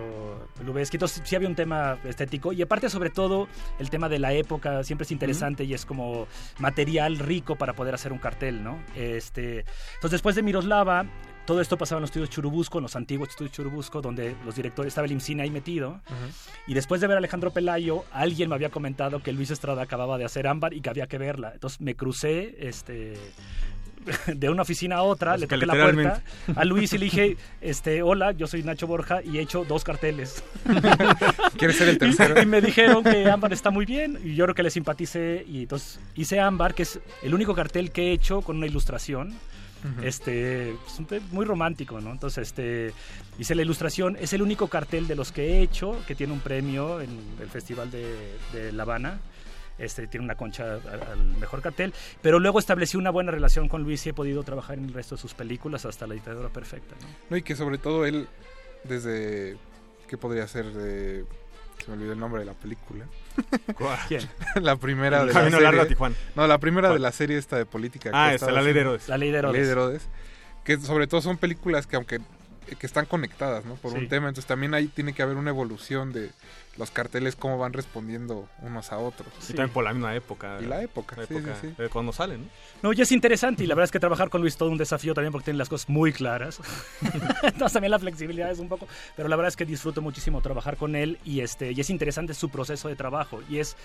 Lubeski. Entonces sí había un tema estético. Y aparte, sobre todo, el tema de la época siempre es interesante y es como material rico para poder hacer un cartel, ¿no? Este, entonces, después de Miroslava, todo esto pasaba en los estudios Churubusco, en los antiguos estudios Churubusco, donde los directores, estaba el IMCINE ahí metido. Y después de ver a Alejandro Pelayo, alguien me había comentado que Luis Estrada acababa de hacer Ámbar y que había que verla. Entonces me crucé este, de una oficina a otra, Así le toqué la puerta a Luis y le dije, este, hola, yo soy Nacho Borja y he hecho dos carteles. ¿Quieres ser el tercero? Y me dijeron que Ámbar está muy bien y yo creo que le simpaticé y entonces hice Ámbar, que es el único cartel que he hecho con una ilustración. Ujú. Este, es un te- muy romántico, ¿no? Entonces, este, hice la ilustración. Es el único cartel de los que he hecho que tiene un premio en el Festival de, de La Habana. Este, tiene una concha al, al mejor cartel. Pero luego establecí una buena relación con Luis y he podido trabajar en el resto de sus películas hasta La dictadura perfecta, ¿no? No, y que sobre todo él, desde. ¿Qué podría ser? De, se me olvidó el nombre de la película. ¿Quién? la primera de Camino la largo serie. a Tijuana. No, la primera de ¿Cuál? la serie esta de política. Ah, esta, La Ley de Herodes. La Ley de Herodes. Ley de Herodes, Que sobre todo son películas que aunque que están conectadas, ¿no? Por Sí. un tema, entonces también ahí tiene que haber una evolución de los carteles cómo van respondiendo unos a otros. Y también por la misma época. Y la época, La sí, época sí, sí. de cuando salen, ¿no? No, y es interesante y la verdad es que trabajar con Luis es todo un desafío también porque tiene las cosas muy claras. Entonces también la flexibilidad es un poco, pero la verdad es que disfruto muchísimo trabajar con él y este y es interesante su proceso de trabajo y es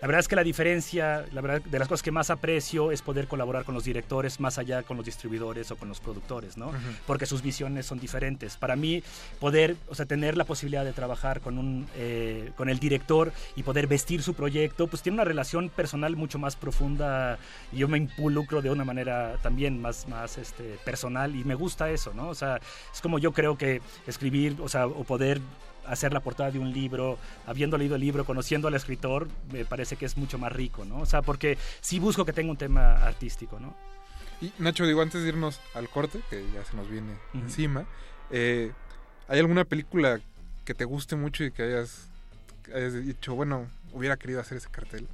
la verdad es que la diferencia, la verdad de las cosas que más aprecio es poder colaborar con los directores más allá con los distribuidores o con los productores, ¿no? Ujú. Porque sus visiones son diferentes. Para mí poder, o sea, tener la posibilidad de trabajar con un eh, con el director y poder vestir su proyecto, pues tiene una relación personal mucho más profunda y yo me involucro de una manera también más, más este, personal y me gusta eso, ¿no? O sea, es como yo creo que escribir, o sea, o poder hacer la portada de un libro, habiendo leído el libro, conociendo al escritor, me parece que es mucho más rico, ¿no? O sea, porque sí busco que tenga un tema artístico, ¿no? Y Nacho, digo, antes de irnos al corte, que ya se nos viene encima, eh, ¿hay alguna película que te guste mucho y que hayas, que hayas dicho, bueno, hubiera querido hacer ese cartel?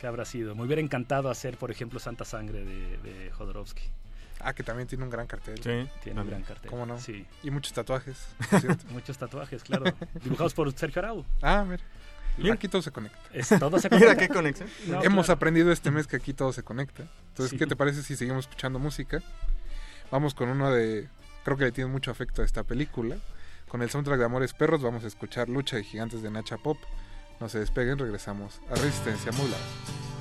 ¿Qué habrá sido? Me hubiera encantado hacer, por ejemplo, Santa Sangre de, de Jodorowsky. Ah, que también tiene un gran cartel. Sí. Tiene un gran cartel. ¿Cómo no? Sí. Y muchos tatuajes. Muchos tatuajes, claro. Dibujados por Sergio Arau. ah, mira. Mira, aquí todo se conecta. Es, todo se Mira conecta. qué conexión. No, Hemos claro. aprendido este mes que aquí todo se conecta. Entonces, Sí. ¿qué te parece si seguimos escuchando música? Vamos con uno de... Creo que le tiene mucho afecto a esta película. Con el soundtrack de Amores Perros vamos a escuchar Lucha de Gigantes de Nacha Pop. No se despeguen, regresamos a Resistencia Modulada.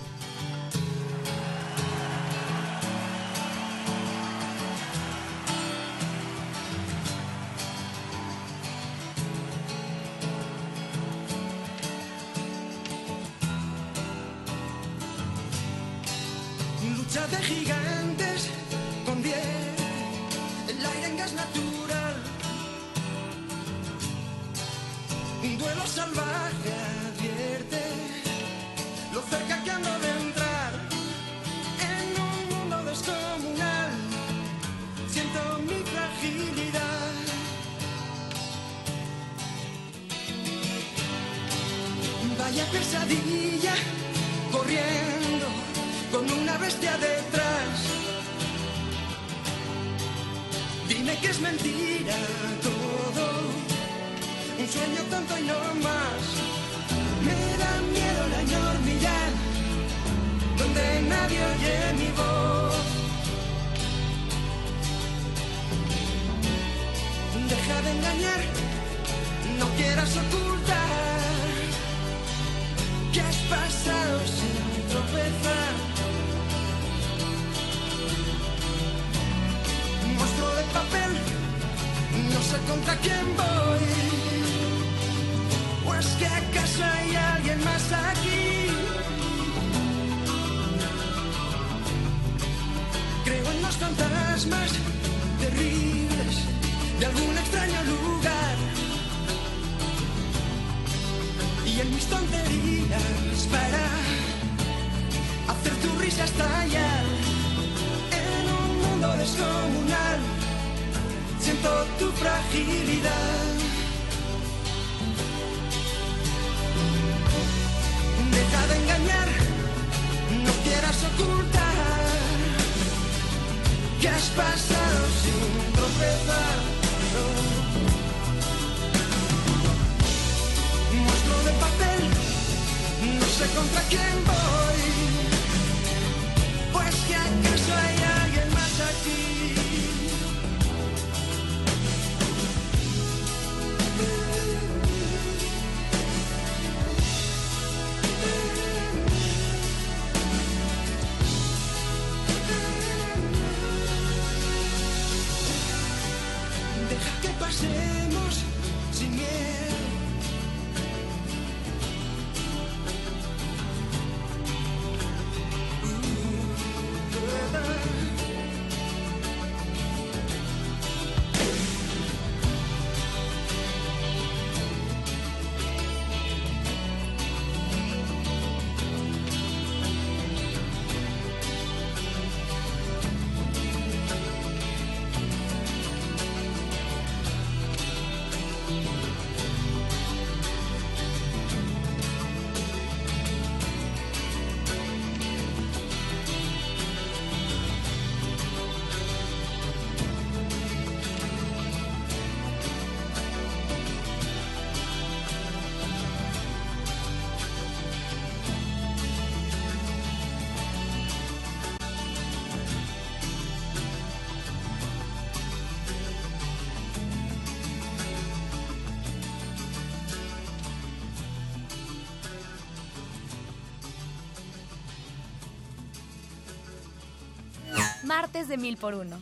Martes de mil por uno.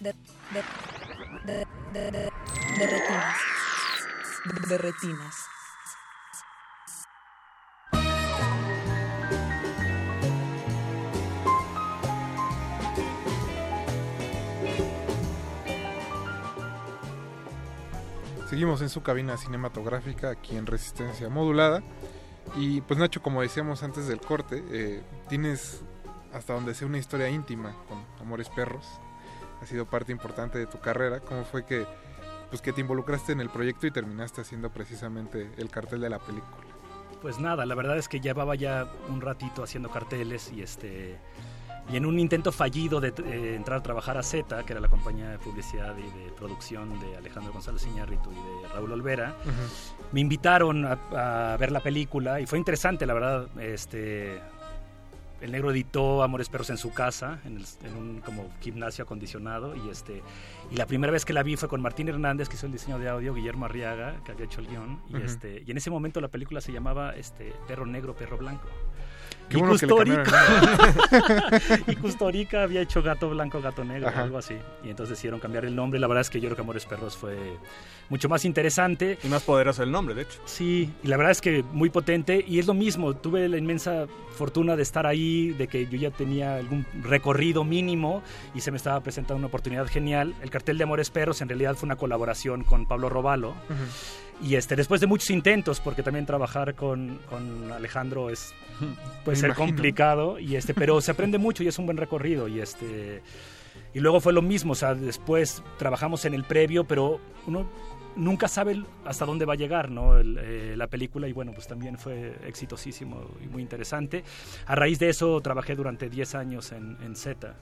De, retinas. Seguimos en su cabina cinematográfica aquí en Resistencia Modulada. Y pues Nacho, como decíamos antes del corte, eh, tienes hasta donde sea una historia íntima con Amores Perros. Ha sido parte importante de tu carrera. ¿Cómo fue que, pues, que te involucraste en el proyecto y terminaste haciendo precisamente el cartel de la película? Pues nada, la verdad es que llevaba ya un ratito haciendo carteles y este y en un intento fallido de eh, entrar a trabajar a Z, que era la compañía de publicidad y de producción de Alejandro González Iñárritu y de Raúl Olvera, me invitaron a, a ver la película y fue interesante, la verdad. Este, el negro editó Amores Perros en su casa, en, el- en un como gimnasio acondicionado. Y, este, y la primera vez que la vi fue con Martín Hernández, que hizo el diseño de audio, Guillermo Arriaga, que había hecho el guion. Y, este, y en ese momento la película se llamaba este, Perro Negro, Perro Blanco. Qué y, bueno que le y había hecho Gato Blanco, Gato Negro, Ajá. algo así. Y entonces decidieron cambiar el nombre. La verdad es que yo creo que Amores Perros fue mucho más interesante. Y más poderoso el nombre, de hecho. Sí, y la verdad es que muy potente y es lo mismo, tuve la inmensa fortuna de estar ahí, de que yo ya tenía algún recorrido mínimo y se me estaba presentando una oportunidad genial. El cartel de Amores Perros en realidad fue una colaboración con Pablo Robalo y este después de muchos intentos, porque también trabajar con, con Alejandro es puede Me ser imagino. complicado y este pero se aprende mucho y es un buen recorrido y este y luego fue lo mismo, o sea, después trabajamos en el previo, pero uno nunca sabe hasta dónde va a llegar ¿no? El, eh, la película y bueno, pues también fue exitosísimo y muy interesante. A raíz de eso trabajé durante 10 años en, en Z.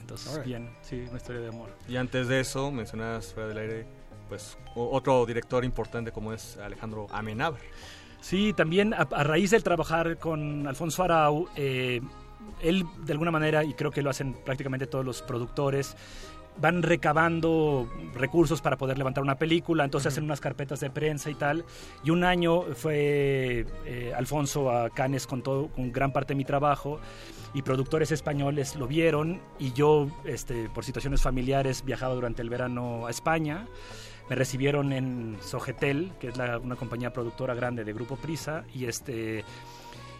Entonces, Órale. bien, sí, una historia de amor. Y antes de eso, mencionabas fuera del aire, pues otro director importante como es Alejandro Amenábar. Sí, también a, a raíz del trabajar con Alfonso Arau, eh, él de alguna manera, y creo que lo hacen prácticamente todos los productores, van recabando recursos para poder levantar una película, entonces hacen unas carpetas de prensa y tal. Y un año fue eh, Alfonso a Cannes con, todo, con gran parte de mi trabajo y productores españoles lo vieron y yo, este, por situaciones familiares, viajaba durante el verano a España. Me recibieron en Sogetel, que es la- una compañía productora grande de Grupo Prisa, y este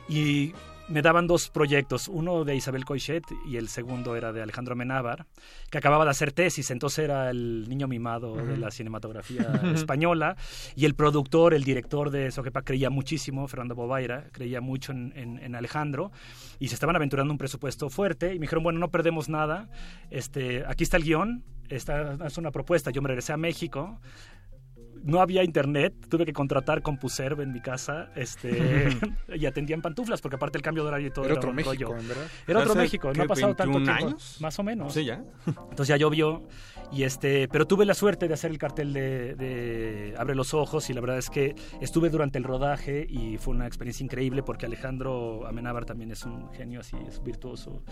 y me daban dos proyectos, uno de Isabel Coixet y el segundo era de Alejandro Amenábar, que acababa de hacer tesis, entonces era el niño mimado de la cinematografía española, y el productor, el director de Sogepa creía muchísimo, Fernando Bobaira, creía mucho en, en- en Alejandro, y se estaban aventurando un presupuesto fuerte, y me dijeron, bueno, no perdemos nada, este, aquí está el guion, esta es una propuesta, yo me regresé a México, no había internet, tuve que contratar CompuServe en mi casa, este, y atendía en pantuflas, porque aparte el cambio de horario y todo Era era, otro un México, rollo. en verdad. Era otro ¿Hace México, no ha pasado tanto 21 tiempo, años? más o menos. Sí, ya. Entonces ya llovió y este, pero tuve la suerte de hacer el cartel de, de Abre los ojos y la verdad es que estuve durante el rodaje y fue una experiencia increíble porque Alejandro Amenábar también es un genio así, es virtuoso.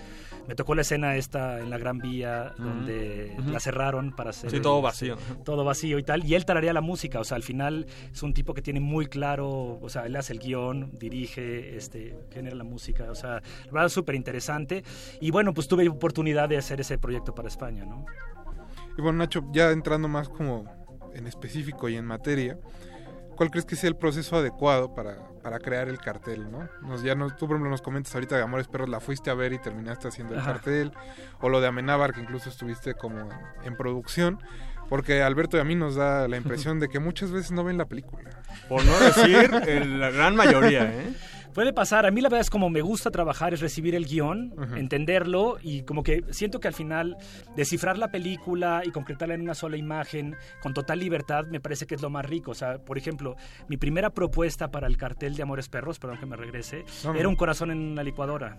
Me tocó la escena esta en la Gran Vía donde la cerraron para hacer Sí, todo vacío. todo vacío y tal. Y él tararía la música, o sea, al final es un tipo que tiene muy claro, o sea, él hace el guion, dirige, este, genera la música, o sea, la verdad es súper interesante. Y bueno, pues tuve oportunidad de hacer ese proyecto para España, ¿no? Y bueno, Nacho, ya entrando más como en específico y en materia, ¿cuál crees que sea el proceso adecuado para, para crear el cartel, no? Nos, ya nos, tú, por ejemplo, nos comentas ahorita de Amores Perros, la fuiste a ver y terminaste haciendo el Ajá. cartel, o lo de Amenábar, que incluso estuviste como en, en producción, porque Alberto y a mí nos da la impresión de que muchas veces no ven la película. Por no decir el- la gran mayoría, ¿eh? Puede pasar. A mí la verdad es como me gusta trabajar, es recibir el guion, entenderlo y como que siento que al final descifrar la película y concretarla en una sola imagen con total libertad me parece que es lo más rico. O sea, por ejemplo, mi primera propuesta para el cartel de Amores Perros, perdón que me regrese, No, no. era un corazón en una licuadora.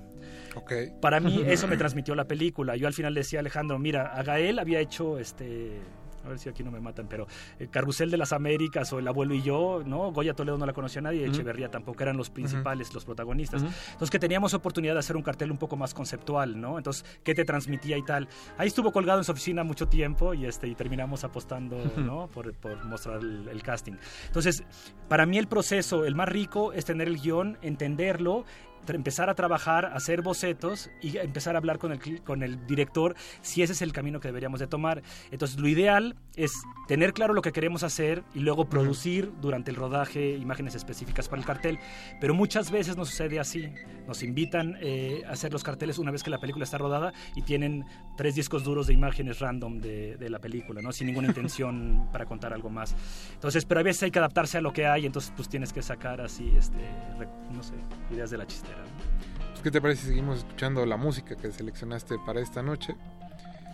Ok. Para mí eso me transmitió la película. Yo al final le decía a Alejandro, mira, a Gael había hecho este... A ver si aquí no me matan, pero el Carrusel de las Américas o El Abuelo y yo, ¿no? Goya Toledo no la conoció nadie, Ujú. Echeverría tampoco eran los principales, los protagonistas. Ujú. Entonces que teníamos oportunidad de hacer un cartel un poco más conceptual, ¿no? Entonces, ¿qué te transmitía y tal? Ahí estuvo colgado en su oficina mucho tiempo y, este, y terminamos apostando, ¿no? Por, por mostrar el, el casting. Entonces, para mí el proceso, el más rico, es tener el guion, entenderlo empezar a trabajar, hacer bocetos y empezar a hablar con el, con el director si ese es el camino que deberíamos de tomar. Entonces, lo ideal es tener claro lo que queremos hacer y luego producir durante el rodaje imágenes específicas para el cartel. Pero muchas veces no sucede así. Nos invitan eh, a hacer los carteles una vez que la película está rodada y tienen tres discos duros de imágenes random de, de la película, ¿no? Sin ninguna intención para contar algo más. Entonces, pero a veces hay que adaptarse a lo que hay, entonces pues tienes que sacar así, este, no sé, ideas de la chistera. Pues, ¿Qué te parece si seguimos escuchando la música que seleccionaste para esta noche?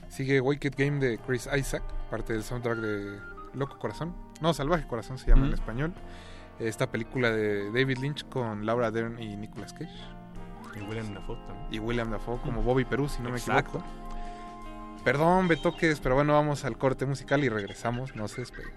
Sigue Wicked Game de Chris Isaac, parte del soundtrack de Loco Corazón. No, Salvaje Corazón se llama en Ujú. español. Esta película de David Lynch con Laura Dern y Nicolas Cage. Y William Dafoe también. Y William Dafoe como Bobby Perú, si no me equivoco. Perdón, Betoques, pero bueno, vamos al corte musical y regresamos. No se despeguen.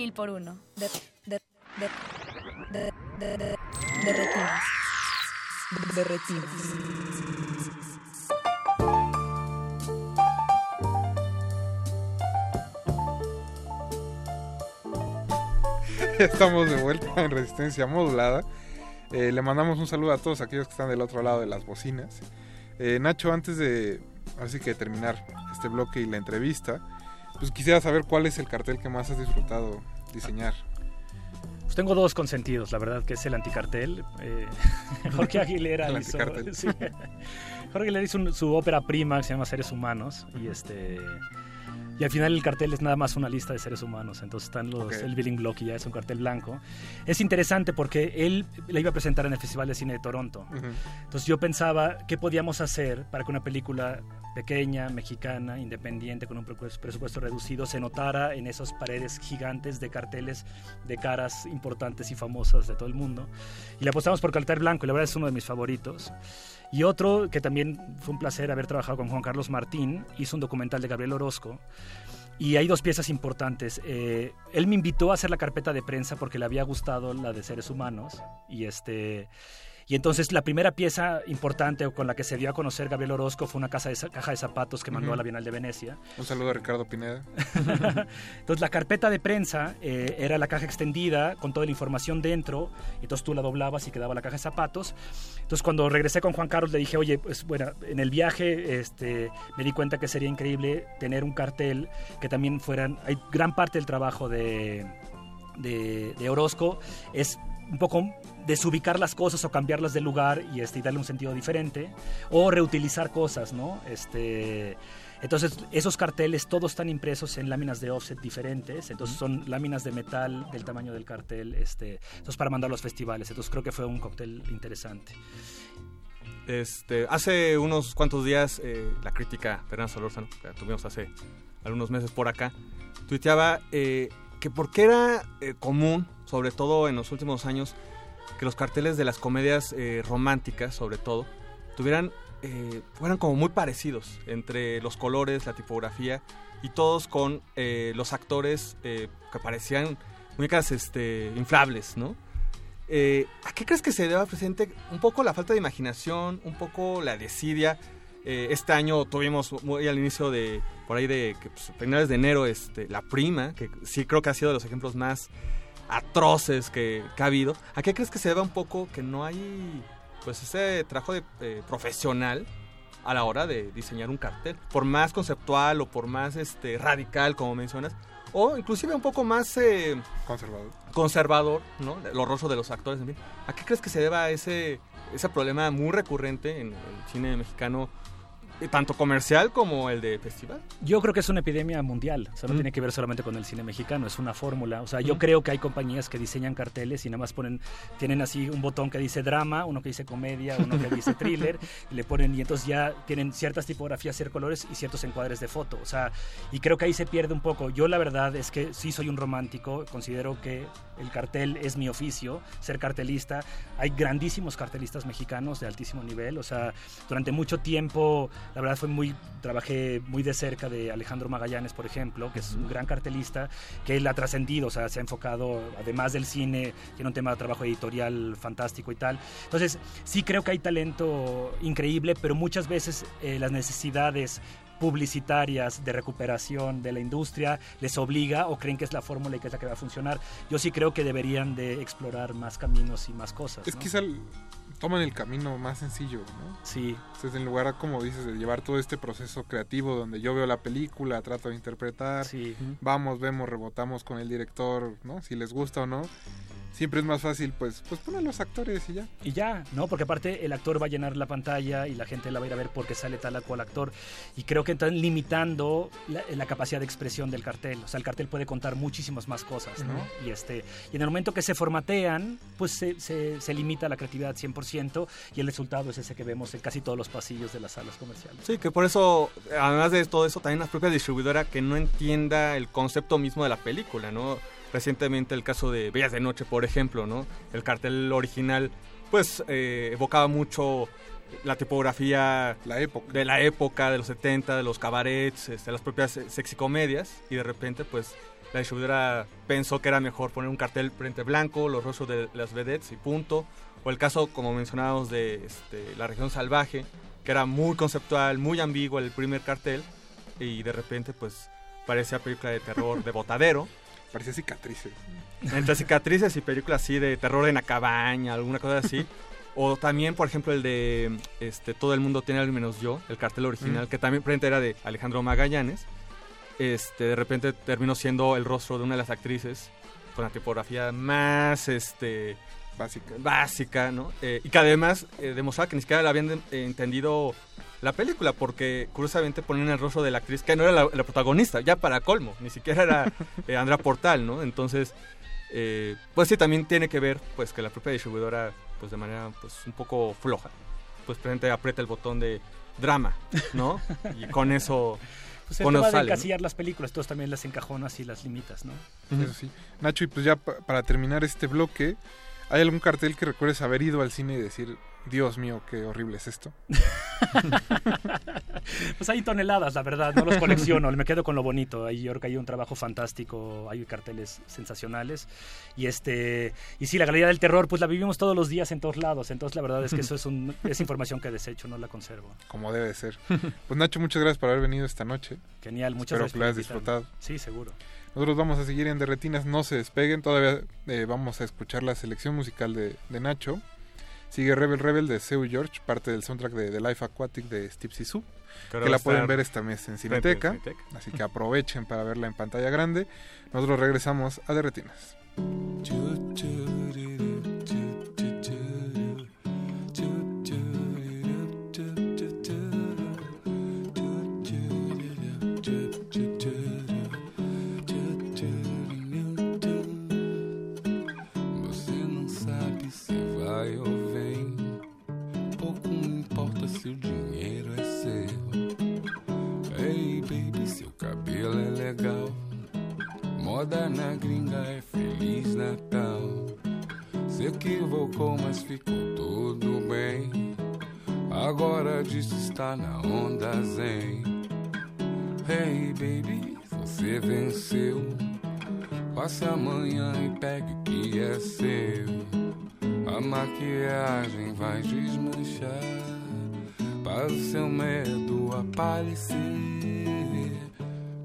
Mil por uno. De, de. Estamos de vuelta en resistencia modulada. Eh, le mandamos un saludo a todos aquellos que están del otro lado de las bocinas. Eh, Nacho, antes de así que terminar este bloque y la entrevista, pues quisiera saber cuál es el cartel que más has disfrutado diseñar. Pues tengo dos consentidos, la verdad que es el anticartel. Eh, Jorge Aguilera El hizo, sí. Jorge Aguilera hizo un- su ópera prima que se llama Seres Humanos y este y al final el cartel es nada más una lista de seres humanos. Entonces están los Ok. el Billing Block y ya es un cartel blanco. Es interesante porque él la iba a presentar en el Festival de Cine de Toronto. Entonces yo pensaba qué podíamos hacer para que una película pequeña, mexicana, independiente, con un presupues- presupuesto reducido, se notara en esas paredes gigantes de carteles de caras importantes y famosas de todo el mundo. Y le apostamos por cartel blanco y la verdad es uno de mis favoritos. Y otro que también fue un placer haber trabajado con Juan Carlos Martín, hizo un documental de Gabriel Orozco. Y hay dos piezas importantes. Eh, él me invitó a hacer la carpeta de prensa porque le había gustado la de seres humanos. Y este. Y entonces la primera pieza importante con la que se dio a conocer Gabriel Orozco fue una casa de, caja de zapatos que mandó Ujú. a la Bienal de Venecia. Un saludo a Ricardo Pineda. Entonces la carpeta de prensa eh, era la caja extendida con toda la información dentro, entonces tú la doblabas y quedaba la caja de zapatos. Entonces cuando regresé con Juan Carlos le dije, oye, pues bueno, en el viaje este, me di cuenta que sería increíble tener un cartel que también fueran, hay gran parte del trabajo de, de, de Orozco es un poco desubicar las cosas o cambiarlas de lugar y, este, y darle un sentido diferente o reutilizar cosas, ¿no? Este, entonces, esos carteles todos están impresos en láminas de offset diferentes. Entonces, son láminas de metal del tamaño del cartel. Este, entonces, para mandar a los festivales. Entonces, creo que fue un cóctel interesante. Este, hace unos cuantos días, eh, la crítica Fernanda Solórzano, que la tuvimos hace algunos meses por acá, tuiteaba eh, que porque era eh, común, sobre todo en los últimos años, que los carteles de las comedias eh, románticas, sobre todo, tuvieran, eh, fueran como muy parecidos entre los colores, la tipografía y todos con eh, los actores que parecían muñecas este, inflables, ¿no? ¿A qué crees que se deba presente un poco la falta de imaginación, un poco la desidia? Este año tuvimos muy al inicio de, por ahí de pues, finales de enero, este, la prima, que sí creo que ha sido de los ejemplos más atroces que, que ha habido. ¿A qué crees que se deba un poco que no hay pues ese trabajo de, eh, profesional a la hora de diseñar un cartel? Por más conceptual o por más este, radical, como mencionas, o inclusive un poco más eh, conservador. conservador, ¿no? Lo rostro de los actores, en fin. ¿A qué crees que se deba ese, ese problema muy recurrente en el cine mexicano, tanto comercial como el de festival? Yo creo que es una epidemia mundial, o sea, no Mm. tiene que ver solamente con el cine mexicano, es una fórmula. O sea, yo Mm. creo que hay compañías que diseñan carteles y nada más ponen, tienen así un botón que dice drama, uno que dice comedia, uno que dice thriller, y le ponen, y entonces ya tienen ciertas tipografías, ciertos colores y ciertos encuadres de foto. O sea, y creo que ahí se pierde un poco. Yo la verdad es que sí soy un romántico, considero que el cartel es mi oficio, ser cartelista. Hay grandísimos cartelistas mexicanos de altísimo nivel, o sea, durante mucho tiempo, la verdad fue muy, trabajé muy de cerca de Alejandro Magallanes, por ejemplo, que es un gran cartelista, que él ha trascendido, o sea, se ha enfocado, además del cine, tiene un tema de trabajo editorial fantástico y tal. Entonces, sí creo que hay talento increíble, pero muchas veces eh, las necesidades publicitarias de recuperación de la industria les obliga o creen que es la fórmula y que es la que va a funcionar. Yo sí creo que deberían de explorar más caminos y más cosas. Es ¿no? quizá el- toman el camino más sencillo, ¿no? Sí. Entonces, en lugar, como dices, de llevar todo este proceso creativo donde yo veo la película, trato de interpretar, vamos, vemos, rebotamos con el director, ¿no? Si les gusta o no. Siempre es más fácil, pues, pues poner los actores y ya. Y ya, ¿no? Porque aparte el actor va a llenar la pantalla y la gente la va a ir a ver porque sale tal o cual actor. Y creo que están limitando la, la capacidad de expresión del cartel. O sea, el cartel puede contar muchísimas más cosas, ¿no? Y, este, y en el momento que se formatean, pues se, se, se limita la creatividad 100% y el resultado es ese que vemos en casi todos los pasillos de las salas comerciales. Sí, que por eso, además de todo eso, también la propia distribuidora que no entienda el concepto mismo de la película, ¿no? Recientemente el caso de Bellas de Noche, por ejemplo, ¿no? El cartel original, pues, eh, evocaba mucho la tipografía la época. de la época, de los 70, de los cabarets, este, las propias sexicomedias, y de repente, pues, la distribuidora pensó que era mejor poner un cartel frente blanco, los rostros de las vedettes y punto, O el caso, como mencionábamos, de este, La región salvaje, que era muy conceptual, muy ambiguo el primer cartel, y de repente, pues, parecía película de terror de botadero. Parecía cicatrices. Entre cicatrices y películas así de terror en la cabaña, alguna cosa así. O también, por ejemplo, el de este, Todo el mundo tiene algo menos yo, el cartel original, Mm. que también frente era de Alejandro Magallanes. Este, de repente terminó siendo el rostro de una de las actrices con la tipografía más este, básica. básica, ¿no? Eh, y que además eh, demostraba que ni siquiera la habían de- eh, entendido la película, porque curiosamente ponían el rostro de la actriz, que no era la, la protagonista, ya para colmo, ni siquiera era eh, Andrea Portal, ¿no? Entonces, eh, pues sí, también tiene que ver, pues que la propia distribuidora, pues de manera, pues un poco floja, pues presente aprieta el botón de drama, ¿no? Y con eso, Pues el con tema de encasillar las películas, todos también las encajonas y las limitas, ¿no? Eso sí. Nacho, y pues ya pa- para terminar este bloque, ¿hay algún cartel que recuerdes haber ido al cine y decir, Dios mío, qué horrible es esto? Pues hay toneladas, la verdad, no los colecciono, me quedo con lo bonito. Ahí yo creo que hay un trabajo fantástico, hay carteles sensacionales. Y este y sí, la galería del terror, pues la vivimos todos los días en todos lados. Entonces la verdad es que eso es, un, es información que desecho, no la conservo. Como debe ser. Pues Nacho, muchas gracias por haber venido esta noche. Genial, muchas Espero gracias que por lo hayas disfrutado. Sí, seguro. Nosotros vamos a seguir en Derretinas, no se despeguen. Todavía eh, vamos a escuchar la selección musical de, de Nacho. Sigue Rebel Rebel de Seu George, parte del soundtrack de The Life Aquatic de Steve Sisu. Que la pueden ver este mes en. Cineteca. Así que aprovechen para verla en pantalla grande. Nosotros regresamos a Derretinas. Moda na gringa é Feliz Natal. Se equivocou, mas ficou tudo bem. Agora que está na onda zen. Hey, baby, você venceu. Passe amanhã e pegue o que é seu. A maquiagem vai desmanchar. Para o seu medo aparecer.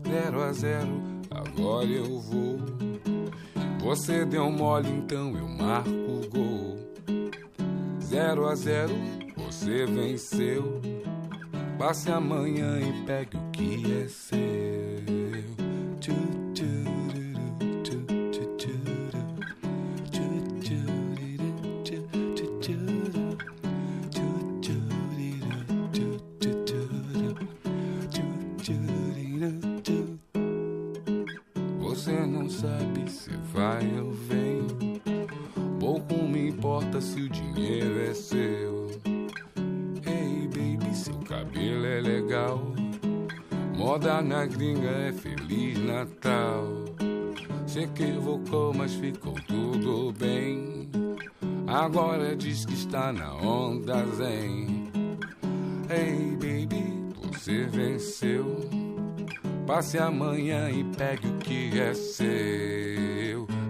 Zero a zero, agora eu vou. Você deu mole, então eu marco o gol. Zero a zero, você venceu. Passe amanhã e pegue o que é seu. Tchu, importa se o dinheiro é seu. Ei, baby, seu cabelo é legal. Moda na gringa é Feliz Natal. Se equivocou, mas ficou tudo bem. Agora diz que está na onda zen. Ei, baby, você venceu. Passe amanhã e pegue o que é seu.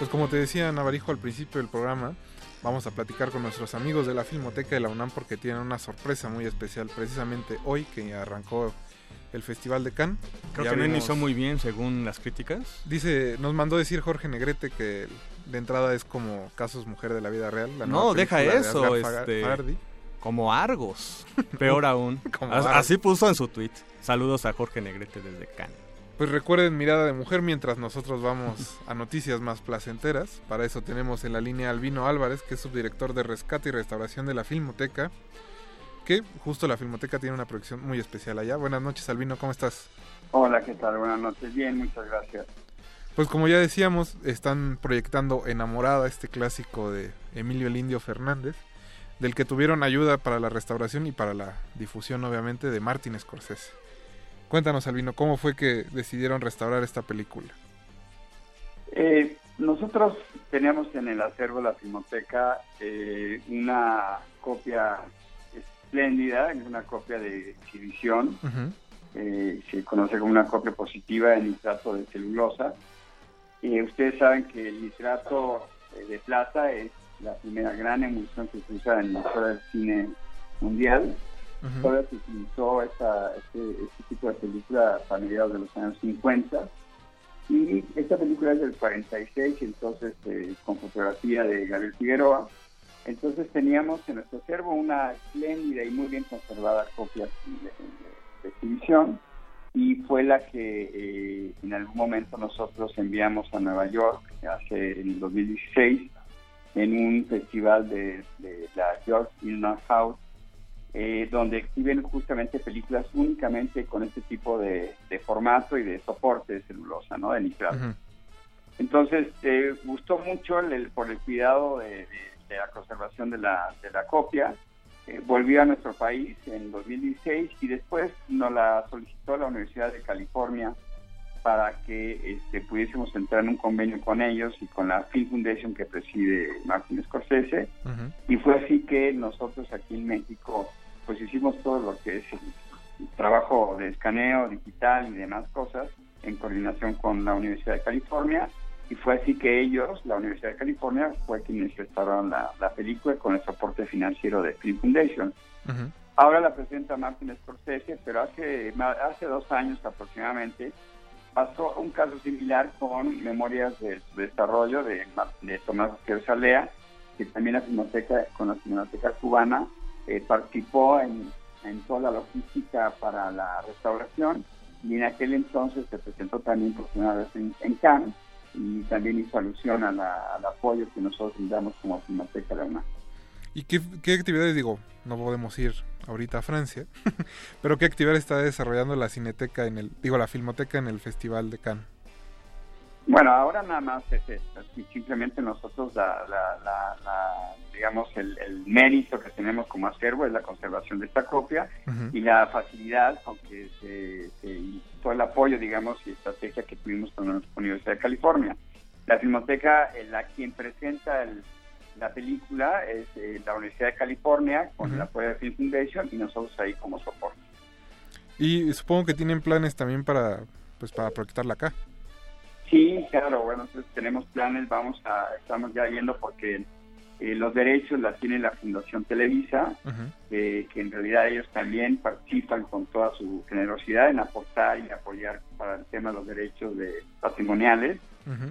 Pues como te decía Navarijo al principio del programa, vamos a platicar con nuestros amigos de la Filmoteca de la UNAM porque tienen una sorpresa muy especial precisamente hoy que arrancó el Festival de Cannes. Creo Ya que no inició muy bien según las críticas. Dice, nos mandó decir Jorge Negrete que de entrada es como Casos Mujer de la Vida Real. la No, deja de eso, Fa- este, como Argos. Peor aún. Como As- Argos. Así puso en su tweet. Saludos a Jorge Negrete desde Cannes. Pues recuerden Mirada de Mujer mientras nosotros vamos a noticias más placenteras. Para eso tenemos en la línea a Albino Álvarez, que es subdirector de rescate y restauración de la Filmoteca. que justo la Filmoteca tiene una proyección muy especial allá. Buenas noches, Albino, ¿cómo estás? Hola, ¿qué tal? Buenas noches. Bien, muchas gracias. Pues como ya decíamos, están proyectando Enamorada, este clásico de Emilio el Indio Fernández, del que tuvieron ayuda para la restauración y para la difusión, obviamente, de Martin Scorsese. Cuéntanos, Albino, ¿cómo fue que decidieron restaurar esta película? Eh, nosotros teníamos en el acervo de la Filmoteca eh, una copia espléndida, una copia de exhibición, eh, se conoce como una copia positiva de nitrato de celulosa. Eh, ustedes saben que el nitrato eh, de plata es la primera gran emulsión que se usa en la historia del cine mundial. Todavía se utilizó esta, este, este tipo de película a mediados de los años 50. Y esta película es del 46, entonces eh, con fotografía de Gabriel Figueroa. Entonces teníamos en nuestro acervo una espléndida y muy bien conservada copia de, exhibición y fue la que eh, en algún momento nosotros enviamos a Nueva York hace en el 2016 en un festival de, de la George Illinois House eh, donde exhiben justamente películas únicamente con este tipo de, de formato y de soporte de celulosa, ¿no? De nitrato. Entonces, eh, gustó mucho el- el- por el cuidado de, de- de la conservación de la, de la copia. Eh, volvió a nuestro país en 2016 y después nos la solicitó la Universidad de California para que este, pudiésemos entrar en un convenio con ellos y con la Film Foundation que preside Martin Scorsese. Y fue así que nosotros aquí en México pues hicimos todo lo que es el trabajo de escaneo digital y demás cosas en coordinación con la Universidad de California y fue así que ellos, la Universidad de California, fue quienes restauraron la, la película con el soporte financiero de Film Foundation. Ahora la presenta Martin Scorsese, pero hace, hace dos años aproximadamente pasó un caso similar con Memorias de Desarrollo de, de Tomás Gutiérrez Alea, que también la Filmoteca, con la Filmoteca Cubana, eh, participó en, en toda la logística para la restauración y en aquel entonces se presentó también por primera vez en, en Cannes y también hizo alusión a la- al apoyo que nosotros damos como Filmoteca de UNAM. ¿Y qué, qué actividades, digo, no podemos ir ahorita a Francia, pero qué actividades está desarrollando la Cineteca en el, digo, la Filmoteca en el Festival de Cannes? Bueno, ahora nada más es esto, simplemente nosotros la, la- la- la- digamos el, el mérito que tenemos como acervo es la conservación de esta copia y la facilidad con que se, se- todo el apoyo, digamos, y estrategia que tuvimos con la Universidad de California. La Filmoteca, eh, la quien presenta el- la película es eh, la Universidad de California con el apoyo de Film Foundation y nosotros ahí como soporte. Y supongo que tienen planes también para, pues, para proyectarla acá. Sí, claro, bueno, entonces tenemos planes, vamos a, estamos ya viendo porque eh, los derechos la tiene la Fundación Televisa, eh, que en realidad ellos también participan con toda su generosidad en aportar y apoyar para el tema de los derechos de patrimoniales.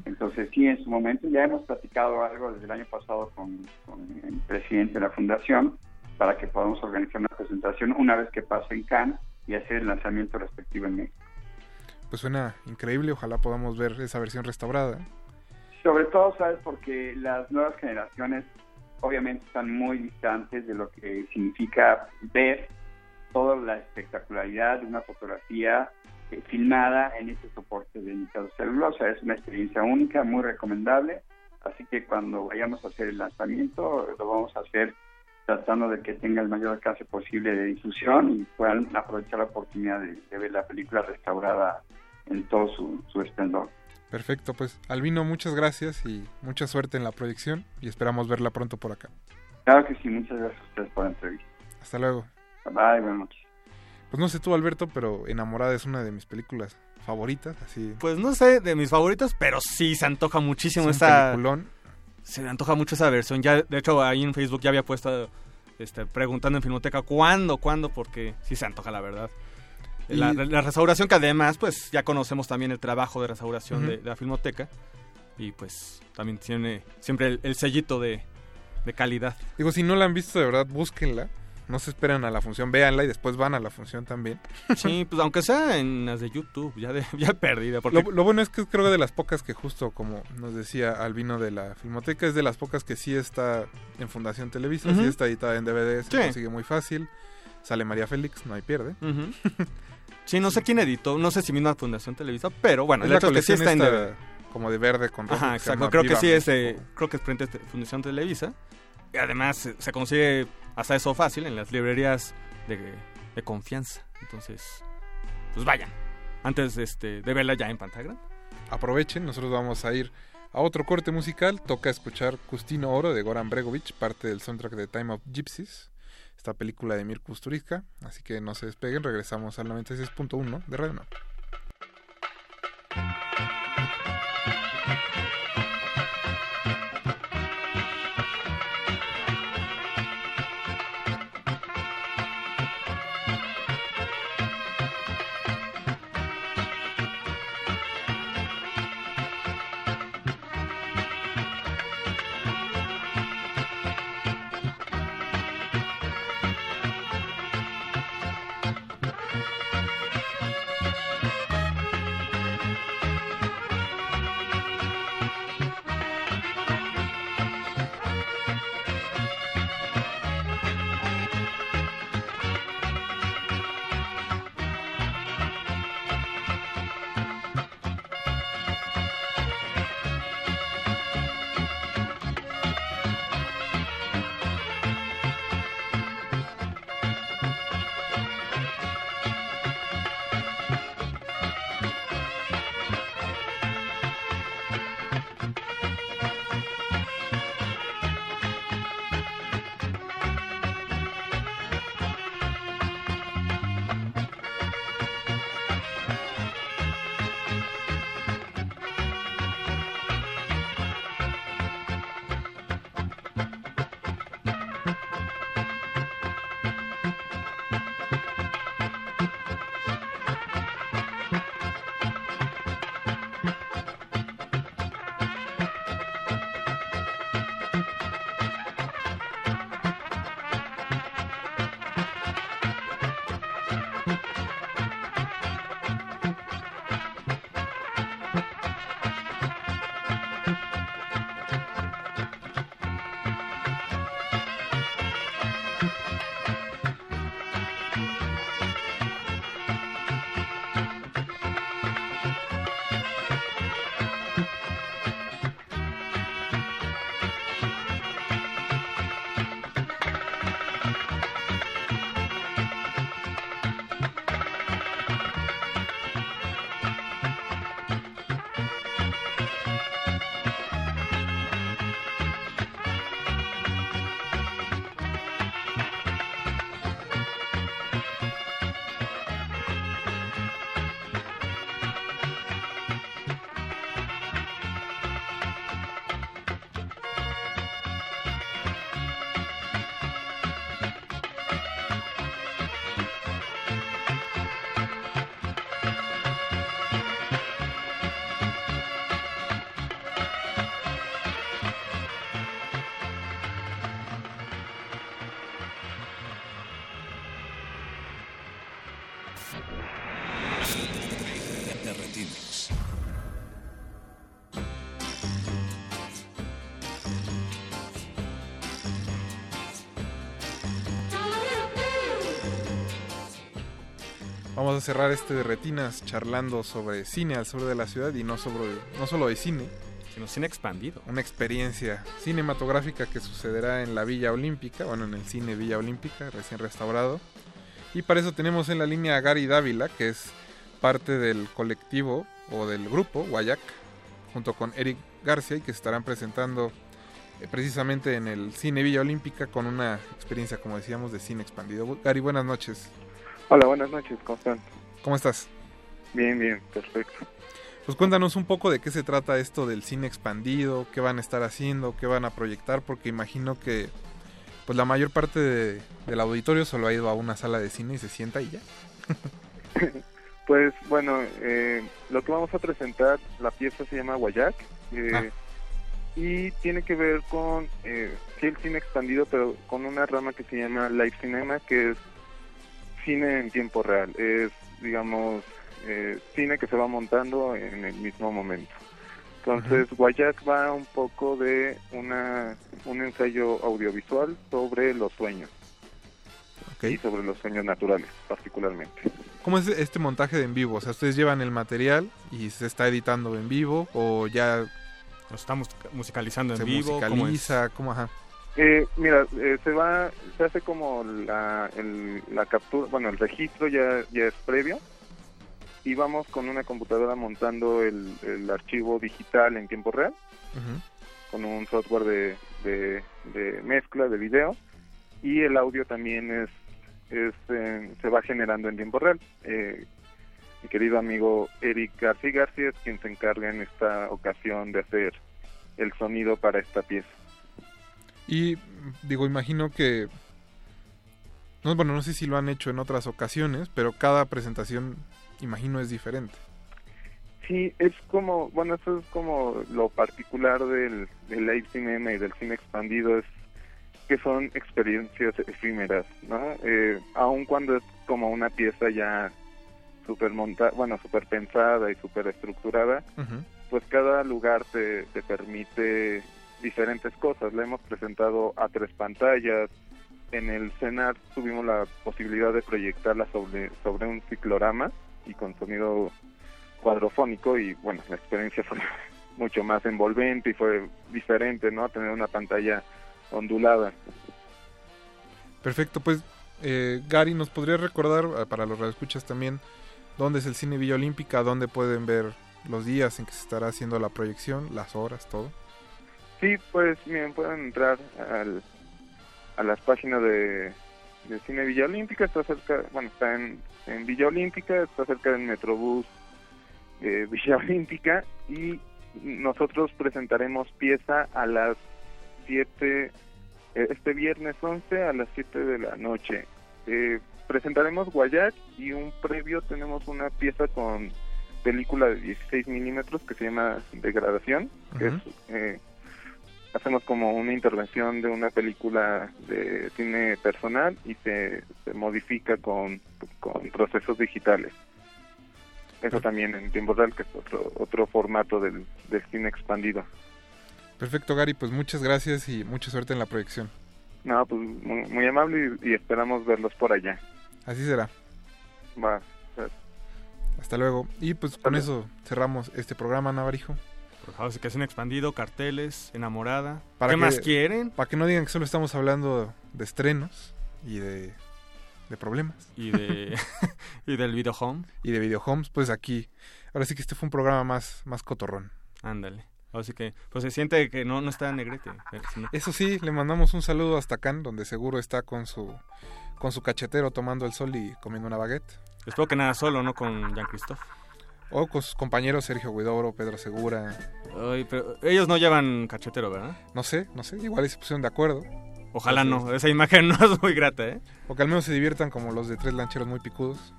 Entonces sí, en su momento ya hemos platicado algo desde el año pasado con, con el presidente de la fundación para que podamos organizar una presentación una vez que pase en Cannes y hacer el lanzamiento respectivo en México. Pues suena increíble, ojalá podamos ver esa versión restaurada. Sobre todo, ¿sabes? Porque las nuevas generaciones obviamente están muy distantes de lo que significa ver toda la espectacularidad de una fotografía eh, filmada en este soporte de celulosa. Es una experiencia única, muy recomendable. Así que cuando vayamos a hacer el lanzamiento, lo vamos a hacer tratando de que tenga el mayor alcance posible de difusión y puedan aprovechar la oportunidad de, ver la película restaurada en todo su esplendor. Perfecto, pues Albino, muchas gracias y mucha suerte en la proyección y esperamos verla pronto por acá. Claro que sí, muchas gracias a ustedes por la entrevista. Hasta luego. Bye, buenas noches. Pues no sé tú, Alberto, pero Enamorada es una de mis películas favoritas, así. Pues no sé de mis favoritos, pero sí se antoja muchísimo Es un esta. peliculón. Se me antoja mucho esa versión. Ya, de hecho, ahí en Facebook ya había puesto este, preguntando en Filmoteca cuándo, cuándo, porque sí se antoja, la verdad. La, la restauración que además, pues ya conocemos también el trabajo de restauración de, de la Filmoteca. Y pues también tiene siempre el, el sellito de, de calidad. Digo, si no la han visto, de verdad, búsquenla. No se esperan a la función, véanla y después van a la función también. Sí, pues aunque sea en las de YouTube, ya, de, ya perdida. Porque Lo, lo bueno es que creo que de las pocas que justo como nos decía Albino de la Filmoteca es de las pocas que sí está en Fundación Televisa, sí Ujú. está editada en DVD, se Sí. consigue muy fácil. Sale María Félix, no hay pierde. Ujú. Sí, no sé quién editó, no sé si vino a Fundación Televisa, pero bueno, Es el hecho es que sí está en... como de verde con rojo Ajá, exacto, creo que sí es, eh, creo que es frente a Fundación Televisa. Y además se, se consigue hasta eso fácil en las librerías de, de confianza. Entonces, pues vayan, antes este, de verla ya en pantalla. Aprovechen, nosotros vamos a ir a otro corte musical. Toca escuchar Custino Oro de Goran Bregovic, parte del soundtrack de Time of Gypsies, esta película de Mir Kusturica. Así que no se despeguen, regresamos al 96.1 de Radio Vamos a cerrar este de retinas charlando sobre cine al sur de la ciudad y no, sobre, no solo de cine, sino cine expandido. Una experiencia cinematográfica que sucederá en la Villa Olímpica, bueno, en el cine Villa Olímpica, recién restaurado. Y para eso tenemos en la línea a Gary Dávila, que es parte del colectivo o del grupo Guayac, junto con Eric García, y que estarán presentando eh, precisamente en el cine Villa Olímpica con una experiencia, como decíamos, de cine expandido. Gary, buenas noches. Hola, buenas noches, ¿cómo están? ¿Cómo estás? Bien, bien, perfecto. Pues cuéntanos un poco de qué se trata esto del cine expandido, qué van a estar haciendo, qué van a proyectar, porque imagino que pues la mayor parte de- del auditorio solo ha ido a una sala de cine y se sienta y ya. Pues bueno, eh, lo que vamos a presentar, la pieza se llama Guayac eh, Ah. y tiene que ver con eh, sí, el cine expandido, pero con una rama que se llama Live Cinema, que es cine en tiempo real. Es, digamos, eh, cine que se va montando en el mismo momento. Entonces, Guayac va un poco de una, un ensayo audiovisual sobre los sueños. y sobre los sueños naturales particularmente. ¿Cómo es este montaje de en vivo? O sea, ustedes llevan el material y se está editando en vivo o ya Lo estamos musicalizando en se vivo. ¿cómo es? musicaliza, ¿cómo, ajá? Eh, mira, eh, se va, se hace como la, el- la captura, bueno, el registro ya, ya es previo y vamos con una computadora montando el, el archivo digital en tiempo real con un software de, de, de mezcla de video y el audio también es, es eh, se va generando en tiempo real. Eh, mi querido amigo Eric García García es quien se encarga en esta ocasión de hacer el sonido para esta pieza. Y digo, imagino que... No, bueno, no sé si lo han hecho en otras ocasiones, pero cada presentación, imagino, es diferente. Sí, es como, bueno, eso es como lo particular del, del live cinema y del cine expandido, es que son experiencias efímeras, ¿no? Eh, aun cuando es como una pieza ya super montada, bueno, super pensada y super estructurada, pues cada lugar te, te permite diferentes cosas. Le hemos presentado a tres pantallas. En el CENAR tuvimos la posibilidad de proyectarla sobre, sobre un ciclorama y con sonido cuadrofónico y bueno, la experiencia fue mucho más envolvente y fue diferente, ¿no? Tener una pantalla ondulada. Perfecto, pues eh, Gary, ¿nos podría recordar, eh, para los radioescuchas también, dónde es el Cine Villa Olímpica, dónde pueden ver los días en que se estará haciendo la proyección, las horas, todo? Sí, pues miren, pueden entrar al, a las páginas de, de Cine Villa Olímpica, está cerca, bueno, está en, en Villa Olímpica, está cerca del Metrobús de Villa Olímpica y nosotros presentaremos pieza a las 7, eh, este viernes 11 a las 7 de la noche. Eh, presentaremos Guayac y un previo tenemos una pieza con película de 16 milímetros que se llama Degradación, que es eh, hacemos como una intervención de una película de cine personal y se, se modifica con, con procesos digitales. Eso también en tiempo real, que es otro, otro formato del, del cine expandido. Perfecto, Gary, pues muchas gracias y mucha suerte en la proyección. No, pues muy, muy amable y, y esperamos verlos por allá. Así será. Va. Hasta luego. Y pues con eso cerramos este programa, Navarijo. Favor, que hacen expandido, carteles, enamorada. Para ¿Qué que- más quieren? Para que no digan que solo estamos hablando de estrenos y de, de problemas. Y de y del video home. Y de video homes, pues aquí. Ahora sí que este fue un programa más, más cotorrón. Ándale. Así que, pues se siente que no, no está negrete. sino- Eso sí, le mandamos un saludo hasta Cannes, donde seguro está con su con su cachetero tomando el sol y comiendo una baguette. Espero que nada solo, ¿no? Con Jean-Christophe. O con sus compañeros Sergio Guidobro, Pedro Segura. Ay, pero ellos no llevan cachetero, ¿verdad? No sé, no sé, igual se pusieron de acuerdo. Ojalá no, esa imagen no es muy grata, ¿eh? O que al menos se diviertan como los de tres lancheros muy picudos.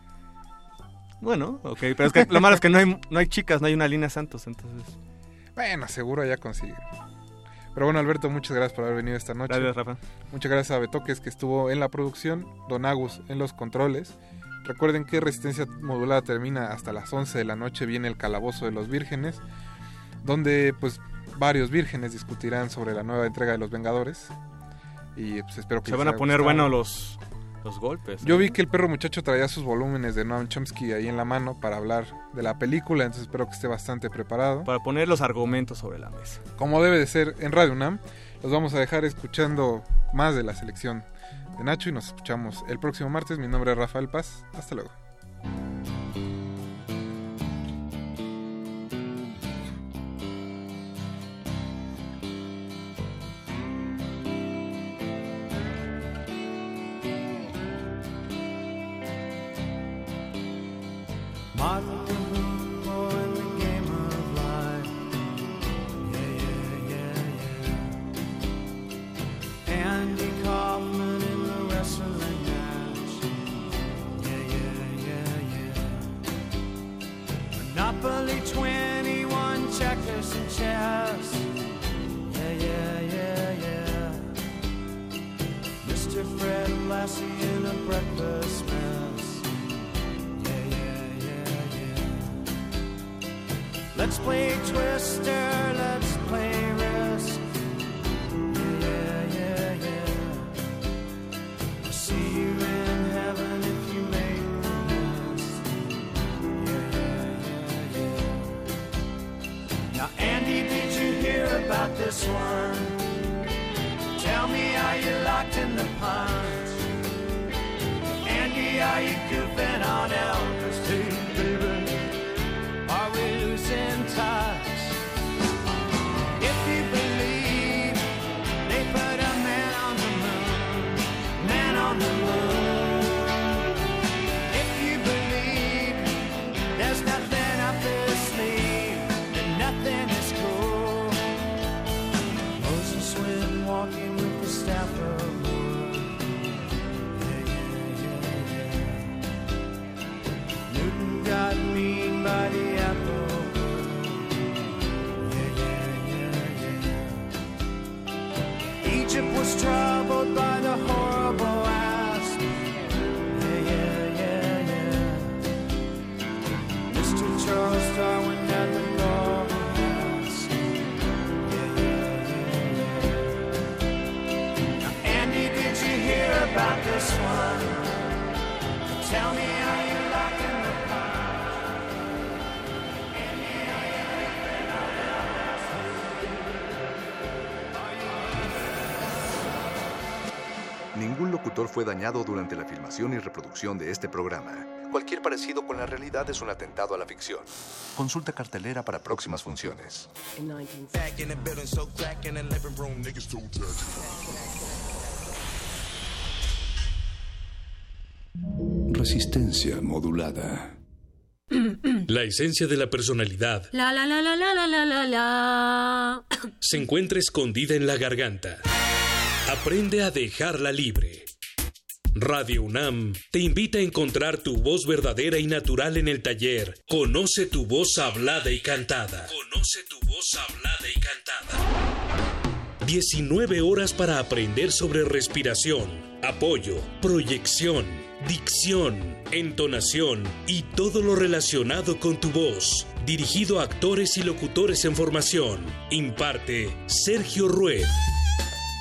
Bueno, ok, pero es que lo malo es que no hay, no hay chicas, no hay una línea Santos, entonces... Bueno, seguro ya consiguen. Pero bueno, Alberto, muchas gracias por haber venido esta noche. Gracias, Rafa. Muchas gracias a Betoques que estuvo en la producción, Don Agus en los controles. Recuerden que Resistencia Modulada termina hasta las 11 de la noche, viene el Calabozo de los Vírgenes, donde pues varios vírgenes discutirán sobre la nueva entrega de Los Vengadores. Y pues espero que Se van a poner gustado. bueno los, los golpes. Yo ¿eh? vi que el perro muchacho traía sus volúmenes de Noam Chomsky ahí en la mano para hablar de la película, entonces espero que esté bastante preparado. Para poner los argumentos sobre la mesa. Como debe de ser en Radio UNAM, los vamos a dejar escuchando más de la selección de Nacho y nos escuchamos el próximo martes. Mi nombre es Rafael Paz. Hasta luego. classy in a breakfast mess. Yeah, yeah, yeah, yeah. Let's play Twister, let's play Risk. Yeah, yeah, yeah. yeah. I'll see you in heaven if you make the list. Yeah, yeah, yeah, yeah. Now, Andy, did you hear about this one? Tell me, are you locked in the pond? aí fue dañado durante la filmación y reproducción de este programa. Cualquier parecido con la realidad es un atentado a la ficción. Consulta cartelera para próximas funciones. Resistencia modulada. La esencia de la personalidad. La la la la la la la la. Se encuentra escondida en la garganta. Aprende a dejarla libre. Radio UNAM te invita a encontrar tu voz verdadera y natural en el taller Conoce tu voz hablada y cantada. Conoce tu voz hablada y cantada. 19 horas para aprender sobre respiración, apoyo, proyección, dicción, entonación y todo lo relacionado con tu voz. Dirigido a actores y locutores en formación. Imparte Sergio Rued.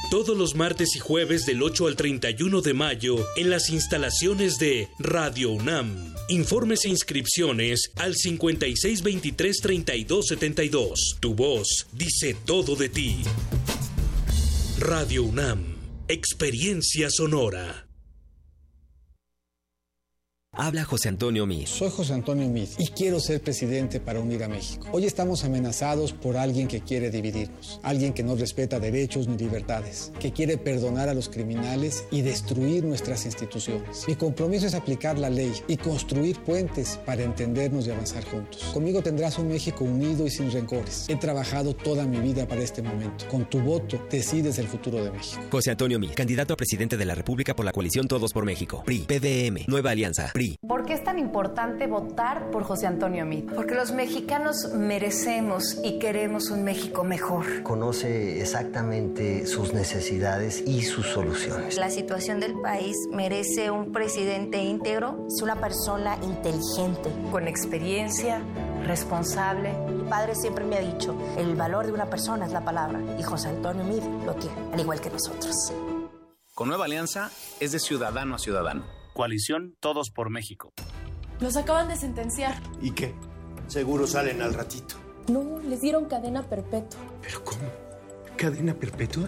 Todos los martes y jueves del 8 al 31 de mayo en las instalaciones de Radio UNAM. Informes e inscripciones al 5623-3272. Tu voz dice todo de ti. Radio UNAM. Experiencia sonora. Habla José Antonio Miz. Soy José Antonio Miz y quiero ser presidente para unir a México. Hoy estamos amenazados por alguien que quiere dividirnos, alguien que no respeta derechos ni libertades, que quiere perdonar a los criminales y destruir nuestras instituciones. Mi compromiso es aplicar la ley y construir puentes para entendernos y avanzar juntos. Conmigo tendrás un México unido y sin rencores. He trabajado toda mi vida para este momento. Con tu voto decides el futuro de México. José Antonio Miz, candidato a presidente de la República por la coalición Todos por México. PRI, PDM, Nueva Alianza, PRI. ¿Por qué es tan importante votar por José Antonio Meade? Porque los mexicanos merecemos y queremos un México mejor. Conoce exactamente sus necesidades y sus soluciones. La situación del país merece un presidente íntegro. Es una persona inteligente. Con experiencia, responsable. Mi padre siempre me ha dicho, el valor de una persona es la palabra. Y José Antonio Meade lo tiene, al igual que nosotros. Con Nueva Alianza es de ciudadano a ciudadano. Coalición Todos por México. Los acaban de sentenciar. ¿Y qué? Seguro salen al ratito. No, les dieron cadena perpetua. ¿Pero cómo? ¿Cadena perpetua?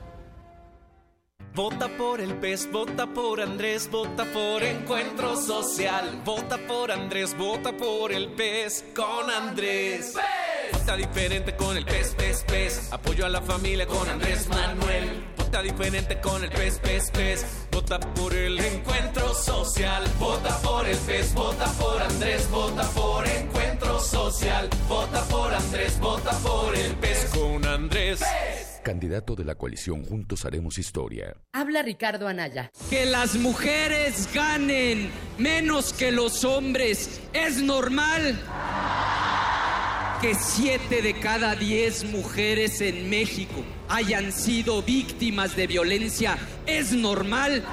Vota por el PES, vota por Andrés, vota por Encuentro Social. Vota por Andrés, vota por el PES con Andrés. Vota diferente con el PES, PES, PES. Apoyo a la familia con Andrés Manuel. Vota diferente con el PES, PES, PES. Vota por el Encuentro Social. Vota por el PES, vota por Andrés, vota por Encuentro Social. Vota por Andrés, vota por el PES con Andrés. Candidato de la coalición Juntos Haremos Historia. Habla Ricardo Anaya. Que las mujeres ganen menos que los hombres es normal. Que siete de cada diez mujeres en México hayan sido víctimas de violencia es normal.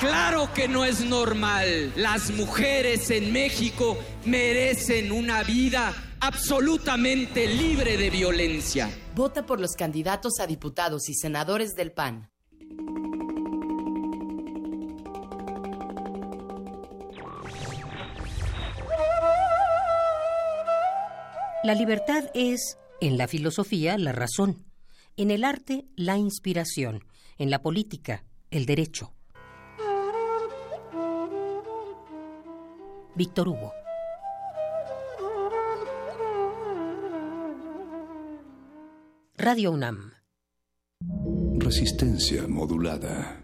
Claro que no es normal. Las mujeres en México merecen una vida absolutamente libre de violencia. Vota por los candidatos a diputados y senadores del PAN. La libertad es, en la filosofía, la razón, en el arte, la inspiración, en la política, el derecho. Víctor Hugo. Radio UNAM. Resistencia modulada.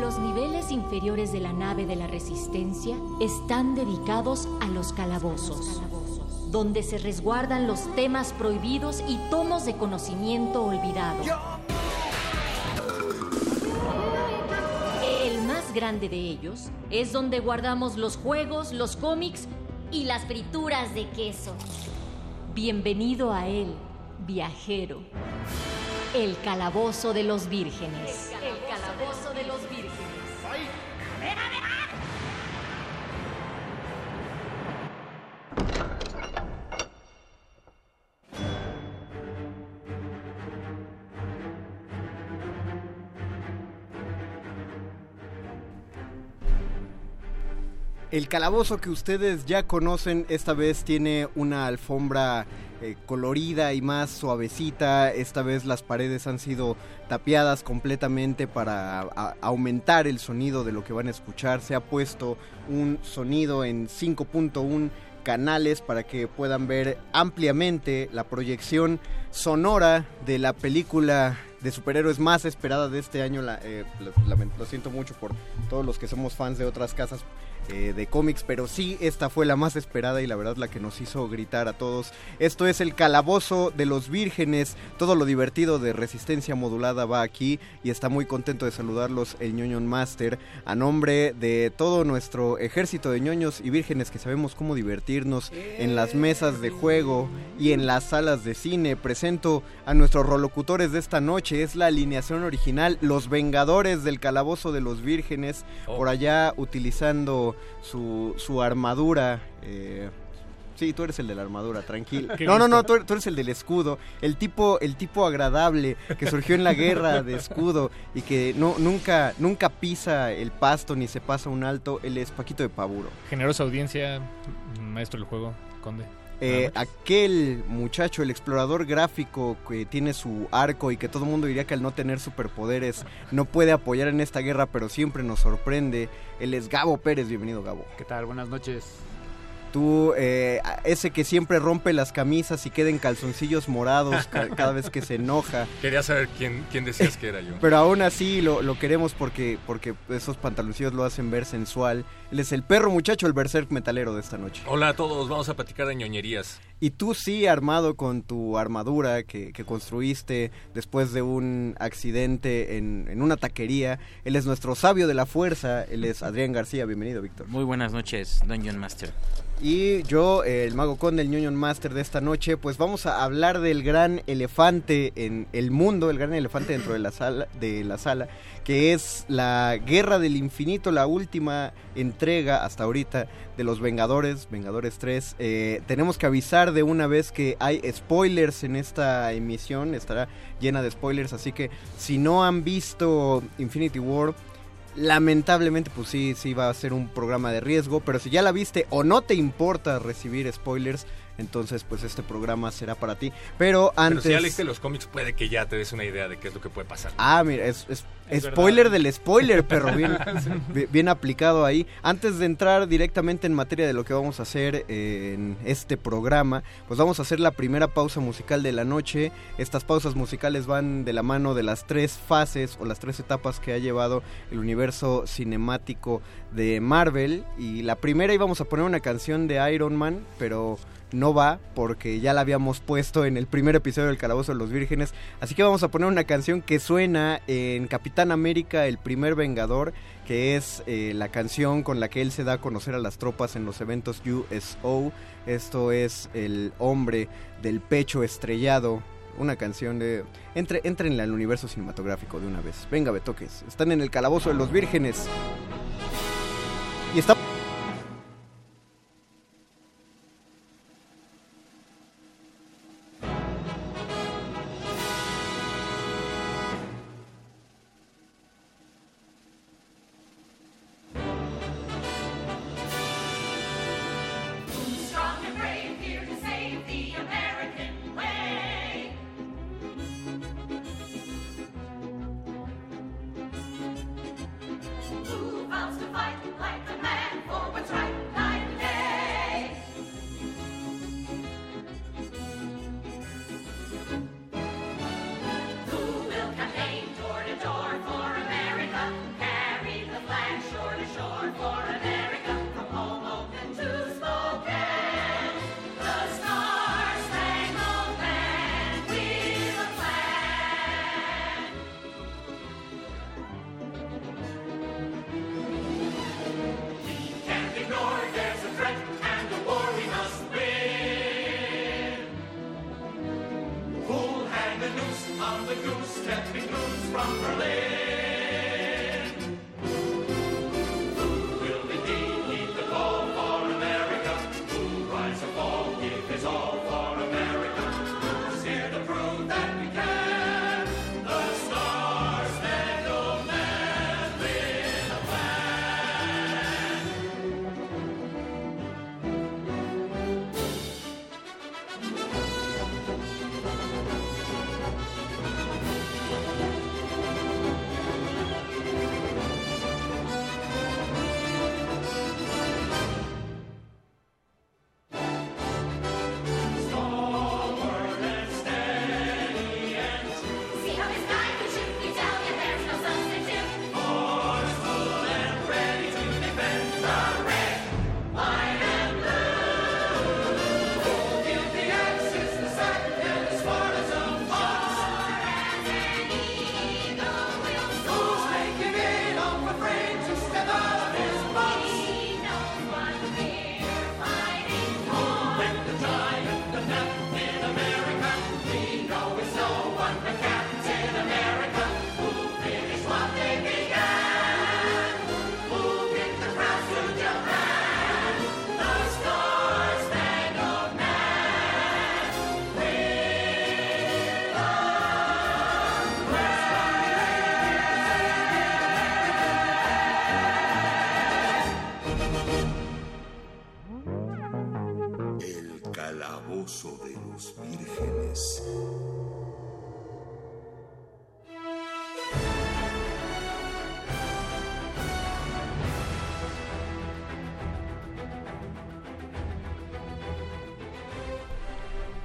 Los niveles inferiores de la nave de la Resistencia están dedicados a los calabozos, donde se resguardan los temas prohibidos y tomos de conocimiento olvidado. El más grande de ellos es donde guardamos los juegos, los cómics y las frituras de queso. Bienvenido a él, viajero. El calabozo de los vírgenes. El calabozo de los vírgenes. El calabozo que ustedes ya conocen esta vez tiene una alfombra eh, colorida y más suavecita. Esta vez las paredes han sido tapiadas completamente para aumentar el sonido de lo que van a escuchar. Se ha puesto un sonido en 5.1 canales para que puedan ver ampliamente la proyección sonora de la película de superhéroes más esperada de este año. Eh, lo siento mucho por todos los que somos fans de otras casas eh, de cómics, pero sí, esta fue la más esperada y la verdad la que nos hizo gritar a todos. Esto es el calabozo de los vírgenes, todo lo divertido de resistencia modulada va aquí y está muy contento de saludarlos el ñoñon master a nombre de todo nuestro ejército de ñoños y vírgenes que sabemos cómo divertirnos en las mesas de juego y en las salas de cine. Presento a nuestros rolocutores de esta noche, es la alineación original, los vengadores del calabozo de los vírgenes, por allá utilizando su, su armadura. eh, Sí, tú eres el de la armadura, tranquilo. No, no, no, tú, tú eres el del escudo. El tipo, el tipo agradable que surgió en la guerra de escudo y que no, nunca, nunca pisa el pasto ni se pasa un alto. Él es Paquito de Paburo. Generosa audiencia, maestro del juego, conde. Eh, aquel muchacho, el explorador gráfico que tiene su arco y que todo el mundo diría que al no tener superpoderes no puede apoyar en esta guerra, pero siempre nos sorprende. Él es Gabo Pérez, bienvenido Gabo. ¿Qué tal? Buenas noches. Tú, eh, ese que siempre rompe las camisas y queda en calzoncillos morados ca- cada vez que se enoja. Quería saber quién, quién decías que era yo. Pero aún así lo, lo queremos porque, porque esos pantaloncillos lo hacen ver sensual. Él es el perro muchacho, el berserk metalero de esta noche. Hola a todos, vamos a platicar de ñoñerías. Y tú sí, armado con tu armadura que, que construiste después de un accidente en, en una taquería. Él es nuestro sabio de la fuerza, él es Adrián García. Bienvenido, Víctor. Muy buenas noches, Dungeon Master. Y yo, el mago conde, el ñoño master de esta noche, pues vamos a hablar del gran elefante en el mundo, el gran elefante dentro de la sala, de la sala, que es la Guerra del Infinito, la última entrega hasta ahorita de los Vengadores, Vengadores 3. Eh, tenemos que avisar de una vez que hay spoilers en esta emisión, estará llena de spoilers, así que si no han visto Infinity War, lamentablemente pues sí, sí va a ser un programa de riesgo, pero si ya la viste o no te importa recibir spoilers, entonces pues este programa será para ti. Pero antes... Pero si ya leíste los cómics puede que ya te des una idea de qué es lo que puede pasar. Ah, mira, es, es- Es spoiler verdad. del spoiler, perro, bien, Sí. bien aplicado ahí. Antes de entrar directamente en materia de lo que vamos a hacer eh, en este programa, pues vamos a hacer la primera pausa musical de la noche. Estas pausas musicales van de la mano de las tres fases o las tres etapas que ha llevado el universo cinemático de Marvel. Y la primera íbamos a poner una canción de Iron Man, pero no va porque ya la habíamos puesto en el primer episodio del Calabozo de los Vírgenes. Así que vamos a poner una canción que suena en Capitán América, el primer Vengador, que es eh, la canción con la que él se da a conocer a las tropas en los eventos USO. Esto es el hombre del pecho estrellado. Una canción de... Entre, entrenla al universo cinematográfico de una vez. Venga, Betoques. Están en el Calabozo de los Vírgenes. Y está...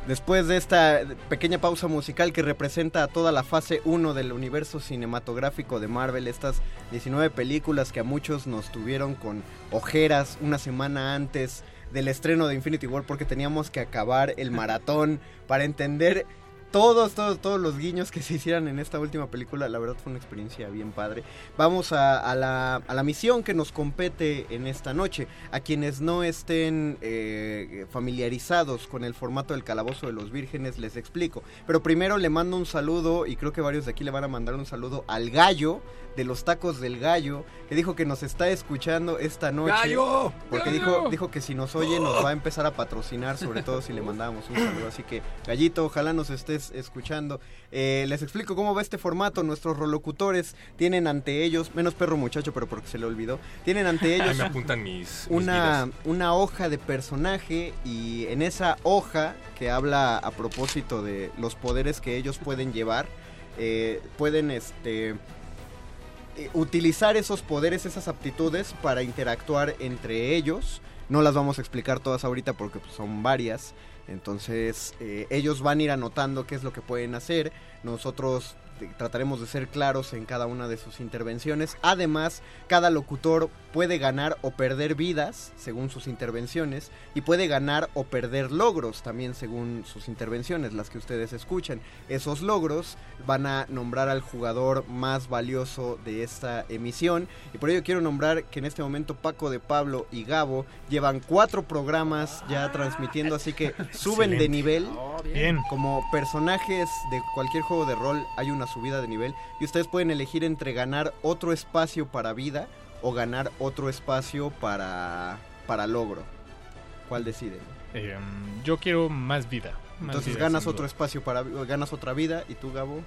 Después de esta pequeña pausa musical que representa a toda la fase 1 del universo cinematográfico de Marvel, estas 19 películas que a muchos nos tuvieron con ojeras una semana antes del estreno de Infinity War porque teníamos que acabar el maratón para entender todos, todos, todos los guiños que se hicieran en esta última película. La verdad fue una experiencia bien padre. Vamos a, la, a la misión que nos compete en esta noche. A quienes no estén eh, familiarizados con el formato del Calabozo de los Vírgenes, les explico. Pero primero le mando un saludo, y creo que varios de aquí le van a mandar un saludo al gallo de los tacos del gallo, que dijo que nos está escuchando esta noche. ¡Gallo! Porque ¡Gallo! dijo, dijo que si nos oye nos va a empezar a patrocinar, sobre todo si le mandábamos un saludo. Así que, gallito, ojalá nos estés escuchando. Eh, les explico cómo va este formato. Nuestros rolocutores tienen ante ellos, menos perro muchacho, pero porque se le olvidó, tienen ante ellos me apuntan mis, una, una hoja de personaje y en esa hoja que habla a propósito de los poderes que ellos pueden llevar, eh, pueden este utilizar esos poderes, esas aptitudes para interactuar entre ellos. No las vamos a explicar todas ahorita porque pues, son varias. Entonces eh, ellos van a ir anotando qué es lo que pueden hacer. Nosotros eh, trataremos de ser claros en cada una de sus intervenciones. Además, cada locutor puede ganar o perder vidas según sus intervenciones y puede ganar o perder logros también según sus intervenciones, las que ustedes escuchan. Esos logros van a nombrar al jugador más valioso de esta emisión y por ello quiero nombrar que en este momento Paco de Pablo y Gabo llevan cuatro programas ya transmitiendo, así que suben de nivel. Bien. Como personajes de cualquier juego de rol hay una subida de nivel y ustedes pueden elegir entre ganar otro espacio para vida o ganar otro espacio para, para logro. ¿Cuál deciden? Eh, yo quiero más vida. más Entonces vida, ganas otro espacio para ganas otra vida y tú Gabo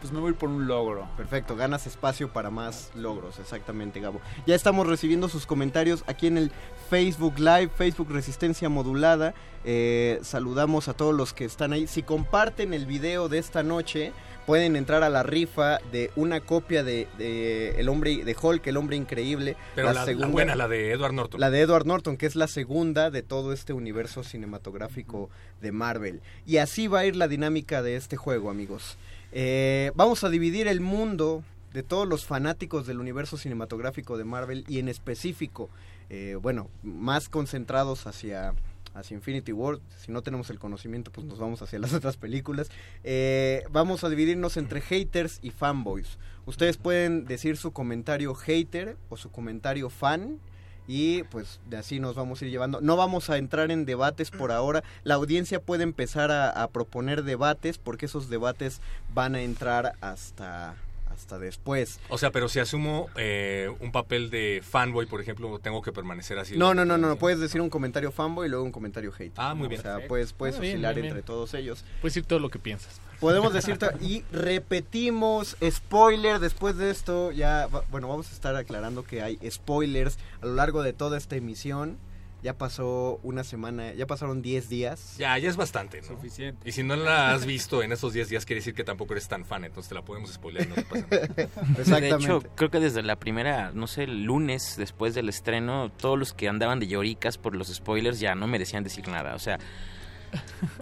pues me voy por un logro. Perfecto, ganas espacio para más logros, exactamente Gabo. Ya estamos recibiendo sus comentarios aquí en el Facebook Live, Facebook Resistencia Modulada. Eh, saludamos a todos los que están ahí. Si comparten el video de esta noche, pueden entrar a la rifa de una copia de, de el hombre de Hulk, el hombre increíble. Pero la, la buena, la de Edward Norton. La de Edward Norton, que es la segunda de todo este universo cinematográfico de Marvel. Y así va a ir la dinámica de este juego, amigos. Eh, vamos a dividir el mundo de todos los fanáticos del universo cinematográfico de Marvel y en específico, eh, bueno, más concentrados hacia hacia Infinity War, si no tenemos el conocimiento pues nos vamos hacia las otras películas, eh, vamos a dividirnos entre haters y fanboys. Ustedes pueden decir su comentario hater o su comentario fan y pues de así nos vamos a ir llevando. No vamos a entrar en debates por ahora. La audiencia puede empezar a, a proponer debates porque esos debates van a entrar hasta hasta después. O sea, pero si asumo eh, un papel de fanboy, por ejemplo, tengo que permanecer así. No, no, no, no, puedes decir un comentario fanboy y luego un comentario hater. Ah, muy ¿no? bien. O sea, puedes, puedes Ah, bien, oscilar bien, entre todos ellos. Puedes decir todo lo que piensas. Podemos decir y repetimos spoiler después de esto ya bueno vamos a estar aclarando que hay spoilers a lo largo de toda esta emisión ya pasó una semana ya pasaron 10 días Ya, ya es bastante, ¿no? Suficiente. Y si no la has visto en esos 10 días, quiere decir que tampoco eres tan fan, entonces te la podemos spoilear, no te pasa nada. De hecho, creo que desde la primera, no sé, el lunes después del estreno, todos los que andaban de lloricas por los spoilers ya no merecían decir nada. O sea,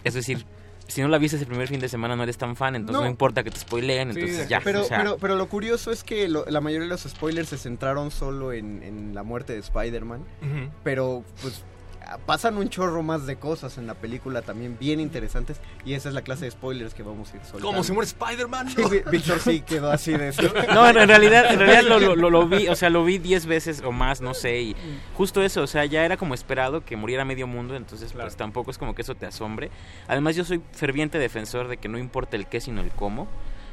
es decir, si no la viste ese primer fin de semana no eres tan fan, entonces no, No. importa que te spoileen, entonces ya. pero, o sea, pero, pero lo curioso es que lo- la mayoría de los spoilers se centraron solo en, en la muerte de Spider-Man. Pero pues pasan un chorro más de cosas en la película también bien interesantes. Y esa es la clase de spoilers que vamos a ir soltando. ¿Cómo se muere Spider-Man? Sí, Vi- Víctor sí quedó así de eso. No, en en realidad, en realidad lo, lo- lo- lo vi, o sea, lo vi 10 veces o más, no sé, y justo eso, o sea, ya era como esperado que muriera medio mundo, entonces pues tampoco es como que eso te asombre. Además yo soy ferviente defensor de que no importa el qué, sino el cómo.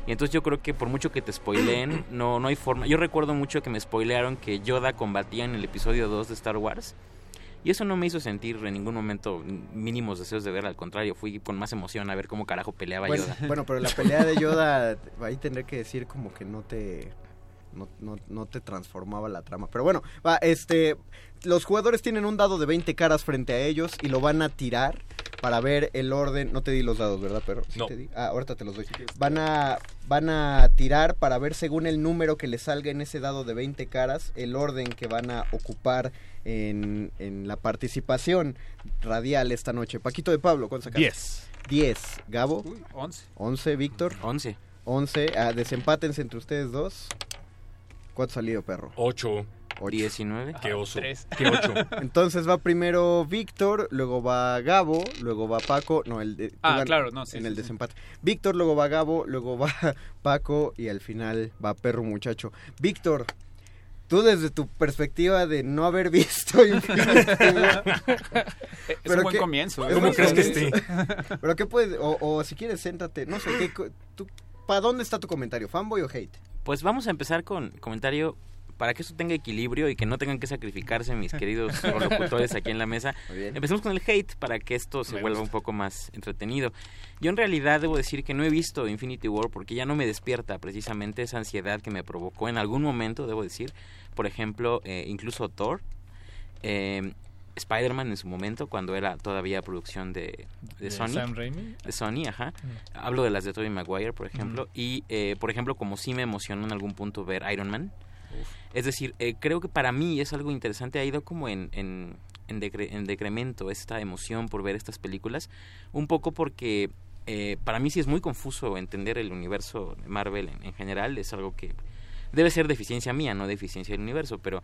Y entonces yo creo que por mucho que te spoileen, no, no hay forma. Yo recuerdo mucho que me spoilearon que Yoda combatía en el episodio 2 de Star Wars. Y eso no me hizo sentir en ningún momento mínimos deseos de ver, al contrario, fui con más emoción a ver cómo carajo peleaba Bueno, Yoda. bueno, pero la pelea de Yoda, ahí tendré que decir como que no te... No, no, no te transformaba la trama. Pero bueno, va, este... Los jugadores tienen un dado de 20 caras frente a ellos y lo van a tirar para ver el orden. No te di los dados, ¿verdad, pero No. te di? Ah, ahorita te los doy. Van a, van a tirar para ver según el número que les salga en ese dado de 20 caras, el orden que van a ocupar en, en la participación radial esta noche. Paquito de Pablo, ¿cuánto sacaste? 10. 10. Gabo. 11. 11, Víctor. 11. 11. Ah, desempátense entre ustedes dos. ¿Cuánto salido, perro? 8. 19. Qué oso. Tres. Qué ocho. Entonces va primero Víctor, luego va Gabo, luego va Paco, no, el de, Ah, gan- claro, no, sí, en sí, el sí. desempate. Víctor, luego va Gabo, luego va Paco y al final va Perro Muchacho. Víctor, tú desde tu perspectiva de no haber visto Infinity War, Es un buen comienzo, ¿eh? ¿Cómo crees que esté? Pero qué puedes, o, o si quieres, siéntate, no sé, ¿qué, tú, ¿para dónde está tu comentario? ¿Fanboy o hate? Pues vamos a empezar con comentario para que esto tenga equilibrio y que no tengan que sacrificarse mis queridos locutores aquí en la mesa. Empecemos con el hate para que esto se Me vuelva gusta. un poco más entretenido. Yo en realidad debo decir que no he visto Infinity War porque ya no me despierta precisamente esa ansiedad que me provocó en algún momento, debo decir. Por ejemplo, eh, incluso Thor, eh, Spider-Man en su momento, cuando era todavía producción de, de ¿De Sony. Sam Raimi? De Sony, ajá. Mm. Hablo de las de Tobey Maguire, por ejemplo. Y, eh, por ejemplo, como sí me emocionó en algún punto ver Iron Man. Es decir, eh, creo que para mí es algo interesante. Ha ido como en, en, en, decre- en decremento esta emoción por ver estas películas. Un poco porque eh, para mí sí es muy confuso entender el universo de Marvel en, en general. Es algo que debe ser deficiencia mía, no deficiencia del universo. Pero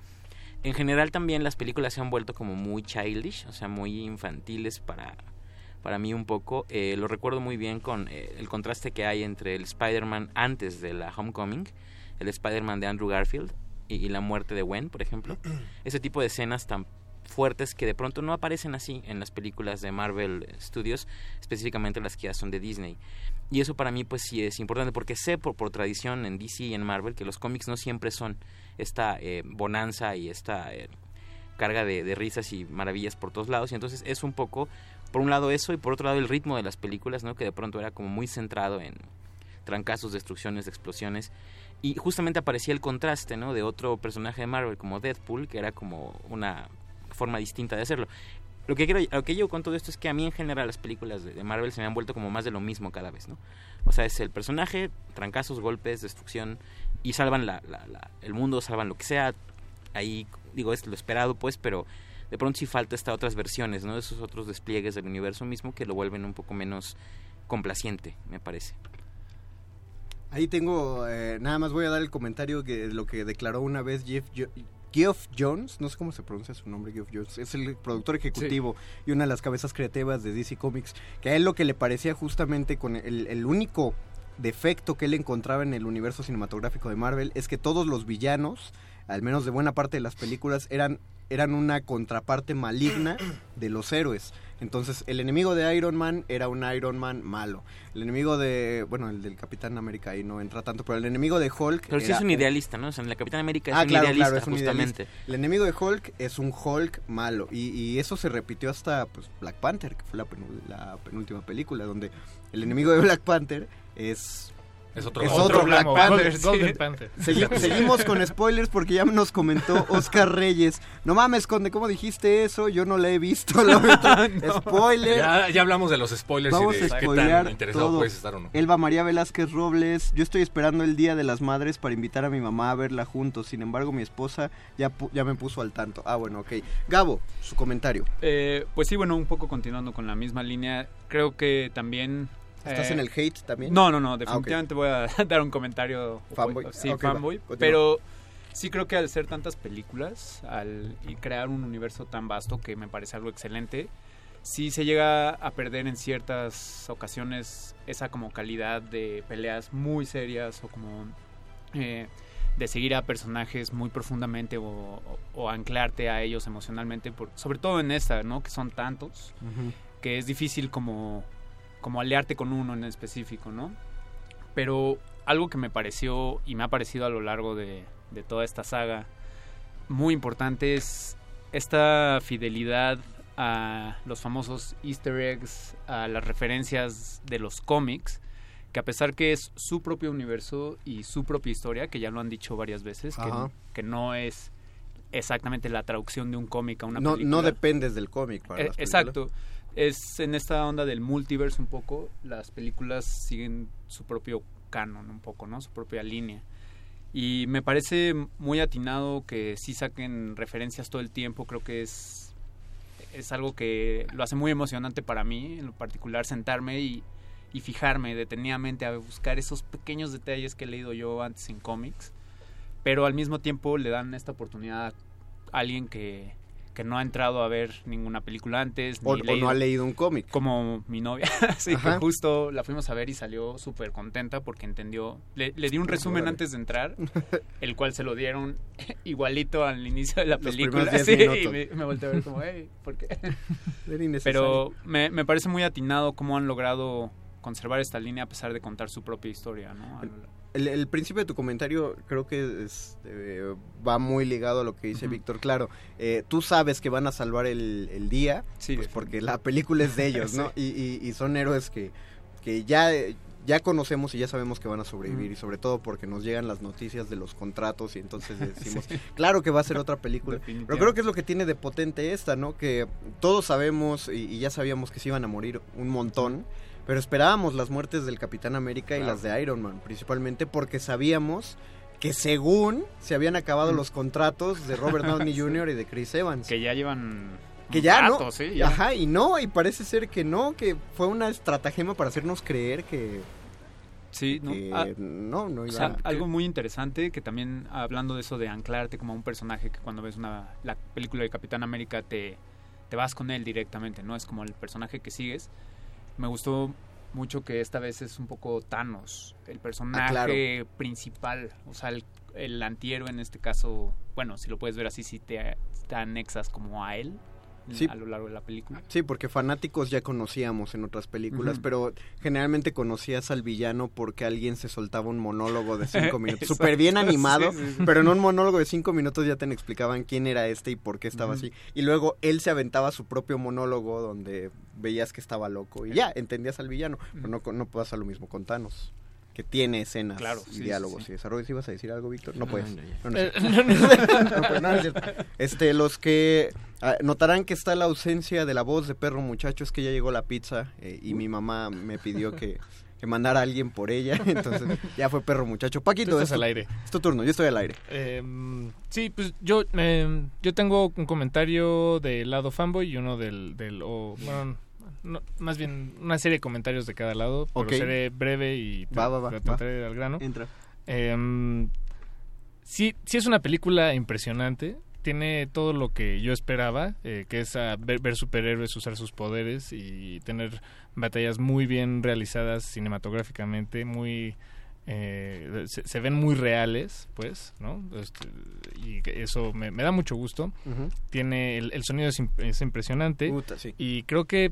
en general también las películas se han vuelto como muy childish, o sea, muy infantiles para, para mí un poco. Eh, lo recuerdo muy bien con eh, el contraste que hay entre el Spider-Man antes de la Homecoming, el Spider-Man de Andrew Garfield y, y la muerte de Gwen, por ejemplo. Ese tipo de escenas tan fuertes que de pronto no aparecen así en las películas de Marvel Studios, específicamente las que ya son de Disney. Y eso para mí pues sí es importante porque sé por, por tradición en DC y en Marvel que los cómics no siempre son esta eh, bonanza y esta eh, carga de, risas y maravillas por todos lados. Y entonces es un poco, por un lado eso y por otro lado el ritmo de las películas, ¿no? Que de pronto era como muy centrado en trancazos, destrucciones, explosiones. Y justamente aparecía el contraste, ¿no? De otro personaje de Marvel como Deadpool, que era como una forma distinta de hacerlo. Lo que quiero, lo que yo con todo esto es que a mí en general las películas de, de Marvel se me han vuelto como más de lo mismo cada vez, ¿no? O sea, es el personaje, trancazos, golpes, destrucción y salvan la, la- la- el mundo, salvan lo que sea. Ahí digo es lo esperado, pues, pero de pronto sí falta estas otras versiones, ¿no? Esos otros despliegues del universo mismo que lo vuelven un poco menos complaciente, me parece. Ahí tengo, eh, nada más voy a dar el comentario que lo que declaró una vez Jeff, Jo- Geoff Jones, no sé cómo se pronuncia su nombre, Geoff Jones, es el productor ejecutivo y una de las cabezas creativas de DC Comics, que a él lo que le parecía justamente con el, el único defecto que él encontraba en el universo cinematográfico de Marvel es que todos los villanos, al menos de buena parte de las películas, eran, eran una contraparte maligna de los héroes. Entonces, el enemigo de Iron Man era un Iron Man malo. El enemigo de, bueno, el del Capitán América ahí no entra tanto, pero el enemigo de Hulk... Pero sí es un idealista, ¿no? O sea, en la Capitán América es Ah, un claro, idealista, claro, es un justamente. idealista. El enemigo de Hulk es un Hulk malo. Y, y eso se repitió hasta pues, Black Panther, que fue la, la penúltima película, donde el enemigo de Black Panther es... Es otro- es otro otro Black Panther. Golden- Golden Panther. Segui- seguimos con spoilers porque ya nos comentó Oscar Reyes. No mames, Conde, ¿cómo dijiste eso? Yo no la he visto. la verdad. Spoiler. Ya, ya hablamos de los spoilers Vamos y de a qué tan interesado todo. puedes estar o no. Elba María Velázquez Robles, yo estoy esperando el Día de las Madres para invitar a mi mamá a verla juntos. Sin embargo, mi esposa ya, pu- ya me puso al tanto. Ah, bueno, ok. Gabo, su comentario. Eh, pues sí, bueno, un poco continuando con la misma línea, creo que también... ¿Estás eh, en el hate también? No, no, no, Ah, definitivamente voy a dar un comentario... Fanboy. Sí, va. fanboy. Pero sí creo que al ser tantas películas al, y crear un universo tan vasto que me parece algo excelente, sí se llega a perder en ciertas ocasiones esa como calidad de peleas muy serias o como eh, de seguir a personajes muy profundamente o, o- o anclarte a ellos emocionalmente, por, sobre todo en esta, ¿no? Que son tantos, que es difícil como, como aliarte con uno en específico, ¿no? Pero algo que me pareció y me ha parecido a lo largo de, de toda esta saga muy importante es esta fidelidad a los famosos easter eggs, a las referencias de los cómics, que a pesar que es su propio universo y su propia historia, que ya lo han dicho varias veces, que, no es exactamente la traducción de un cómic a una No, película. no dependes del cómic para Eh, películas. Es en esta onda del multiverse un poco, las películas siguen su propio canon un poco, ¿no? Su propia línea. Y me parece muy atinado que sí saquen referencias todo el tiempo, creo que es es algo que lo hace muy emocionante para mí, en lo particular sentarme y, y fijarme detenidamente a buscar esos pequeños detalles que he leído yo antes en cómics, pero al mismo tiempo le dan esta oportunidad alguien que, que no ha entrado a ver ninguna película antes. O, ni o no ha leído un cómic. Como mi novia. Así que justo la fuimos a ver y salió súper contenta porque entendió. Le, le di un resumen antes de entrar, el cual se lo dieron igualito al inicio de la Los película. Sí, 10 y me, me volteé a ver como, hey, ¿por qué? Pero me, me parece muy atinado cómo han logrado conservar esta línea a pesar de contar su propia historia, ¿no? El, el principio de tu comentario creo que es, eh, va muy ligado a lo que dice Víctor. Claro, eh, tú sabes que van a salvar el, el día, pues porque la película es de ellos, ¿no? Sí. Y, y- y son héroes que, que ya, ya conocemos y ya sabemos que van a sobrevivir. Y sobre todo porque nos llegan las noticias de los contratos y entonces decimos, Sí. claro que va a ser otra película. Pero creo que es lo que tiene de potente esta, ¿no? Que todos sabemos y, y ya sabíamos que se iban a morir un montón, pero esperábamos las muertes del Capitán América y las de Iron Man, principalmente porque sabíamos que según se habían acabado los contratos de Robert Downey Jr. y de Chris Evans. Que ya llevan... Que ya rato, no. sí, ya. Ajá, y no, y parece ser que no, que fue una estratagema para hacernos creer que, Sí, ¿no? que Ah, no, no O iba sea, a- algo muy interesante que también hablando de eso de anclarte como a un personaje que cuando ves una la película de Capitán América te, te vas con él directamente, ¿no? Es como el personaje que sigues. Me gustó mucho que esta vez es un poco Thanos, el personaje claro. principal, o sea, el, el antihéroe en este caso, bueno, si lo puedes ver así, si te, te anexas como a él Sí. a lo largo de la película. Sí, porque fanáticos ya conocíamos en otras películas, pero generalmente conocías al villano porque alguien se soltaba un monólogo de cinco minutos, súper bien animado, Sí, sí, sí. pero en un monólogo de cinco minutos ya te explicaban quién era este y por qué estaba así. Y luego él se aventaba su propio monólogo donde veías que estaba loco y ya, entendípues al villano. Pero no, no pasa lo mismo con Thanos. Que tiene escenas Claro, y sí, sí, diálogos sí. y desarrollos. ¿Ibas a decir algo, Víctor? No puedes. no. No, es cierto. pues, no, no es cierto. Este, los que ah, notarán que está la ausencia de la voz de perro muchacho es que ya llegó la pizza eh, y mi mamá me pidió que, que mandara a alguien por ella. Entonces ya fue perro muchacho. Paquito, Tú estás es tu- al aire. Es tu turno, yo estoy al aire. Eh, sí, pues yo eh, yo tengo un comentario del lado fanboy y uno del... del bueno, no, más bien una serie de comentarios de cada lado, pero seré breve y Va, va, va, tra- va. trataré al grano. Entra. Em, sí, sí es una película impresionante. Tiene todo lo que yo esperaba, eh, que es ver, ver superhéroes usar sus poderes y tener batallas muy bien realizadas cinematográficamente, muy eh, se, se ven muy reales, pues, ¿no? Este, y eso me, me da mucho gusto. Tiene el, el sonido es, imp- es impresionante Puta, sí. y creo que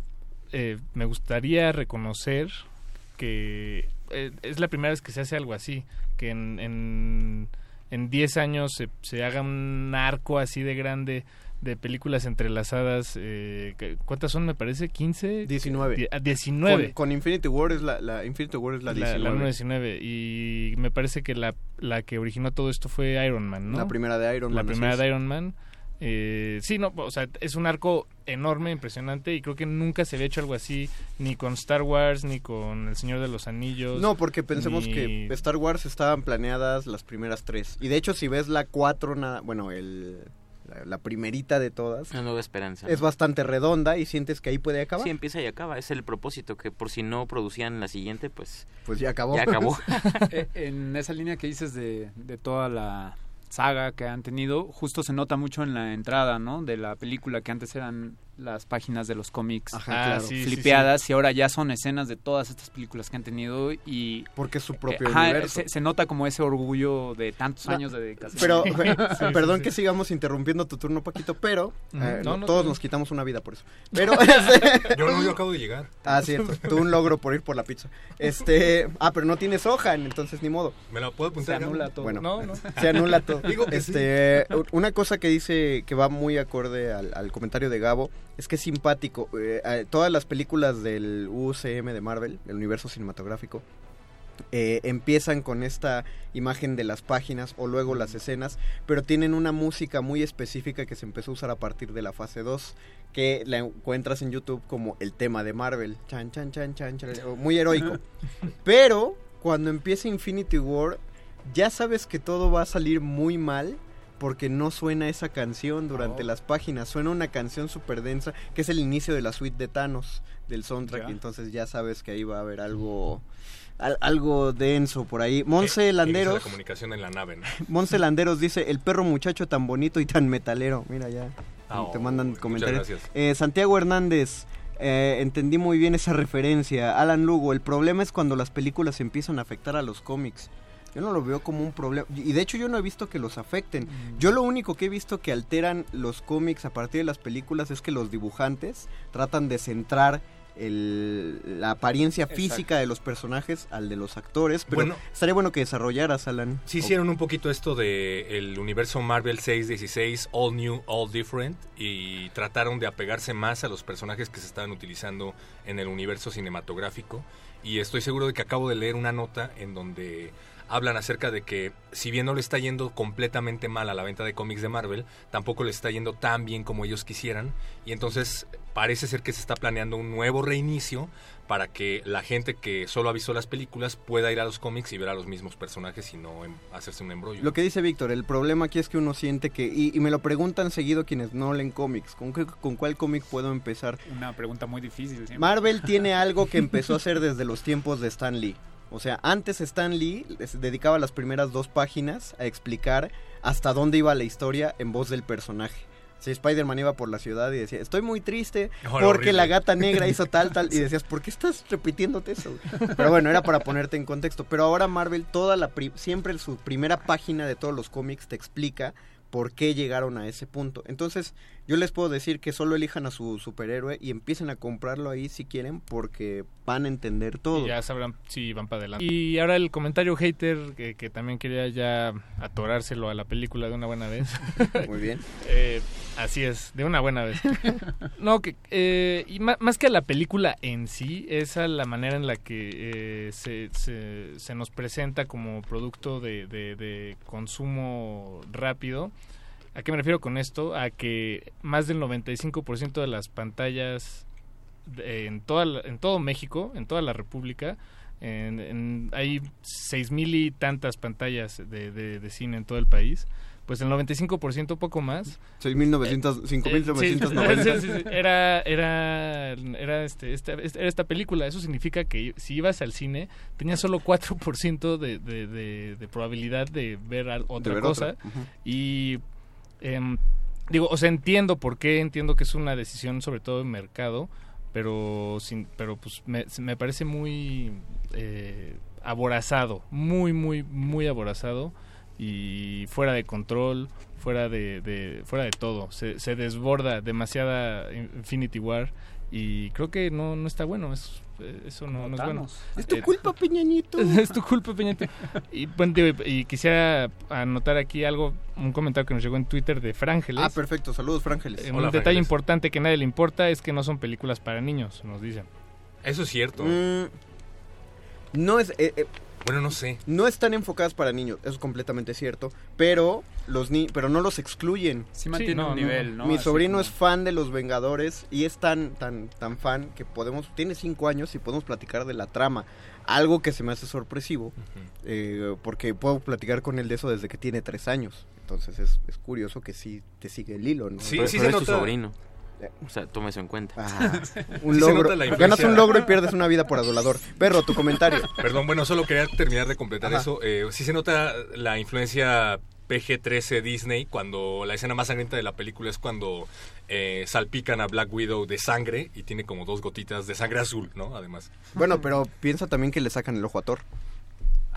eh, me gustaría reconocer que eh, es la primera vez que se hace algo así, que en, en, en 10 años se, se haga un arco así de grande de películas entrelazadas. Eh, ¿Cuántas son, me parece? ¿15? 19. Die- ah, 19. Con, con Infinity War es la, la Infinity War es la 19. La, la 19. Y me parece que la, la que originó todo esto fue Iron Man, ¿no? La primera de Iron La Man, así primera de Iron Man. Eh, sí, no, o sea, es un arco enorme, impresionante y creo que nunca se había hecho algo así ni con Star Wars ni con El Señor de los Anillos. No, porque pensemos ni- que Star Wars estaban planeadas las primeras tres. Y de hecho, si ves la cuatro, nada, bueno, el, la, la primerita de todas, Una nueva esperanza. es bastante redonda y sientes que ahí puede acabar. Sí, empieza y acaba. Es el propósito que por si no producían la siguiente, pues... Pues ya acabó. Ya acabó. Eh, en esa línea que dices de, de toda la saga que han tenido, justo se nota mucho en la entrada, ¿no? De la película que antes eran las páginas de los cómics Ajá, Ah, claro. sí, sí, flipeadas y ahora ya son escenas de todas estas películas que han tenido y porque es su propio ajá, universo. Se, se nota como ese orgullo de tantos No, años de dedicación. Pero, Sí, perdón sí, que sí. sigamos interrumpiendo tu turno, Paquito, pero eh, No, no, no, todos no. nos quitamos una vida por eso. Pero Yo no, yo acabo de llegar. Ah, cierto. Tuve un logro por ir por la pizza. Este, ah, pero no tienes hoja, entonces ni modo. ¿Me la puedo apuntar? Se anula todo. Bueno, No, no. se anula todo. Digo que este, una cosa que dice que va muy acorde al, al comentario de Gabo es que es simpático. Eh, todas las películas del UCM de Marvel, el universo cinematográfico, eh, empiezan con esta imagen de las páginas o luego las escenas, pero tienen una música muy específica que se empezó a usar a partir de la fase 2, que la encuentras en YouTube como el tema de Marvel, chan chan chan chan, chan, muy heroico. Pero cuando empieza Infinity War, ya sabes que todo va a salir muy mal porque no suena esa canción durante las páginas. Suena una canción súper densa, que es el inicio de la suite de Thanos del soundtrack. Ya. Y entonces ya sabes que ahí va a haber algo, al- algo denso por ahí. Monse Inicia Landeros. la comunicación en la nave, ¿no? Monse Landeros dice, el perro muchacho tan bonito y tan metalero. Mira ya, Ah, te mandan muchas comentarios. gracias. Eh, Santiago Hernández, eh, entendí muy bien esa referencia. Alan Lugo, el problema es cuando las películas empiezan a afectar a los cómics. Yo no lo veo como un problema. Y de hecho yo no he visto que los afecten. Yo lo único que he visto que alteran los cómics a partir de las películas es que los dibujantes tratan de centrar el- la apariencia Exacto. física de los personajes al de los actores. Pero Bueno. estaría bueno que desarrollaras, Alan. Sí hicieron un poquito esto de el universo Marvel 616, All New, All Different, y trataron de apegarse más a los personajes que se estaban utilizando en el universo cinematográfico. Y estoy seguro de que acabo de leer una nota en donde hablan acerca de que si bien no le está yendo completamente mal a la venta de cómics de Marvel, tampoco le está yendo tan bien como ellos quisieran. Y entonces parece ser que se está planeando un nuevo reinicio para que la gente que solo ha visto las películas pueda ir a los cómics y ver a los mismos personajes y no em- hacerse un embrollo. Lo que dice Víctor, el problema aquí es que uno siente que, y, y me lo preguntan seguido quienes no leen cómics, ¿con, qué- con cuál cómic puedo empezar? Una pregunta muy difícil. siempre. Marvel tiene algo que empezó a hacer desde los tiempos de Stan Lee. O sea, antes Stan Lee se dedicaba las primeras dos páginas a explicar hasta dónde iba la historia en voz del personaje. Si Spider-Man iba por la ciudad y decía, estoy muy triste Oh, porque la gata negra hizo tal, tal. Y decías, ¿por qué estás repitiéndote eso? güey?" Pero bueno, era para ponerte en contexto. Pero ahora Marvel, toda la siempre su primera página de todos los cómics te explica por qué llegaron a ese punto. Entonces, yo les puedo decir que solo elijan a su superhéroe y empiecen a comprarlo ahí si quieren, porque van a entender todo. Y ya sabrán si van para adelante. Y ahora el comentario hater, que, que también quería ya atorárselo a la película de una buena vez. Muy bien. Eh, así es, de una buena vez. No, que eh, y más que a la película en sí, es a la manera en la que eh, se, se, se nos presenta como producto de, de- de consumo rápido. ¿A qué me refiero con esto? A que más del 95% de las pantallas de- en, toda la- en todo México, en toda la República, en- en- hay seis mil y tantas pantallas de, de- de cine en todo el país. Pues el 95% poco más 6.900, eh, sí, 5.990. sí, sí, Era, era, era, este, esta, era esta película. Eso significa que si ibas al cine, tenías solo 4% de, de, de, de probabilidad de ver otra ver cosa. otra. Y em, digo, o sea, entiendo por qué, entiendo que es una decisión sobre todo de mercado, pero, sin, pero pues me, parece muy eh, aborazado, muy, muy, muy aborazado y fuera de control, fuera de, fuera de todo. Se, se desborda demasiada Infinity War y creo que no, no está bueno. Es, eh, eso no, no es bueno. Thanos. Es tu Eh, culpa, Peñañito. es tu culpa, Peñito. Y, bueno, digo, y quisiera anotar aquí algo, un comentario que nos llegó en Twitter de Frángeles. Ah, perfecto. Saludos, Frángeles. Eh, un detalle importante que nadie le importa es que no son películas para niños, nos dicen. Eso es cierto. Mm, no es... eh, eh, Bueno, no sé. no están enfocadas para niños, eso es completamente cierto, pero los ni pero no los excluyen. Sí mantiene Sí, no, un nivel, ¿no? Mi Así sobrino como- es fan de los Vengadores y es tan tan tan fan que podemos tiene cinco años y podemos platicar de la trama, algo que se me hace sorpresivo, eh, porque puedo platicar con él de eso desde que tiene tres años. Entonces es, es curioso que sí te sigue el hilo, ¿no? pero, pero es tu sobrino. O sea, tome eso en cuenta. Ah, un logro. Ganas un logro y pierdes una vida por adulador. Perro, tu comentario. Perdón, bueno, solo quería terminar de completar Ajá. eso. Eh, sí se nota la influencia PG-13 Disney cuando la escena más sangrienta de la película es cuando eh, salpican a Black Widow de sangre y tiene como dos gotitas de sangre azul, ¿no? Además. Bueno, pero piensa también que le sacan el ojo a Thor.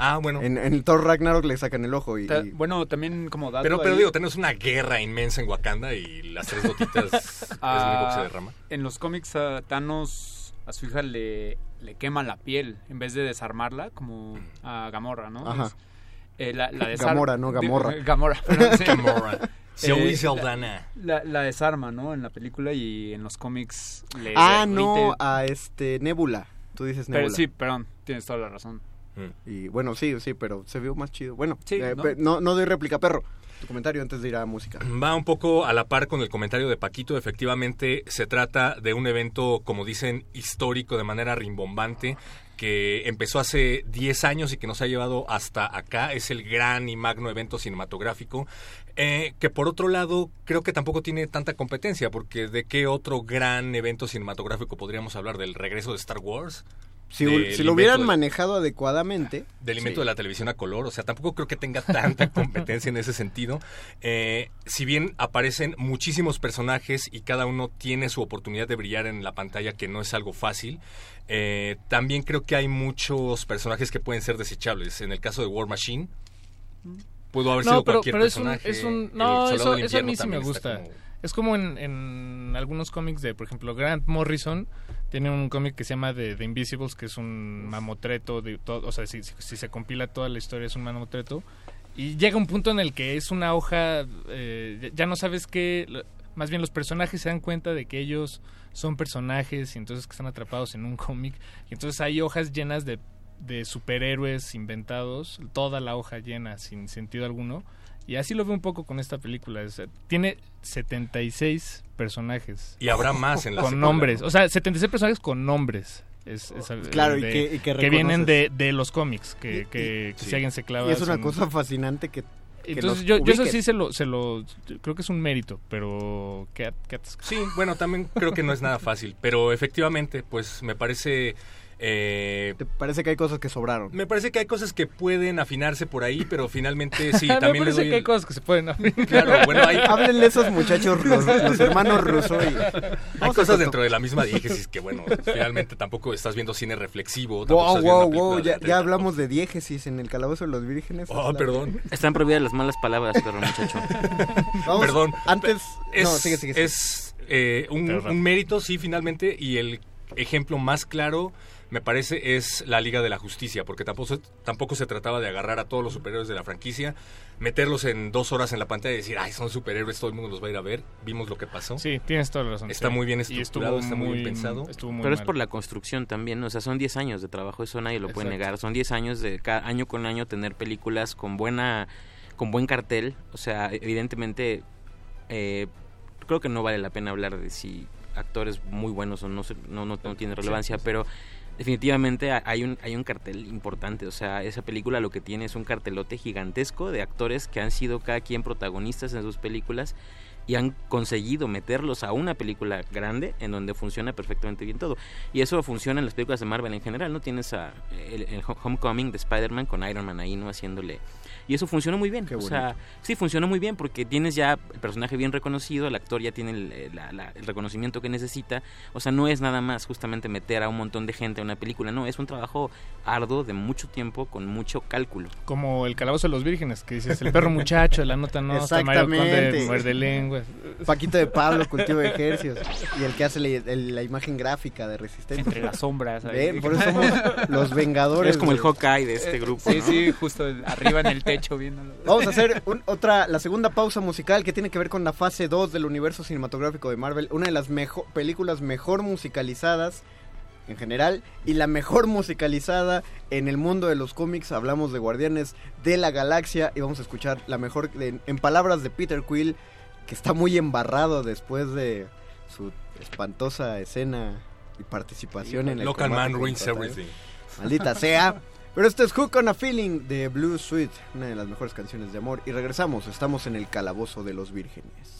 Ah, bueno. En, en Thor Ragnarok le sacan el ojo y... Ta- y- Bueno, también como dato Pero, pero ahí, digo, tenemos una guerra inmensa en Wakanda y las tres gotitas es lo único que se a- derrama. En los cómics a Thanos a su hija le, le quema la piel en vez de desarmarla como a Gamorra, ¿no? Ajá. Es- eh, la, la desar- Gamora, no Gamorra. Gamora, perdón, sí. Gamora. Zoe Eh, Saldana. La, la desarma, ¿no? En la película y en los cómics le Ah, derrite- no, a este Nebula. Tú dices Nebula. Pero sí, perdón, tienes toda la razón. Y bueno, sí, sí, pero se vio más chido. Bueno, eh, ¿no? no, no doy réplica, perro. Tu comentario antes de ir a música. Va un poco a la par con el comentario de Paquito. Efectivamente, se trata de un evento, como dicen, histórico de manera rimbombante que empezó hace 10 años y que nos ha llevado hasta acá. Es el gran y magno evento cinematográfico. eh, que por otro lado, creo que tampoco tiene tanta competencia, porque ¿de qué otro gran evento cinematográfico podríamos hablar? ¿Del regreso de Star Wars? Si, lo hubieran de- manejado adecuadamente. del invento sí. de la televisión a color, o sea, tampoco creo que tenga tanta competencia en ese sentido. Eh, si bien aparecen muchísimos personajes y cada uno tiene su oportunidad de brillar en la pantalla, que no es algo fácil, eh, también creo que hay muchos personajes que pueden ser desechables. En el caso de War Machine, pudo haber sido pero, cualquier pero es un, personaje. es un- no, eso, a mí sí me gusta. como- Es como en, algunos cómics de, por ejemplo, Grant Morrison tiene un cómic que se llama The, The Invisibles, que es un mamotreto, de o sea, si, se compila toda la historia es un mamotreto. Y llega un punto en el que es una hoja, eh, ya- no sabes qué, más bien los personajes se dan cuenta de que ellos son personajes y entonces que están atrapados en un cómic. Y entonces hay hojas llenas de superhéroes inventados, toda la hoja llena sin sentido alguno. Y así lo veo un poco con esta película. es, eh, tiene 76 personajes. Y habrá más en la Con secuela, nombres. ¿no? O sea, 76 personajes con nombres. Es, es, Claro, y que- y que vienen de, de los cómics. Que, Y- que, que sí. si alguien se clava. Y es una cosa fascinante que. que Entonces yo, yo eso sí se lo, se lo... Creo que es un mérito, pero... ¿qué. Sí, bueno, también creo que no es nada fácil, pero efectivamente, pues me parece... eh, ¿Te parece que hay cosas que sobraron? Me parece que hay cosas que pueden afinarse por ahí, pero finalmente sí, Me también le parece doy que hay cosas que se pueden abrir. Claro, bueno, hay, Háblenle a esos muchachos, los, los hermanos Russo. Y... hay cosas dentro de la misma diégesis que, bueno, finalmente tampoco estás viendo cine reflexivo. Wow, wow, wow. Ya, ya hablamos de diégesis en el calabozo de los vírgenes. Oh, perdón. Están prohibidas las malas palabras, perro muchacho. Vamos, Perdón. Antes. Es, no, sigue, sigue. sigue. es eh, un, un mérito, sí, finalmente, y el ejemplo más claro, me parece, es la Liga de la Justicia, porque tampoco se, tampoco se trataba de agarrar a todos los superhéroes de la franquicia, meterlos en dos horas en la pantalla y decir, ay, son superhéroes, todo el mundo los va a ir a ver. Vimos lo que pasó. Sí, tienes toda la razón. Está sí. muy bien estructurado, está muy bien pensado. Estuvo muy Pero es por la construcción también, ¿no? o sea, son 10 años de trabajo, eso nadie lo puede Exacto. negar. Son 10 años de cada año con año tener películas con buena con buen cartel, o sea, evidentemente eh, creo que no vale la pena hablar de si actores muy buenos o no no, no tiene relevancia, pero definitivamente ha- hay un hay un cartel importante, o sea, esa película lo que tiene es un cartelote gigantesco de actores que han sido cada quien protagonistas en sus películas y han conseguido meterlos a una película grande en donde funciona perfectamente bien todo. Y eso funciona en las películas de Marvel en general, ¿no? Tienes a el, el Homecoming de Spider-Man con Iron Man ahí, ¿no? Haciéndole... Y eso funcionó muy bien. Qué o sea, sí, funcionó muy bien porque tienes ya el personaje bien reconocido, el actor ya tiene el, eh, la- la- el reconocimiento que necesita. O sea, no es nada más justamente meter a un montón de gente a una película, no, es un trabajo arduo de mucho tiempo con mucho cálculo. Como el calabozo de los vírgenes, que dices, el perro muchacho, la nota no, está Mario Conde, Exactamente. muerde lenguas. Paquito de Pablo, cultivo de ejercicios. Y el que hace la, el- la imagen gráfica de Resistencia. Entre las sombras. por eso somos los vengadores. Es como el Hawkeye de este grupo. Sí, ¿no? sí, justo arriba en el techo viéndolo. Vamos a hacer un- otra, la segunda pausa musical que tiene que ver con la fase 2 del universo cinematográfico de Marvel. Una de las mejo- películas mejor musicalizadas en general y la mejor musicalizada en el mundo de los cómics. Hablamos de Guardianes de la Galaxia y vamos a escuchar la mejor, de- en palabras de Peter Quill, que está muy embarrado después de su espantosa escena y participación en el Local Man ruins everything. Maldita sea. Pero esto es Hook on a Feeling de Blue Sweet, una de las mejores canciones de amor. Y regresamos, estamos en el calabozo de los vírgenes.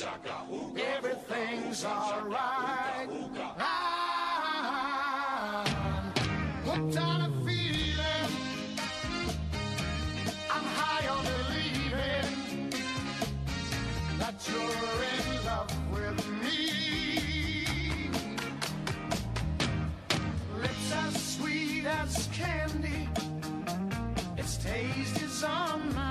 everything's alright. I'm hooked on a feeling. I'm high on believing that you're in love with me. Lips as sweet as candy. Its taste is on my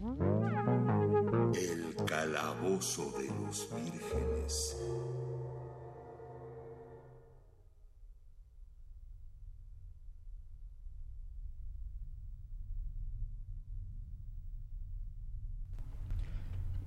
El calabozo de los vírgenes.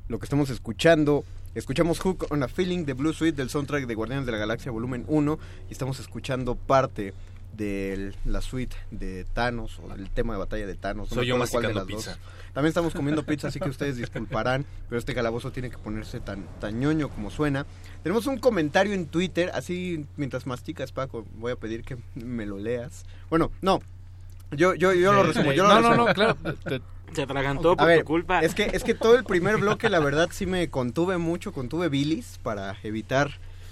lo que estamos escuchando. Escuchamos Hook on a Feeling de Blue Suite del soundtrack de Guardianes de la Galaxia volumen 1 y estamos escuchando parte de la suite de Thanos o del tema de batalla de Thanos. Soy yo me acuerdo cuál de masticando las dos. pizza. También estamos comiendo pizza, así que ustedes disculparán, pero este calabozo tiene que ponerse tan, tan ñoño como suena. Tenemos un comentario en Twitter, así mientras masticas, Paco, voy a pedir que me lo leas. Bueno, no, yo, yo, yo lo resumo. sí. Yo lo No, no, resumo. no, claro, te- Se atragantó por A ver, tu culpa. Es que, es que todo el primer bloque, la verdad, sí me contuve mucho, contuve bilis para evitar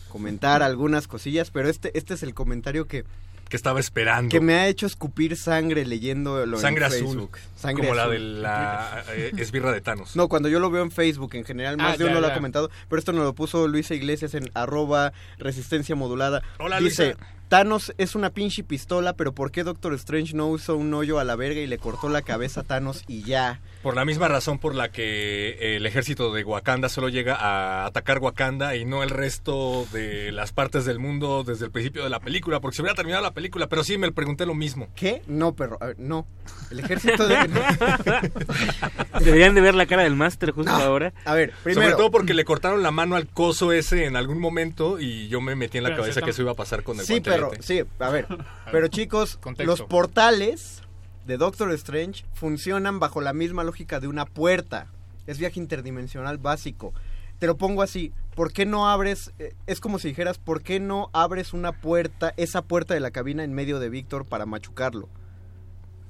comentar algunas cosillas, pero este, este es el comentario que, Que estaba esperando. que me ha hecho escupir sangre leyendo lo Sangre en azul. Facebook. Sangre como la azul. de la eh, esbirra de Thanos. No, cuando yo lo veo en Facebook en general, más Ah, de uno ya, lo ya. ha comentado, pero esto nos lo puso Luisa Iglesias en arroba resistencia modulada. Hola, Dice, Luisa. Thanos es una pinche pistola, pero ¿por qué Doctor Strange no usó un hoyo a la verga y le cortó la cabeza a Thanos y ya? Por la misma razón por la que el ejército de Wakanda solo llega a atacar Wakanda y no el resto de las partes del mundo desde el principio de la película, porque se hubiera terminado la película, pero sí me pregunté lo mismo. ¿Qué? No, perro, ver, no. El ejército de... Deberían de ver la cara del máster justo No. ahora. A ver, Sobre primero... todo porque le cortaron la mano al coso ese en algún momento y yo me metí en la Pero cabeza que eso iba a pasar con el Sí, guantelete. Perro, sí, a ver. Pero chicos, Contexto. los portales de Doctor Strange funcionan bajo la misma lógica de una puerta. Es viaje interdimensional básico. Te lo pongo así, ¿por qué no abres, eh, es como si dijeras, ¿por qué no abres una puerta, esa puerta de la cabina en medio de Víctor para machucarlo?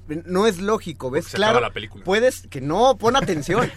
No es lógico, ¿ves? se claro, acaba la película. puedes, que no, pon atención.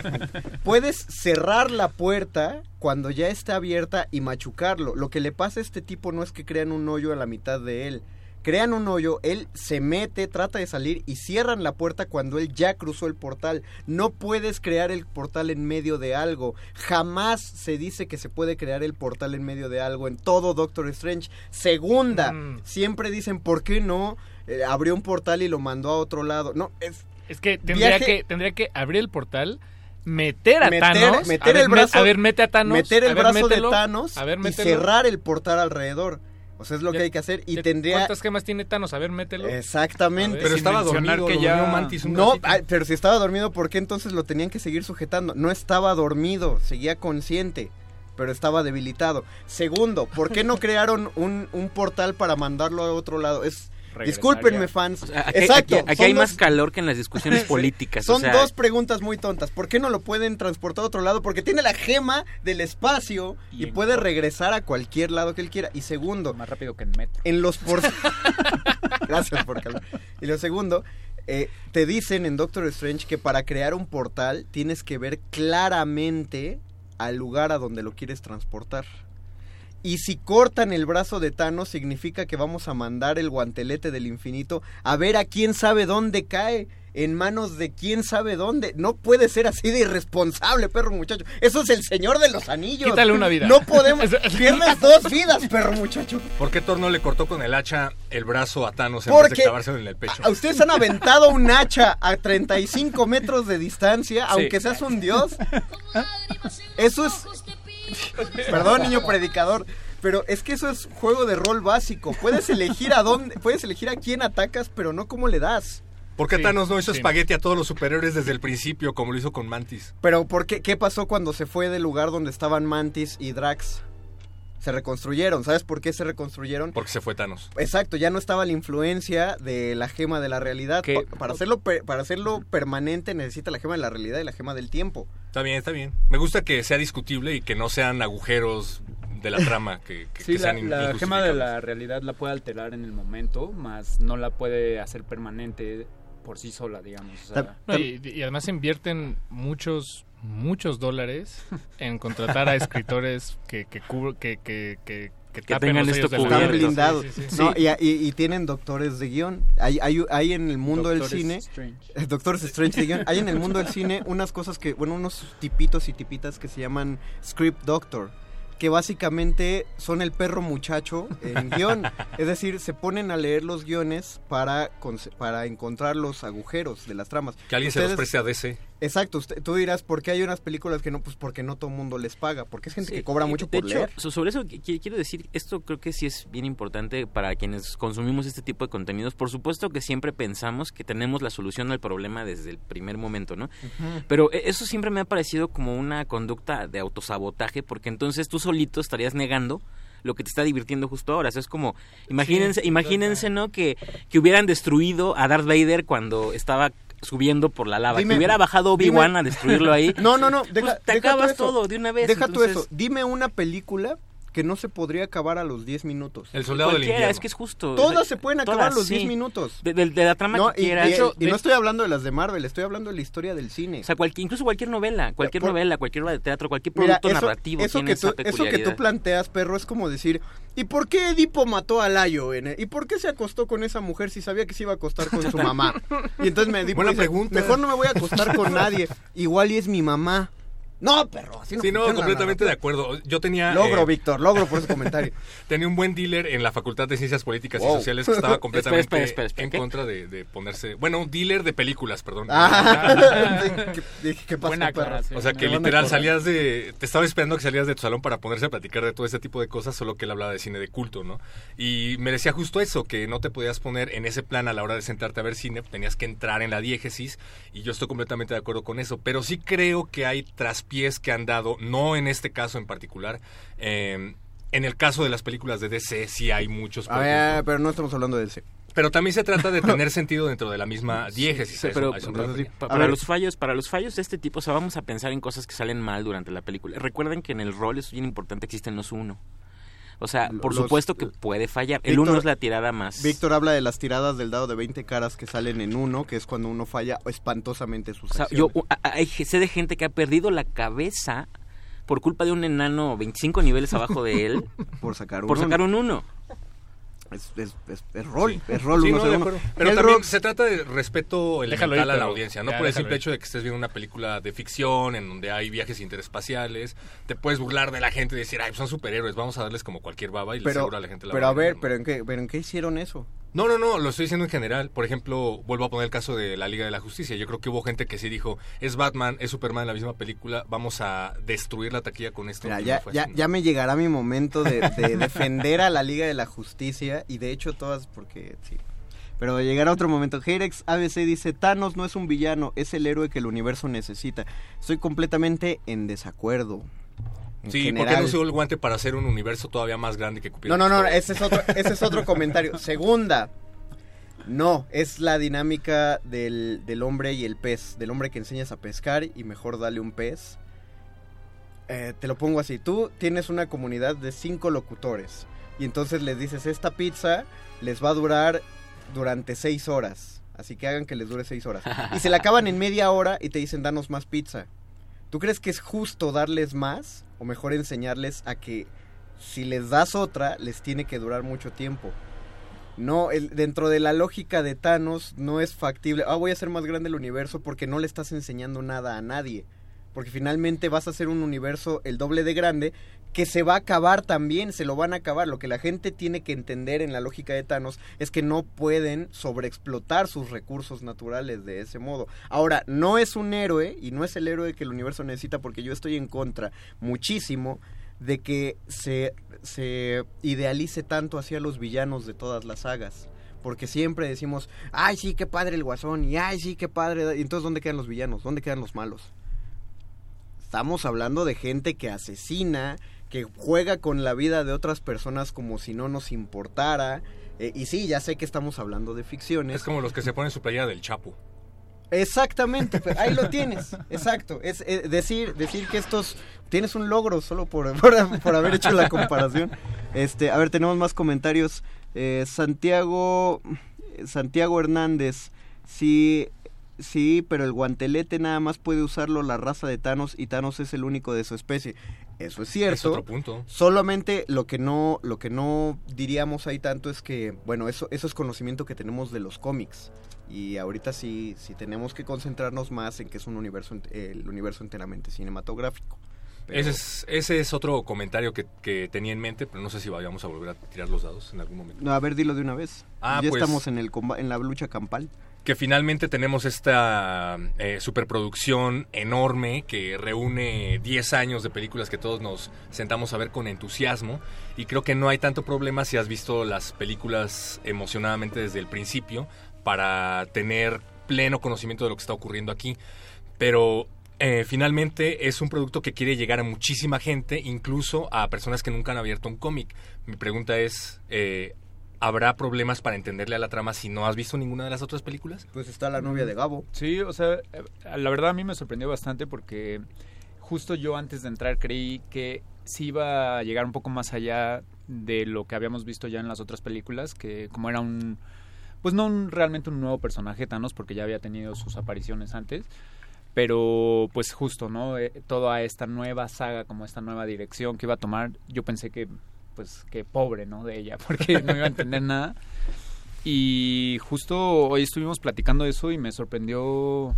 puedes cerrar la puerta cuando ya está abierta y machucarlo. Lo que le pasa a este tipo no es que crean un hoyo a la mitad de él. Crean un hoyo, él se mete, trata de salir y cierran la puerta cuando él ya cruzó el portal. No puedes crear el portal en medio de algo. Jamás se dice que se puede crear el portal en medio de algo en todo Doctor Strange. Segunda, Mm. siempre dicen, ¿por qué no? Eh, abrió un portal y lo mandó a otro lado. No, es, Es que tendría, Viaje- que tendría que abrir el portal, meter a meter, Thanos, meter a ver, el brazo, a ver, mete a Thanos, meter el a ver, brazo mételo, de Thanos a ver, y cerrar el portal alrededor. O sea, es lo Ya- que hay que hacer y ya- tendría ¿Cuántas gemas tiene Thanos? A ver, mételo. exactamente. Pero estaba dormido, que ya- Mantis un No, ay, pero si estaba dormido, ¿por qué entonces lo tenían que seguir sujetando? No estaba dormido, seguía consciente, pero estaba debilitado. Segundo, ¿por qué no crearon un, un portal para mandarlo a otro lado? Es Discúlpenme, fans. O sea, aquí, Exacto. aquí- hay dos- más calor que en las discusiones políticas. o Son sea, dos preguntas muy tontas. ¿Por qué no lo pueden transportar a otro lado? Porque tiene la gema del espacio y, puede regresar a cualquier lado que él quiera. Y segundo, Más rápido que en metro. en los por... Gracias por calmar. Y lo segundo, eh, te dicen en Doctor Strange que para crear un portal tienes que ver claramente al lugar a donde lo quieres transportar. Y si cortan el brazo de Thanos significa que vamos a mandar el guantelete del infinito a ver a quién sabe dónde cae. En manos de quién sabe dónde. No puede ser así de irresponsable, perro muchacho. Eso es el señor de los anillos. Quítale una vida. No podemos. Pierdes dos vidas, perro muchacho. ¿Por qué Thor no le cortó con el hacha el brazo a Thanos en vez de Porque clavárselo en el pecho? a ustedes han aventado un hacha a 35 metros de distancia, Sí. aunque seas un dios. Eso es... Perdón, niño predicador. Pero es que eso es juego de rol básico. Puedes elegir a dónde, puedes elegir a quién atacas, pero no cómo le das. ¿Por qué Sí, Thanos no hizo sí. espagueti a todos los superhéroes desde el principio, como lo hizo con Mantis? Pero ¿por qué, qué pasó cuando se fue del lugar donde estaban Mantis y Drax? Se reconstruyeron. ¿Sabes por qué se reconstruyeron? Porque se fue Thanos. Exacto, ya no estaba la influencia de la gema de la realidad. Pa- Para hacerlo, per- para hacerlo permanente necesita la gema de la realidad y la gema del tiempo. Está bien, está bien. Me gusta que sea discutible y que no sean agujeros de la trama que, que- Sí, que la, sean in- la gema de la realidad la puede alterar en el momento, más no la puede hacer permanente por sí sola, digamos. o sea- No, y, y además invierten muchos muchos dólares en contratar a escritores que que cubro- que que, que, tengan esto verdad. blindados. Sí, sí, sí. No, y, y- y tienen doctores de guion. Hay, hay, hay en el mundo Doctores del cine. Strange. eh, Doctores Strange de guion. Hay en el mundo del cine unas cosas que, bueno, unos tipitos y tipitas que se llaman script doctor. Que básicamente son el perro muchacho en guion. Es decir, se ponen a leer los guiones para, para encontrar los agujeros de las tramas. Que alguien se los preste a DC. Exacto, usted- tú dirás, ¿por qué hay unas películas que no? Pues porque no todo el mundo les paga, porque es gente Sí, que cobra mucho de por hecho, leer. sobre eso qui- qui- quiero decir, esto creo que sí es bien importante para quienes consumimos este tipo de contenidos. Por supuesto que siempre pensamos que tenemos la solución al problema desde el primer momento, ¿no? Pero eh, eso siempre me ha parecido como una conducta de autosabotaje, porque entonces tú solito estarías negando lo que te está divirtiendo justo ahora. O sea, es como, imagínense, Sí, imagínense, ¿no? Que, que hubieran destruido a Darth Vader cuando estaba subiendo por la lava. Dime- que hubiera bajado Obi-Wan a destruirlo ahí. No, no, no, Pues deja, te deja tú acabas eso. todo de una vez. Deja tú entonces- eso. Dime una película que no se podría acabar a los 10 minutos. El soldado del Cualquiera, invierno. es que es justo. Todas O sea, se pueden acabar todas, a los sí. 10 minutos. De, de- de la trama No, que y, quieras. y- y no estoy hablando de las de Marvel, estoy hablando de la historia del cine. O sea, cualquier, incluso cualquier novela, cualquier Por- novela, cualquier obra de teatro, cualquier Mira, producto eso, narrativo eso tiene que esa tú, eso que tú planteas, perro, es como decir, ¿y por qué Edipo mató a Layo? en el- ¿Y por qué se acostó con esa mujer si sabía que se iba a acostar con su mamá? Y entonces me Edipo Buena dice, pregunta. mejor no me voy a acostar con nadie, igual y es mi mamá. No, perro, así no Sí, completamente de acuerdo. Yo tenía... Logro, eh, Víctor, logro por ese comentario. Tenía un buen dealer en la Facultad de Ciencias Políticas y. Sociales que estaba completamente Espera, espera, espera, en ¿qué? contra de, de ponerse... Bueno, un dealer de películas, perdón. Ah, ¿qué, qué- pasó, Buena perro? aclaración. O sea, que literal salías de... Te estaba esperando que salías de tu salón para ponerse a platicar de todo ese tipo de cosas, solo que él hablaba de cine de culto, ¿no? Y me decía justo eso, que no te podías poner en ese plan a la hora de sentarte a ver cine, tenías que entrar en la diégesis, y yo estoy completamente de acuerdo con eso. Pero sí creo que hay traspiés que han dado, no en este caso en particular, eh, en el caso de las películas de DC sí hay muchos. Por pero no estamos hablando de ese. Pero también se trata de tener sentido dentro de la misma diégesis. Sí, pero eso pero- A para los fallos, para los fallos de este tipo, o sea, vamos a pensar en cosas que salen mal durante la película. Recuerden que en el rol es bien importante existen los uno. O sea, por Los- supuesto que puede fallar. el uno es la tirada más. Víctor habla de las tiradas del dado de 20 caras que salen en uno, que es cuando uno falla espantosamente sus O sea, acciones. yo hay- sé de gente que ha perdido la cabeza por culpa de un enano 25 niveles abajo de él por sacar un por sacar un uno. Es, es, es, es rol, es rol Sí, uno no, de uno. Pero El también rol- se trata de respeto Déjalo elemental ir, a la pero- audiencia, no ya, por el simple ir. hecho de que estés viendo una película de ficción en donde hay viajes interespaciales, te puedes burlar de la gente y decir, ay, son superhéroes, vamos a darles como cualquier baba y pero, seguro a la gente la pero a ver, pero en qué, pero en qué hicieron eso? No, no, no, lo estoy diciendo en general. Por ejemplo, vuelvo a poner el caso de la Liga de la Justicia. Yo creo que hubo gente que sí dijo, es Batman, es Superman en la misma película, vamos a destruir la taquilla con esto. Mira, ya, ya, ya me llegará mi momento de, de defender a la Liga de la Justicia y de hecho todas porque sí. Pero llegará otro momento. Heirex ABC dice, Thanos no es un villano, es el héroe que el universo necesita. Estoy completamente en desacuerdo. Sí, ¿por qué general. no usó el guante para hacer un universo todavía más grande que Cupidon? No, no, no, ese es otro, ese es otro comentario. Segunda, No, es la dinámica del, del hombre y el pez. Del hombre que enseñas a pescar y mejor dale un pez. Eh, te lo pongo así. Tú tienes una comunidad de cinco locutores. Y entonces les dices, esta pizza les va a durar durante seis horas. Así que hagan que les dure seis horas. Y se la acaban en media hora y te dicen, danos más pizza. ¿Tú crees que es justo darles más? O mejor enseñarles a que si les das otra, les tiene que durar mucho tiempo. No, el- dentro de la lógica de Thanos no es factible. Ah, voy a hacer más grande el universo porque no le estás enseñando nada a nadie. Porque finalmente vas a hacer un universo el doble de grande que se va a acabar también, se lo van a acabar. Lo que la gente tiene que entender en la lógica de Thanos es que no pueden sobreexplotar sus recursos naturales de ese modo. Ahora, no es un héroe y no es el héroe que el universo necesita porque yo estoy en contra muchísimo de que se, se idealice tanto hacia los villanos de todas las sagas. Porque siempre decimos, ay sí, qué padre el guasón, y ay sí, qué padre. Y entonces, ¿dónde quedan los villanos? ¿Dónde quedan los malos? Estamos hablando de gente que asesina, que juega con la vida de otras personas como si no nos importara. Eh, y sí, ya sé que estamos hablando de ficciones. Es como los que se ponen su playera del Chapo. Exactamente, pero ahí lo tienes, exacto. Es eh, decir, decir que estos tienes un logro solo por, por, por haber hecho la comparación. Este, a ver, tenemos más comentarios. Eh, Santiago Santiago Hernández, sí, sí, pero el guantelete nada más puede usarlo la raza de Thanos y Thanos es el único de su especie. Eso es cierto. Es otro punto. Solamente lo que no, lo que no diríamos ahí tanto es que, bueno, eso, eso es conocimiento que tenemos de los cómics. Y ahorita sí, sí tenemos que concentrarnos más en que es un universo, el universo enteramente cinematográfico. Pero- Ese, es, ese es otro comentario que, que tenía en mente, pero no sé si vayamos a volver a tirar los dados en algún momento. No, a ver, dilo de una vez. Ah, ya pues- estamos en, el, comba- en la lucha campal. Que finalmente tenemos esta eh, superproducción enorme que reúne 10 años de películas que todos nos sentamos a ver con entusiasmo y creo que no hay tanto problema si has visto las películas emocionadamente desde el principio para tener pleno conocimiento de lo que está ocurriendo aquí, pero eh, finalmente es un producto que quiere llegar a muchísima gente, incluso a personas que nunca han abierto un cómic. Mi pregunta es, eh, ¿habrá problemas para entenderle a la trama si no has visto ninguna de las otras películas? Pues está la novia de Gabo. Sí, o sea, eh, la verdad a mí me sorprendió bastante porque justo yo antes de entrar creí que sí iba a llegar un poco más allá de lo que habíamos visto ya en las otras películas, que como era un, pues no un, realmente un nuevo personaje Thanos, porque ya había tenido sus apariciones antes, pero pues justo, ¿no? Eh, toda esta nueva saga, como esta nueva dirección que iba a tomar, yo pensé que, pues, que pobre, ¿no? De ella, porque no iba a entender nada. Y justo hoy estuvimos platicando eso y me sorprendió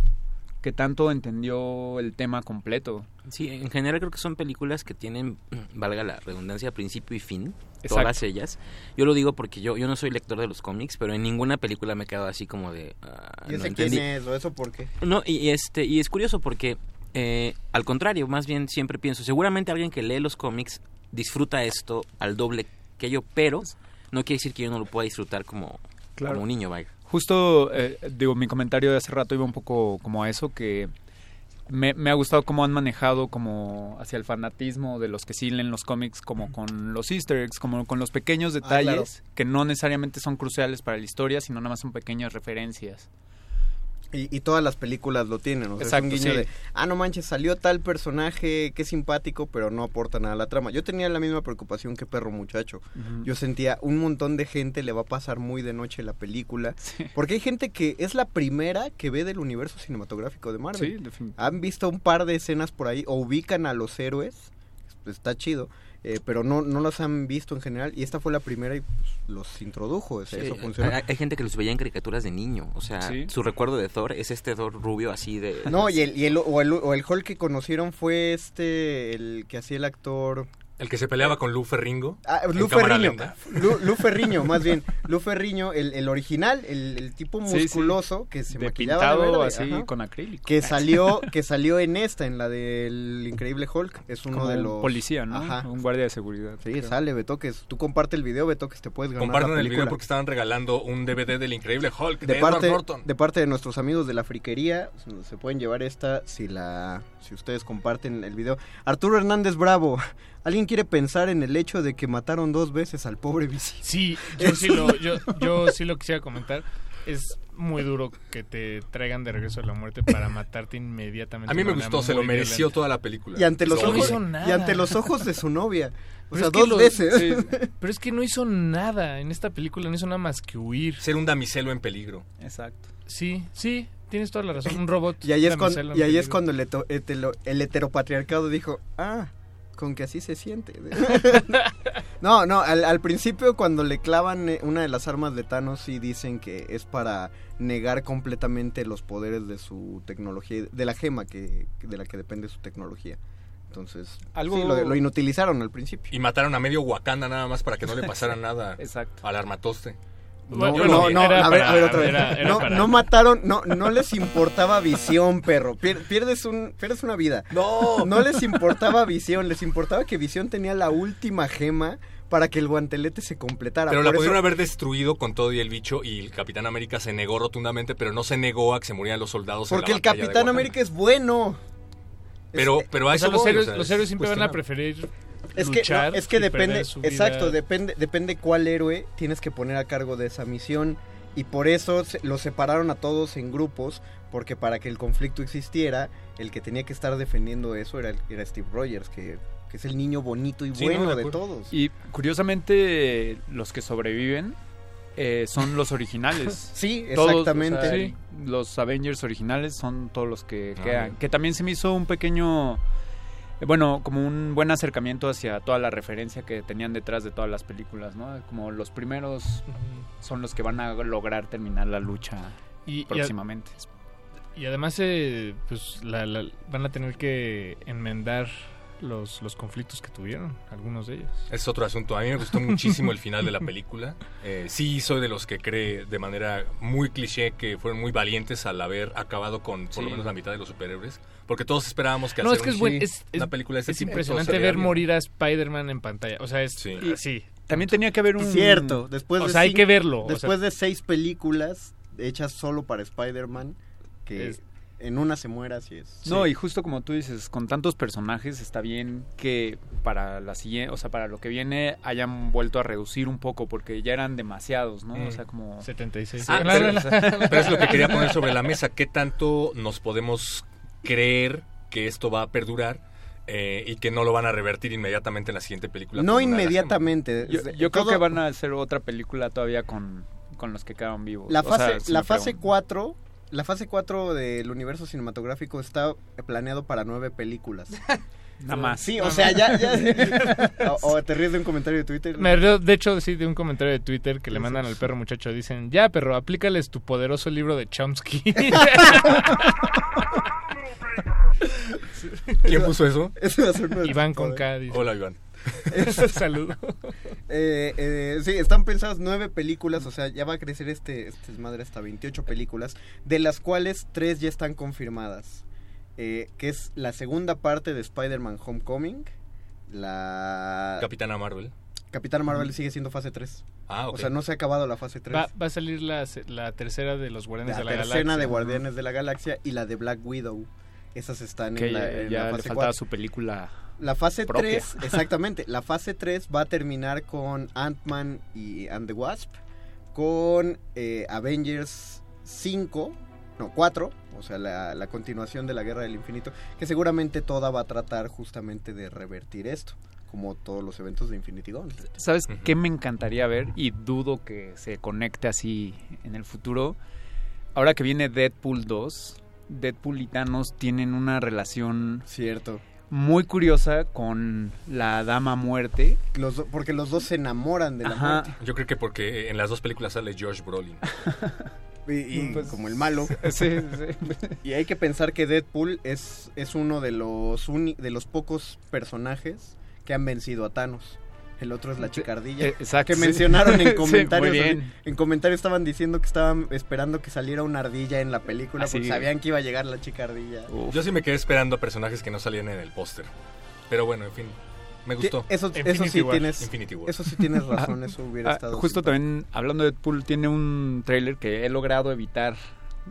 que tanto entendió el tema completo. Sí, en general creo que son películas que tienen, valga la redundancia, principio y fin, Exacto. todas ellas. Yo lo digo porque yo, yo no soy lector de los cómics, pero en ninguna película me he quedado así como de... ah, ¿Y no ese quién es o eso por qué? No, y, y este y es curioso porque eh, al contrario, más bien siempre pienso, seguramente alguien que lee los cómics disfruta esto al doble que yo, pero no quiere decir que yo no lo pueda disfrutar como, Claro. como un niño, vaya. Justo, eh, digo, mi comentario de hace rato iba un poco como a eso, que me, me ha gustado cómo han manejado como hacia el fanatismo de los que sí leen los cómics, como con los easter eggs, como con los pequeños Ah, detalles que no necesariamente son cruciales para la historia, sino nada más son pequeñas referencias. Y, y todas las películas lo tienen, o sea, Exacto, es un guiño sí. de, ah, no manches, salió tal personaje que es simpático, pero no aporta nada a la trama. Yo tenía la misma preocupación que Perro Muchacho. Yo sentía, un montón de gente le va a pasar muy de noche la película, porque hay gente que es la primera que ve del universo cinematográfico de Marvel. Sí, definitivamente. Han visto un par de escenas por ahí, o ubican a los héroes, está chido. Eh, pero no, no los han visto en general y esta fue la primera y pues, los introdujo, o sea, Sí, eso funcionó. hay, hay gente que los veía en caricaturas de niño, o sea, Sí. su recuerdo de Thor es este Thor rubio así de... No, y el, y el, o, el, o el Hulk que conocieron fue este, el que hacía el actor... El que se peleaba con Lou Ferringo. Ah, Lu Ferriño. Lu, Lu Ferriño, más bien. Lu Ferriño, el, el original, el, el tipo Sí, sí. musculoso que se De maquillaba pintado de verde, así ajá. con acrílico. Que salió, que salió en esta, en la del Increíble Hulk. Es uno Como de un los... policía, ¿no? Ajá. Un guardia de seguridad. Sí, creo. sale, Betoques. Tú comparte el video, Betoques, te puedes ganar Compartan la el video porque estaban regalando un DVD del Increíble Hulk de, de Edward parte, Norton. de parte de nuestros amigos de la friquería, se pueden llevar esta si la si ustedes comparten el video. Arturo Hernández Bravo, ¿alguien quiere pensar en el hecho de que mataron dos veces al pobre bici? Sí, yo sí, lo, yo, yo sí lo quisiera comentar. es muy duro que te traigan de regreso a la muerte para matarte inmediatamente. A mí me gustó, se lo mereció violenta. toda la película. Y ante los No ojos hizo nada. y ante los ojos de su novia. O Pero sea, dos lo- veces. sí, pero es que no hizo nada. En esta película no hizo nada más que huir. Ser un damiselo en peligro. Exacto. Sí, sí, tienes toda la razón. Un robot. Y ahí es, cuando, y ahí es cuando el heteropatriarcado dijo, ah, con que así se siente. no, no, al, al principio cuando le clavan eh, una de las armas de Thanos sí dicen que es para negar completamente los poderes de su tecnología, de la gema que, de la que depende su tecnología. Entonces, Algo- sí, lo, lo inutilizaron al principio. Y mataron a medio Wakanda nada más para que no le pasara nada Exacto. al armatoste. No, no, no, a ver, para- a ver otra vez. era- era no, no mataron, no, no les importaba visión, perro. Pier- pierdes un, pierdes una vida. No. No les importaba visión, les importaba que visión tenía la última gema para que el guantelete se completara. Pero la pudieron eso- haber destruido con todo y el bicho y el Capitán América se negó rotundamente, pero no se negó a que se murieran los soldados. en la Porque el Capitán. América es bueno. Pero, pero a O sea, eso los voy, héroes, o sea, los es héroes siempre van a preferir Es que, luchar no, es que depende, exacto, depende, depende cuál héroe tienes que poner a cargo de esa misión y por eso se- los separaron a todos en grupos porque para que el conflicto existiera, el que tenía que estar defendiendo eso era, era Steve Rogers, que, que es el niño bonito y Sí, bueno no, de todos. Y curiosamente, los que sobreviven eh, son los originales. Sí, Todos, exactamente. o sea, Sí. Los Avengers originales son todos los que quedan. Que también se me hizo un pequeño. Bueno, como un buen acercamiento hacia toda la referencia que tenían detrás de todas las películas, ¿no? Como los primeros son los que van a lograr terminar la lucha Y- y a- próximamente. Y además, eh, pues la- la- van a tener que enmendar los, los conflictos que tuvieron, algunos de ellos. Es otro asunto. A mí me gustó muchísimo el final de la película. Eh, sí, soy de los que cree de manera muy cliché que fueron muy valientes al haber acabado con por lo menos la mitad de los superhéroes. Porque todos esperábamos que No, es que un- es, buen- es, una es- película de este es tipo, impresionante ver bien. morir a Spider-Man en pantalla. O sea, es Sí. sí. También tenía que haber un... Cierto, después O de sea, hay que verlo, o Después sea- de seis películas hechas solo para Spider-Man, que Es- en una se muera, así es. No, y justo como tú dices, con tantos personajes está bien que para la siguiente, o sea, para lo que viene hayan vuelto a reducir un poco porque ya eran demasiados, ¿no? O sea, como 76. Ah, pero, pero es lo que quería poner sobre la mesa. ¿Qué tanto nos podemos creer que esto va a perdurar eh, y que no lo van a revertir inmediatamente en la siguiente película? No inmediatamente. Yo, yo creo todo- que van a hacer otra película todavía con, con los que quedaron vivos. La O sea, fase, si la fase preguntan. 4, la fase 4 del universo cinematográfico está planeado para nueve películas. Nada más. Sí, o sea, ya, o, o te ríes de un comentario de Twitter. Me río, de hecho, sí, de un comentario de Twitter que le mandan al perro muchacho. Dicen, ya, perro, aplícales tu poderoso libro de Chomsky. ¿Quién puso eso? Eso va a ser uno de Iván con poderes. K. dice. Hola, Iván. Saludo. Eh, eh, sí, están pensadas nueve películas, o sea, ya va a crecer este, este desmadre hasta 28 películas, de las cuales tres ya están confirmadas. Eh, que es la segunda parte de Spider-Man Homecoming, la... Capitana Marvel. Capitán Marvel sigue siendo fase 3. Ah, ok. O sea, no se ha acabado la fase 3. Va, va a salir la, la tercera de los Guardianes la de la tercera Galaxia. de Guardianes de la Galaxia y la de Black Widow. Esas están Que en la, ya, en ya la le fase faltaba 4. su película La fase propia. 3, exactamente. La fase 3 va a terminar con Ant-Man y and the Wasp. Con eh, Avengers 5, no, 4. O sea, la, la continuación de la Guerra del Infinito. Que seguramente toda va a tratar justamente de revertir esto. Como todos los eventos de Infinity Gauntlet. ¿Sabes qué me encantaría ver? Y dudo que se conecte así en el futuro. Ahora que viene Deadpool 2, Deadpool y Thanos tienen una relación Cierto. muy curiosa con la Dama Muerte. Los do- porque los dos se enamoran de la Ajá. muerte. Yo creo que porque en las dos películas sale Josh Brolin. Y, y Pues, como el malo. Sí, sí. Y hay que pensar que Deadpool es, es uno de los, uni- de los pocos personajes que han vencido a Thanos. El otro es la chicardilla. eh, exacto, que mencionaron Sí, en comentarios. muy así, bien. en comentarios estaban diciendo que estaban esperando que saliera una ardilla en la película Así. porque sabían que iba a llegar la chicardilla. Yo sí me quedé esperando a personajes que no salían en el póster. Pero bueno, en fin, me gustó. Eso, eso sí tienes, Infinity War. eso sí tienes razón, eso hubiera Ah, estado. Justo también, hablando de Deadpool, tiene un tráiler que he logrado evitar.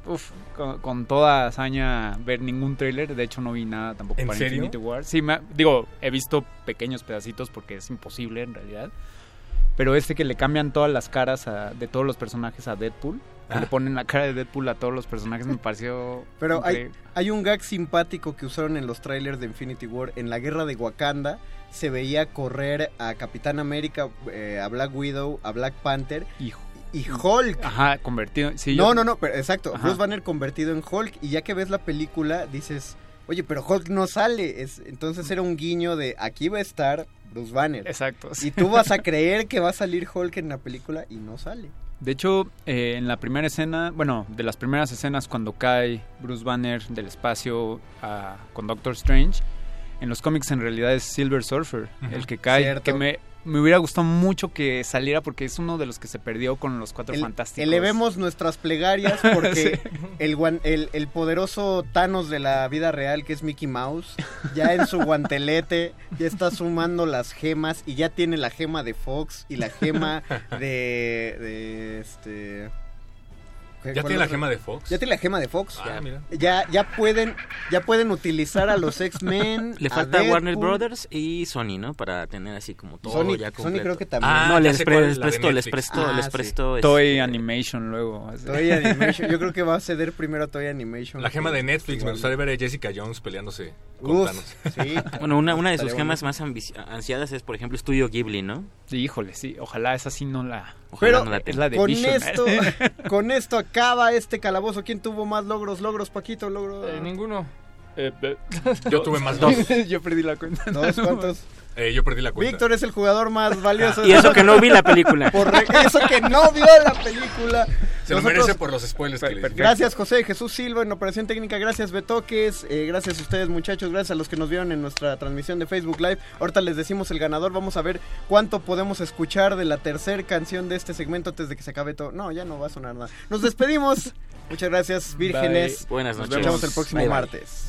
Uf, con, con toda hazaña ver ningún tráiler. De hecho, no vi nada tampoco ¿En para serio? Infinity War. Sí, me ha- digo, he visto pequeños pedacitos porque es imposible en realidad. Pero este que le cambian todas las caras a- de todos los personajes a Deadpool. le ponen la cara de Deadpool a todos los personajes me pareció Pero hay, hay un gag simpático que usaron en los trailers de Infinity War. En la guerra de Wakanda se veía correr a Capitán América, eh, a Black Widow, a Black Panther y, Hulk. Ajá, convertido. Sí, no, yo- no, no, pero exacto. Ajá. Bruce Banner convertido en Hulk. Y ya que ves la película, dices, oye, pero Hulk no sale. Es, entonces era un guiño de aquí va a estar Bruce Banner. Exacto. Y tú vas a creer que va a salir Hulk en la película y no sale. De hecho, eh, en la primera escena, bueno, de las primeras escenas cuando cae Bruce Banner del espacio ah, con Doctor Strange, en los cómics en realidad es Silver Surfer el que cae, Cierto. que me, me hubiera gustado mucho que saliera porque es uno de los que se perdió con los Cuatro El- Fantásticos. elevemos nuestras plegarias porque el, el, el poderoso Thanos de la vida real, que es Mickey Mouse, ya en su guantelete ya está sumando las gemas y ya tiene la gema de Fox y la gema de, de este... ¿qué- ¿Ya tiene la gema de Fox? Ya tiene la gema de Fox. Ah, mira. Ya, ya pueden, ya pueden utilizar a los X-Men. Le a falta Warner. Brothers y Sony, ¿no? Para tener así como todo Sony- ya Sony completo. creo que también. Ah, Ah, no, ya les, pre- les prestó, les prestó, Ah, les sí. prestó. Toy este, Animation luego. así. Toy Animation. Yo creo que va a ceder primero Toy Animation. La gema de Netflix, me gustaría ver a Jessica Jones peleándose con Uf, Thanos. sí. Bueno, una, una de sus gemas más ansiadas es, por ejemplo, Estudio Ghibli, ¿no? Sí, híjole, sí. Ojalá esa sí no la... Ojalá Pero no la es tenga. la de con Vision. esto, con esto acaba este calabozo. ¿Quién tuvo más logros? Logros, Paquito, logros. Eh, ninguno. Yo tuve más dos. Yo perdí la cuenta. ¿Dos? ¿Cuántos? Eh, yo perdí la cuenta. Víctor es el jugador más valioso. Y eso que no vi la película. Por eso que no vio la película. Se lo merece por los spoilers que le. Gracias José Jesús Silva en Operación Técnica, gracias Betoques, eh, gracias a ustedes muchachos, gracias a los que nos vieron en nuestra transmisión de Facebook Live. Ahorita les decimos el ganador, vamos a ver cuánto podemos escuchar de la tercera canción de este segmento antes de que se acabe todo. No, ya no va a sonar nada. Nos despedimos. Muchas gracias, vírgenes. Bye. Buenas Nos noches. vemos el próximo Bye, bye. martes.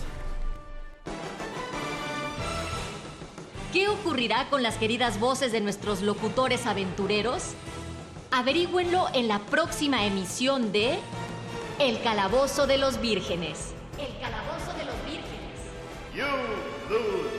¿Qué ocurrirá con las queridas voces de nuestros locutores aventureros? Averigüenlo en la próxima emisión de El Calabozo de los Vírgenes. El Calabozo de los Vírgenes. You lose.